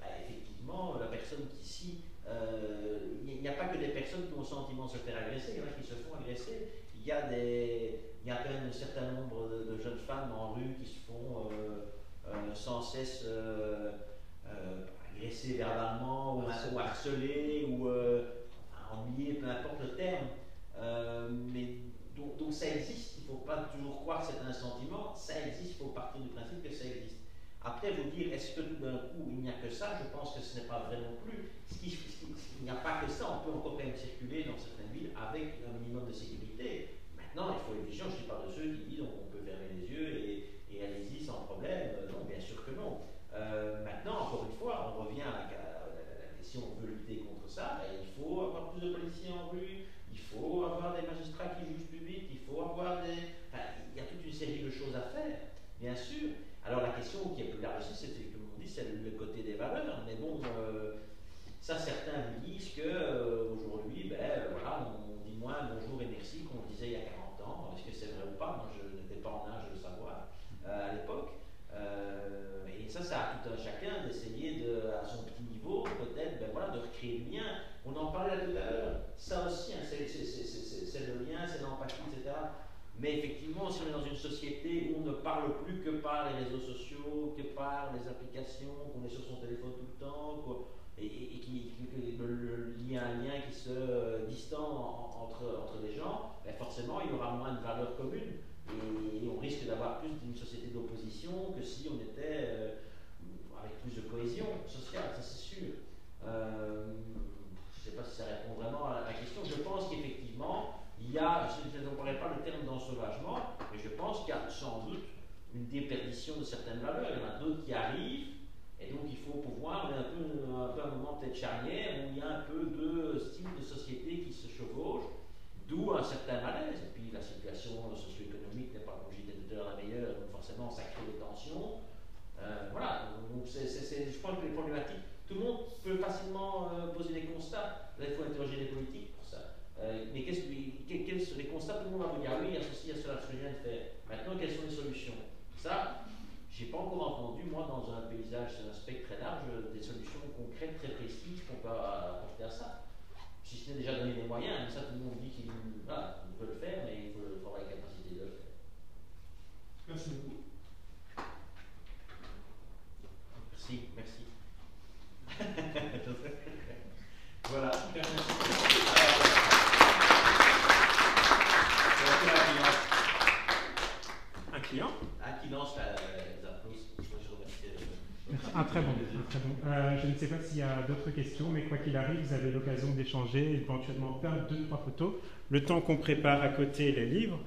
[SPEAKER 3] bah, effectivement, la personne qui ici. Euh, il n'y a pas que des personnes qui ont le sentiment de se faire agresser, il y en a qui se font agresser. Il y a, des, il y a quand même un certain nombre de, de jeunes femmes en rue qui se font euh, euh, sans cesse agresser verbalement ou,
[SPEAKER 1] Harceler.
[SPEAKER 3] ou ennuyer, peu importe le terme. Euh, mais donc, donc ça existe, il ne faut pas toujours croire que c'est un sentiment, ça existe, il faut partir du principe que ça existe. Après, vous dire, est-ce que tout d'un coup il n'y a que ça Je pense que ce n'est pas vrai non plus. Il n'y a pas que ça, on peut encore quand même circuler dans certaines villes avec un minimum de sécurité. Maintenant, il faut être vigilant, je ne suis pas de ceux qui disent on peut fermer les yeux et, et allez-y sans problème. Euh, Non, bien sûr que non. Euh, maintenant, encore une fois, on revient à la, la- si on veut lutter contre ça, ben, il faut avoir plus de policiers en rue, il faut avoir des magistrats qui jugent plus vite, il faut avoir des. Il y a toute une série de choses à faire, bien sûr. Alors la question qui est plus large aussi, c'est comme on dit, c'est le côté des valeurs. Mais bon, euh, ça certains disent que euh, aujourd'hui, ben euh, voilà, on dit moins bonjour et merci qu'on disait il y a 40 ans. Est-ce que c'est vrai ou pas? Moi, je n'étais pas en âge de le savoir à l'époque. Et ça, ça a tout un chacun d'essayer de, à son petit niveau, peut-être, ben voilà, de recréer le lien. On en parlait tout à l'heure. Ça aussi, hein, c'est le lien, c'est l'empathie, etc. Mais effectivement, si on est dans une société où on ne parle plus que par les réseaux sociaux, que par les applications, qu'on est sur son téléphone tout le temps, et, et, et qui, que- que le- le- il y a un lien qui se euh, distend en- en- entre, entre les gens, ben forcément il y aura moins de valeurs communes. Et, on risque d'avoir plus d'une société d'opposition que si on était euh, avec plus de cohésion sociale, ça c'est sûr. Euh, je ne sais pas si ça répond vraiment à la question. Je pense qu'effectivement, il y a, je ne n'emploierai pas le terme d'ensauvagement, mais je pense qu'il y a sans doute une déperdition de certaines valeurs. Il y en a d'autres qui arrivent, et donc il faut pouvoir, on est un peu, un peu un moment peut-être charnière, où il y a un peu de style de société qui se chevauche, d'où un certain malaise. Et puis la situation socio-économique n'est pas, comme je disais tout à la meilleure, donc forcément ça crée des tensions. Euh, voilà, donc c'est- je pense que les problématiques, tout le monde peut facilement euh, poser des constats. Là, il faut interroger les politiques mais qu'est-ce que- que- quels sont les constats Tout le monde va vous dire oui, il y a ceci, il y a cela, ce que je viens de faire. Maintenant, quelles sont les solutions? Ça, j'ai pas encore entendu, moi, dans un paysage, c'est un spectre très large, des solutions concrètes, très précises qu'on peut apporter à ça. Si ce n'est déjà donner des moyens, mais ça, tout le monde dit qu'il il veut le faire, mais il faut, avoir la capacité de le faire.
[SPEAKER 8] Merci beaucoup.
[SPEAKER 3] Merci, merci. voilà.
[SPEAKER 5] Un client
[SPEAKER 3] je remercie. euh,
[SPEAKER 5] Ah, très bon. ah, très bon. Euh, je ne sais pas s'il y a d'autres questions, mais quoi qu'il arrive, vous avez l'occasion d'échanger, éventuellement faire deux, trois photos. Le temps qu'on prépare à côté les livres,